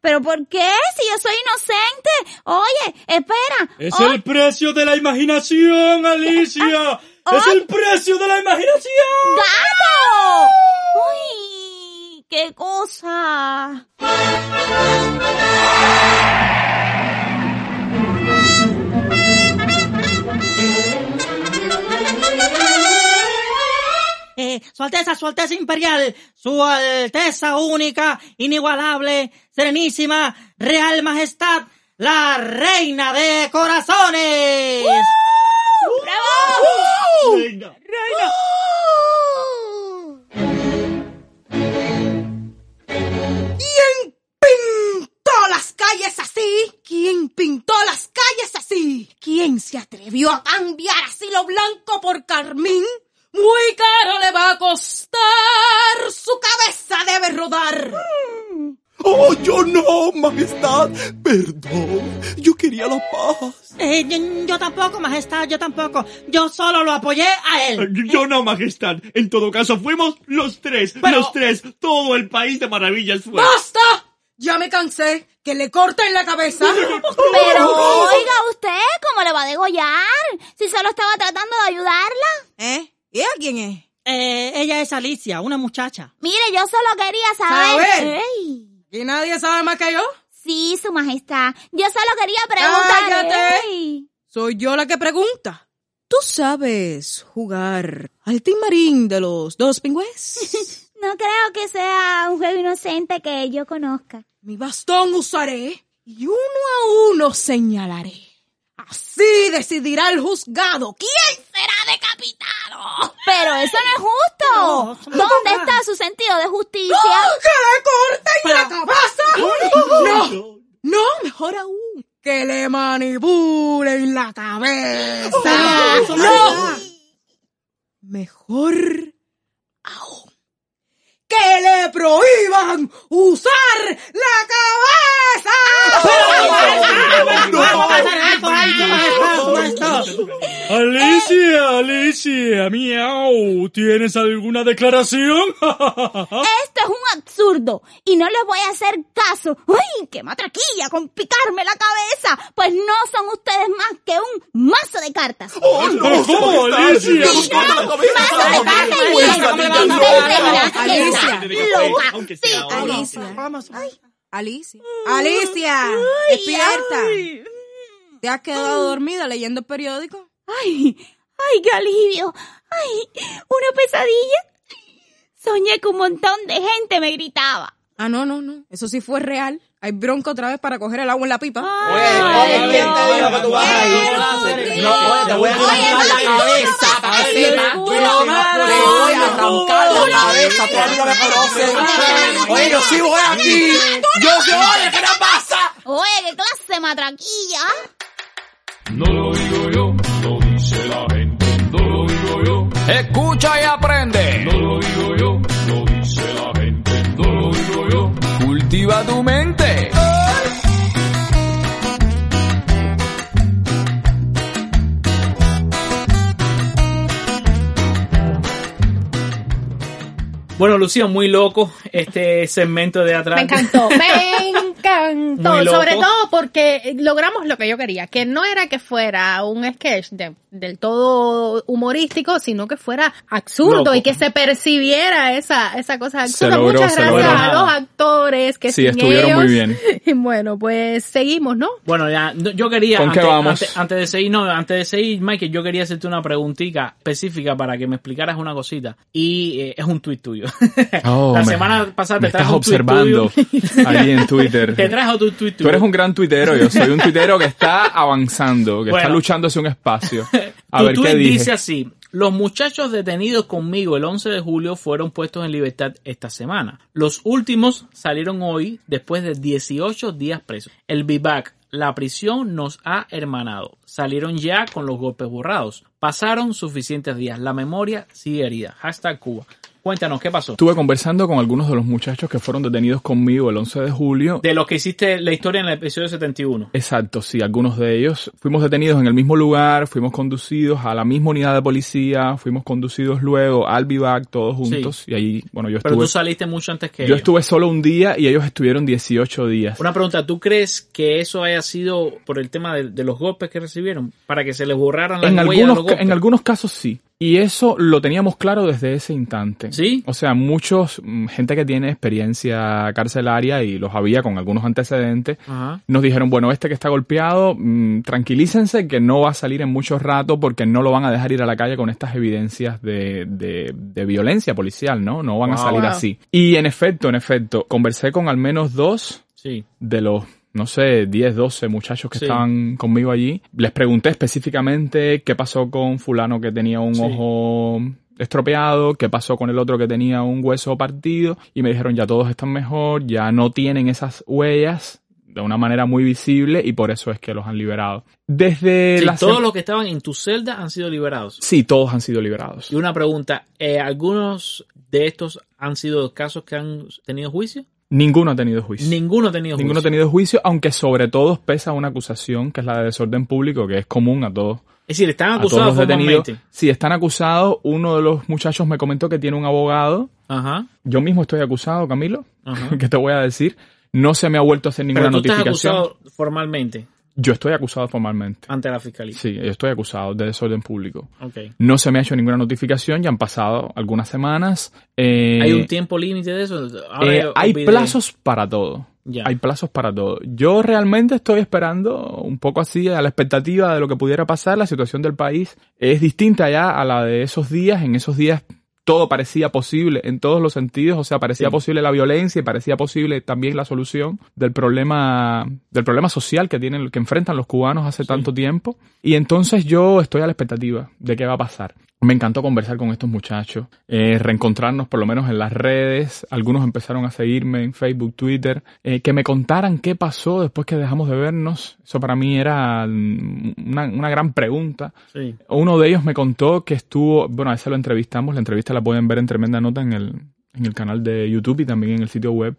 ¿Pero por qué? Si yo soy inocente. Oye, espera. Es el precio de la imaginación, Alicia. Ah, es ay. el precio de la imaginación. ¡Gato! ¡Uy! qué cosa! Su Alteza, Su Alteza Imperial, Su Alteza Única, Inigualable, Serenísima, Real Majestad, la Reina de Corazones. ¡Bravo! Reina. Reina. ¿Quién pintó las calles así? ¿Quién pintó las calles así? ¿Quién se atrevió a cambiar así lo blanco por carmín? Muy caro le va a costar. Su cabeza debe rodar. Oh, yo no, Majestad. Perdón. Yo quería la paz. Eh, yo, yo tampoco, Majestad, yo tampoco. Yo solo lo apoyé a él. Yo no, majestad. En todo caso, fuimos los tres. Pero- Los tres. Todo el país de maravillas fue. ¡Basta! Ya me cansé. Que le corten la cabeza. Pero oiga usted, ¿cómo le va a degollar? Si solo estaba tratando de ayudarla. ¿Eh? ¿Y ella quién es? Eh, ella es Alicia, una muchacha. Mire, yo solo quería saber. ¿Saber? Ey. ¿Y nadie sabe más que yo? Sí, su majestad. Yo solo quería preguntar. Soy yo la que pregunta. ¿Tú sabes jugar al Team Marín de los dos pingües? No creo que sea un juego inocente que yo conozca. Mi bastón usaré y uno a uno señalaré. Así decidirá el juzgado quién será decapitado. Pero eso no es justo. No, ¿Dónde está su sentido de justicia? ¡Que le corten la cabeza! No, no, mejor aún. Que le manipulen la cabeza. No. Mejor aún. Que le prohíban usar la cabeza. Alicia, Alicia, miau. ¿Tienes alguna declaración? Esto es un absurdo y no les voy a hacer caso. ¡Ay, qué matraquilla con picarme la cabeza! Pues no son ustedes más que un mazo de cartas. Oh, no, ¿Cómo. Alicia? Mazo de cartas. Alicia. Alicia. Alicia. Alicia, despierta. ¿Te has quedado dormida leyendo el periódico? Ay, ay, qué alivio. Ay, una pesadilla. Soñé que un montón de gente me gritaba. Ah, no, no, no. Eso sí fue real. Hay bronca otra vez para coger el agua en la pipa. Oye, ¿quién te dijo que tú vas a ir? No, te voy a arrancar la cabeza para. Te voy a arrancar la cabeza, tú a mí no me conoces. Oye, yo sí voy aquí. Yo sí, oye, ¿qué te pasa? Oye, qué clase de matraquilla. No lo digo yo, lo dice la gente. No lo digo yo, Escucha y aprende. no lo digo yo, lo dice la gente. No lo digo yo. Cultiva tu mente. Bueno, Lucía, muy loco este segmento de atrás. Me encantó, me encantó. Sobre todo porque logramos lo que yo quería, que no era que fuera un sketch de- del todo humorístico, sino que fuera absurdo Loco. y que se percibiera esa, esa cosa absurda. logró, Muchas gracias logró. a los actores que Sí, sin estuvieron ellos- muy bien. Y bueno, pues seguimos, ¿no? Bueno, ya, no, yo quería, ¿Con qué antes, vamos? antes- antes de seguir, no, antes de seguir, Michael, yo quería hacerte una preguntita específica para que me explicaras una cosita. Y eh, es un tuit tuyo. Oh, La semana pasada me te estás observando ahí en Twitter. Te trajo tu tuit Tú eres un gran tuitero, yo soy un tuitero que está avanzando, que está luchando hacia un espacio. A tu ver qué dije. dice así. Los muchachos detenidos conmigo el 11 de julio fueron puestos en libertad esta semana. Los últimos salieron hoy después de 18 días presos. El vivac, la prisión nos ha hermanado. Salieron ya con los golpes borrados. Pasaron suficientes días. La memoria sigue herida. Hashtag Cuba. Cuéntanos, ¿qué pasó? Estuve conversando con algunos de los muchachos que fueron detenidos conmigo el 11 de julio. De los que hiciste la historia en el episodio 71. Exacto, sí, algunos de ellos. Fuimos detenidos en el mismo lugar, fuimos conducidos a la misma unidad de policía, fuimos conducidos luego al vivac todos juntos y ahí, bueno, yo Pero tú estuve saliste mucho antes que yo ellos. estuve solo un día y ellos estuvieron 18 días. Una pregunta, ¿tú crees que eso haya sido por el tema de, de los golpes que recibieron? Para que se les borraran las En algunos los golpes. en algunos casos sí. Y eso lo teníamos claro desde ese instante. ¿Sí? O sea, muchos, mm, gente que tiene experiencia carcelaria y los había con algunos antecedentes, Ajá. nos dijeron, bueno, este que está golpeado, mm, tranquilícense que no va a salir en mucho rato porque no lo van a dejar ir a la calle con estas evidencias de, de, de violencia policial, ¿no? No van a salir así. Y en efecto, en efecto, conversé con al menos dos Sí. de los, no sé, 10, 12 muchachos que Sí. estaban conmigo allí. Les pregunté específicamente qué pasó con fulano que tenía un Sí. ojo estropeado, qué pasó con el otro que tenía un hueso partido y me dijeron ya todos están mejor, ya no tienen esas huellas de una manera muy visible y por eso es que los han liberado. Desde Sí, la todos los que estaban en tu celda han sido liberados. Sí, todos han sido liberados. Y una pregunta, eh, ¿algunos de estos han sido casos que han tenido juicio? Ninguno ha tenido juicio. Ninguno ha tenido Ninguno ha juicio. tenido juicio, aunque sobre todo pesa una acusación que es la de desorden público, que es común a todos. Es decir, están acusados los detenidos. Sí, están acusados. Uno de los muchachos me comentó que tiene un abogado. Ajá. Yo mismo estoy acusado, Camilo. Ajá. ¿Qué te voy a decir? No se me ha vuelto a hacer ninguna Pero tú estás notificación. acusado formalmente Yo estoy acusado formalmente. ante la fiscalía. Sí, yo estoy acusado de desorden público. Ok. No se me ha hecho ninguna notificación, ya han pasado algunas semanas. Eh, ¿Hay un tiempo límite de eso? Eh, hay plazos para todo. Ya. Hay plazos para todo. Yo realmente estoy esperando un poco así a la expectativa de lo que pudiera pasar. La situación del país es distinta ya a la de esos días. En esos días todo parecía posible en todos los sentidos. O sea, parecía Sí. posible la violencia y parecía posible también la solución del problema, del problema social que tienen, que enfrentan los cubanos hace tanto tiempo. Y entonces yo estoy a la expectativa de qué va a pasar. Me encantó conversar con estos muchachos, eh, reencontrarnos por lo menos en las redes. Algunos empezaron a seguirme en Facebook, Twitter, eh, que me contaran qué pasó después que dejamos de vernos. Eso para mí era mm, una, una gran pregunta. Sí. Uno de ellos me contó que estuvo, bueno, a ese lo entrevistamos, la entrevista la pueden ver en tremenda nota en el, en el canal de YouTube y también en el sitio web.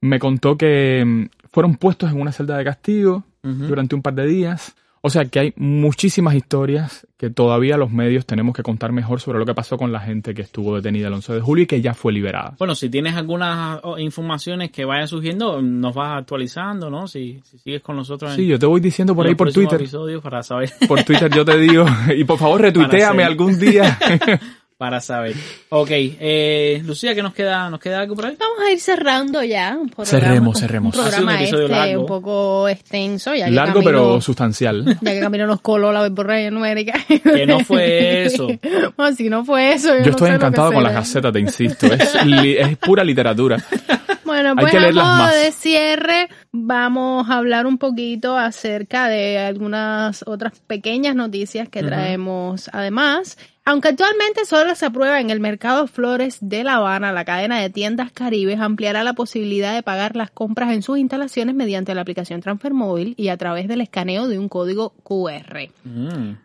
Me contó que mm, fueron puestos en una celda de castigo durante un par de días. O sea que hay muchísimas historias que todavía los medios tenemos que contar mejor sobre lo que pasó con la gente que estuvo detenida el 11 de julio y que ya fue liberada. Bueno, si tienes algunas oh, informaciones que vayan surgiendo, nos vas actualizando, ¿no? Si, si sigues con nosotros en, Sí, yo te voy diciendo por ahí por Twitter. para saber. Por Twitter yo te digo, y por favor retuiteame algún día. para saber. Ok, eh, Lucía, ¿qué nos queda? ¿Nos queda algo por ahí? Vamos a ir cerrando ya. Un programa, Cerremos, un- cerremos. Un Ha sido un programa episodio este largo. un poco extenso. Ya Largo pero sustancial. Ya que Camilo nos coló la verborrea numérica. Que no fue eso. bueno, si no fue eso. Yo, Yo no estoy encantado con las gacetas, te insisto. Es, li- es pura literatura. Bueno, pues a modo de cierre vamos a hablar un poquito acerca de algunas otras pequeñas noticias que traemos además. Aunque actualmente solo se aprueba en el mercado Flores de La Habana, la cadena de tiendas Caribes ampliará la posibilidad de pagar las compras en sus instalaciones mediante la aplicación Transfer Móvil y a través del escaneo de un código QR.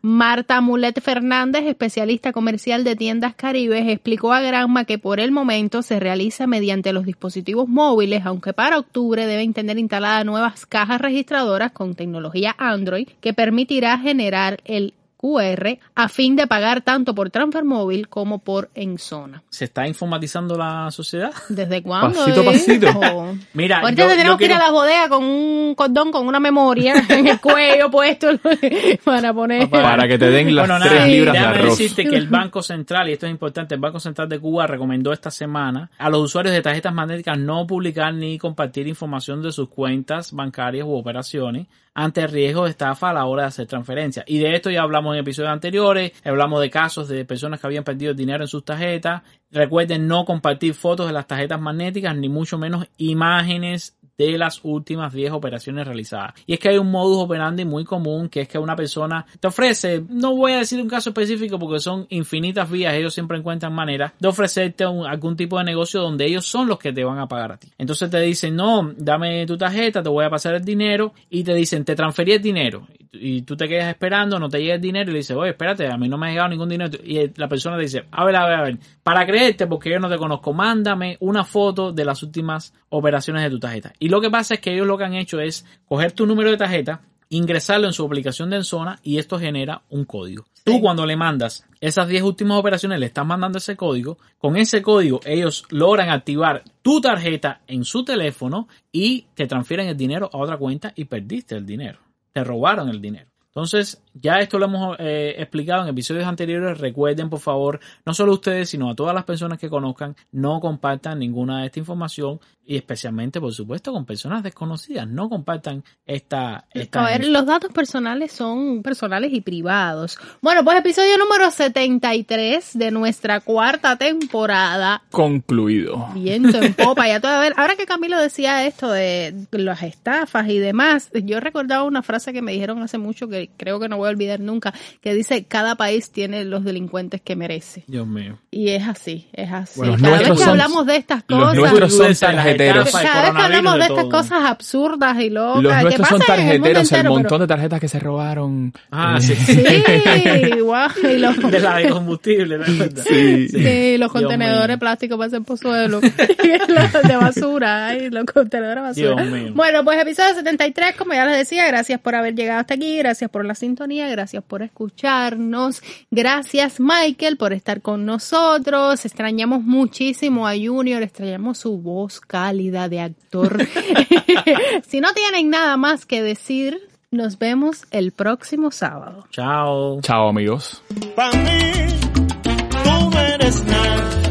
Marta Mulet Fernández, especialista comercial de tiendas Caribes, explicó a Granma que por el momento se realiza mediante los dispositivos móviles, aunque para octubre deben tener instaladas nuevas cajas registradoras con tecnología Android que permitirá generar el QR a fin de pagar tanto por transfer móvil como por en zona. ¿Se está informatizando la sociedad? ¿Desde cuándo? Pasito a eh? pasito. Oh. Mira, Ahorita yo- tenemos yo que ir a la bodega con un cordón con una memoria en el cuello puesto para poner. Para que te den las Bueno, nada, tres libras de arroz. decirte que el Banco Central, y esto es importante, el Banco Central de Cuba recomendó esta semana a los usuarios de tarjetas magnéticas no publicar ni compartir información de sus cuentas bancarias u operaciones ante el riesgo de estafa a la hora de hacer transferencias. Y de esto ya hablamos en episodios anteriores, hablamos de casos de personas que habían perdido dinero en sus tarjetas. Recuerden no compartir fotos de las tarjetas magnéticas, ni mucho menos imágenes de las últimas 10 operaciones realizadas. Y es que hay un modus operandi muy común que es que una persona te ofrece, no voy a decir un caso específico porque son infinitas vías, ellos siempre encuentran maneras de ofrecerte algún tipo de negocio donde ellos son los que te van a pagar a ti. Entonces te dicen, no, dame tu tarjeta, te voy a pasar el dinero y te dicen, te transferí el dinero. Y tú te quedas esperando, no te llega el dinero y le dices, oye, espérate, a mí no me ha llegado ningún dinero. Y la persona dice, a ver, a ver, a ver, para creerte, porque yo no te conozco, mándame una foto de las últimas operaciones de tu tarjeta. Y lo que pasa es que ellos lo que han hecho es coger tu número de tarjeta, ingresarlo en su aplicación de Enzona y esto genera un código. Tú cuando le mandas esas 10 últimas operaciones, le estás mandando ese código. Con ese código ellos logran activar tu tarjeta en su teléfono y te transfieren el dinero a otra cuenta y perdiste el dinero. Te robaron el dinero. Entonces, Ya esto lo hemos eh, explicado en episodios anteriores. Recuerden, por favor, no solo ustedes, sino a todas las personas que conozcan, no compartan ninguna de esta información y especialmente, por supuesto, con personas desconocidas. No compartan esta... esta A ver, los datos personales son personales y privados. Bueno, pues episodio número 73 de nuestra cuarta temporada. Concluido. Viento en popa. Ya todo, a ver, ahora que Camilo decía esto de las estafas y demás, yo recordaba una frase que me dijeron hace mucho que creo que no voy a olvidar nunca, que dice, cada país tiene los delincuentes que merece. Dios mío. Y es así, es así. Bueno, los Cada vez que son- hablamos de estas los cosas... nuestros son tarjeteros. el Cada vez que hablamos de de estas cosas absurdas y locas, Los nuestros son el tarjeteros, el entero, montón pero- de tarjetas que se robaron. Ah, Eh, sí. Sí, guau, y los, De la de combustible, ¿no? Sí. sí, los Dios contenedores mío. plásticos para hacer pozuelo, y los de basura, ay, los contenedores de basura. Dios mío. Bueno, pues episodio 73, como ya les decía, gracias por haber llegado hasta aquí, gracias por la sintonía, gracias por escucharnos, gracias Michael por estar con nosotros, extrañamos muchísimo a Junior, extrañamos su voz cálida de actor. si no tienen nada más que decir, nos vemos el próximo sábado. Chao. Chao, amigos. Pa' mí, tú eres nada.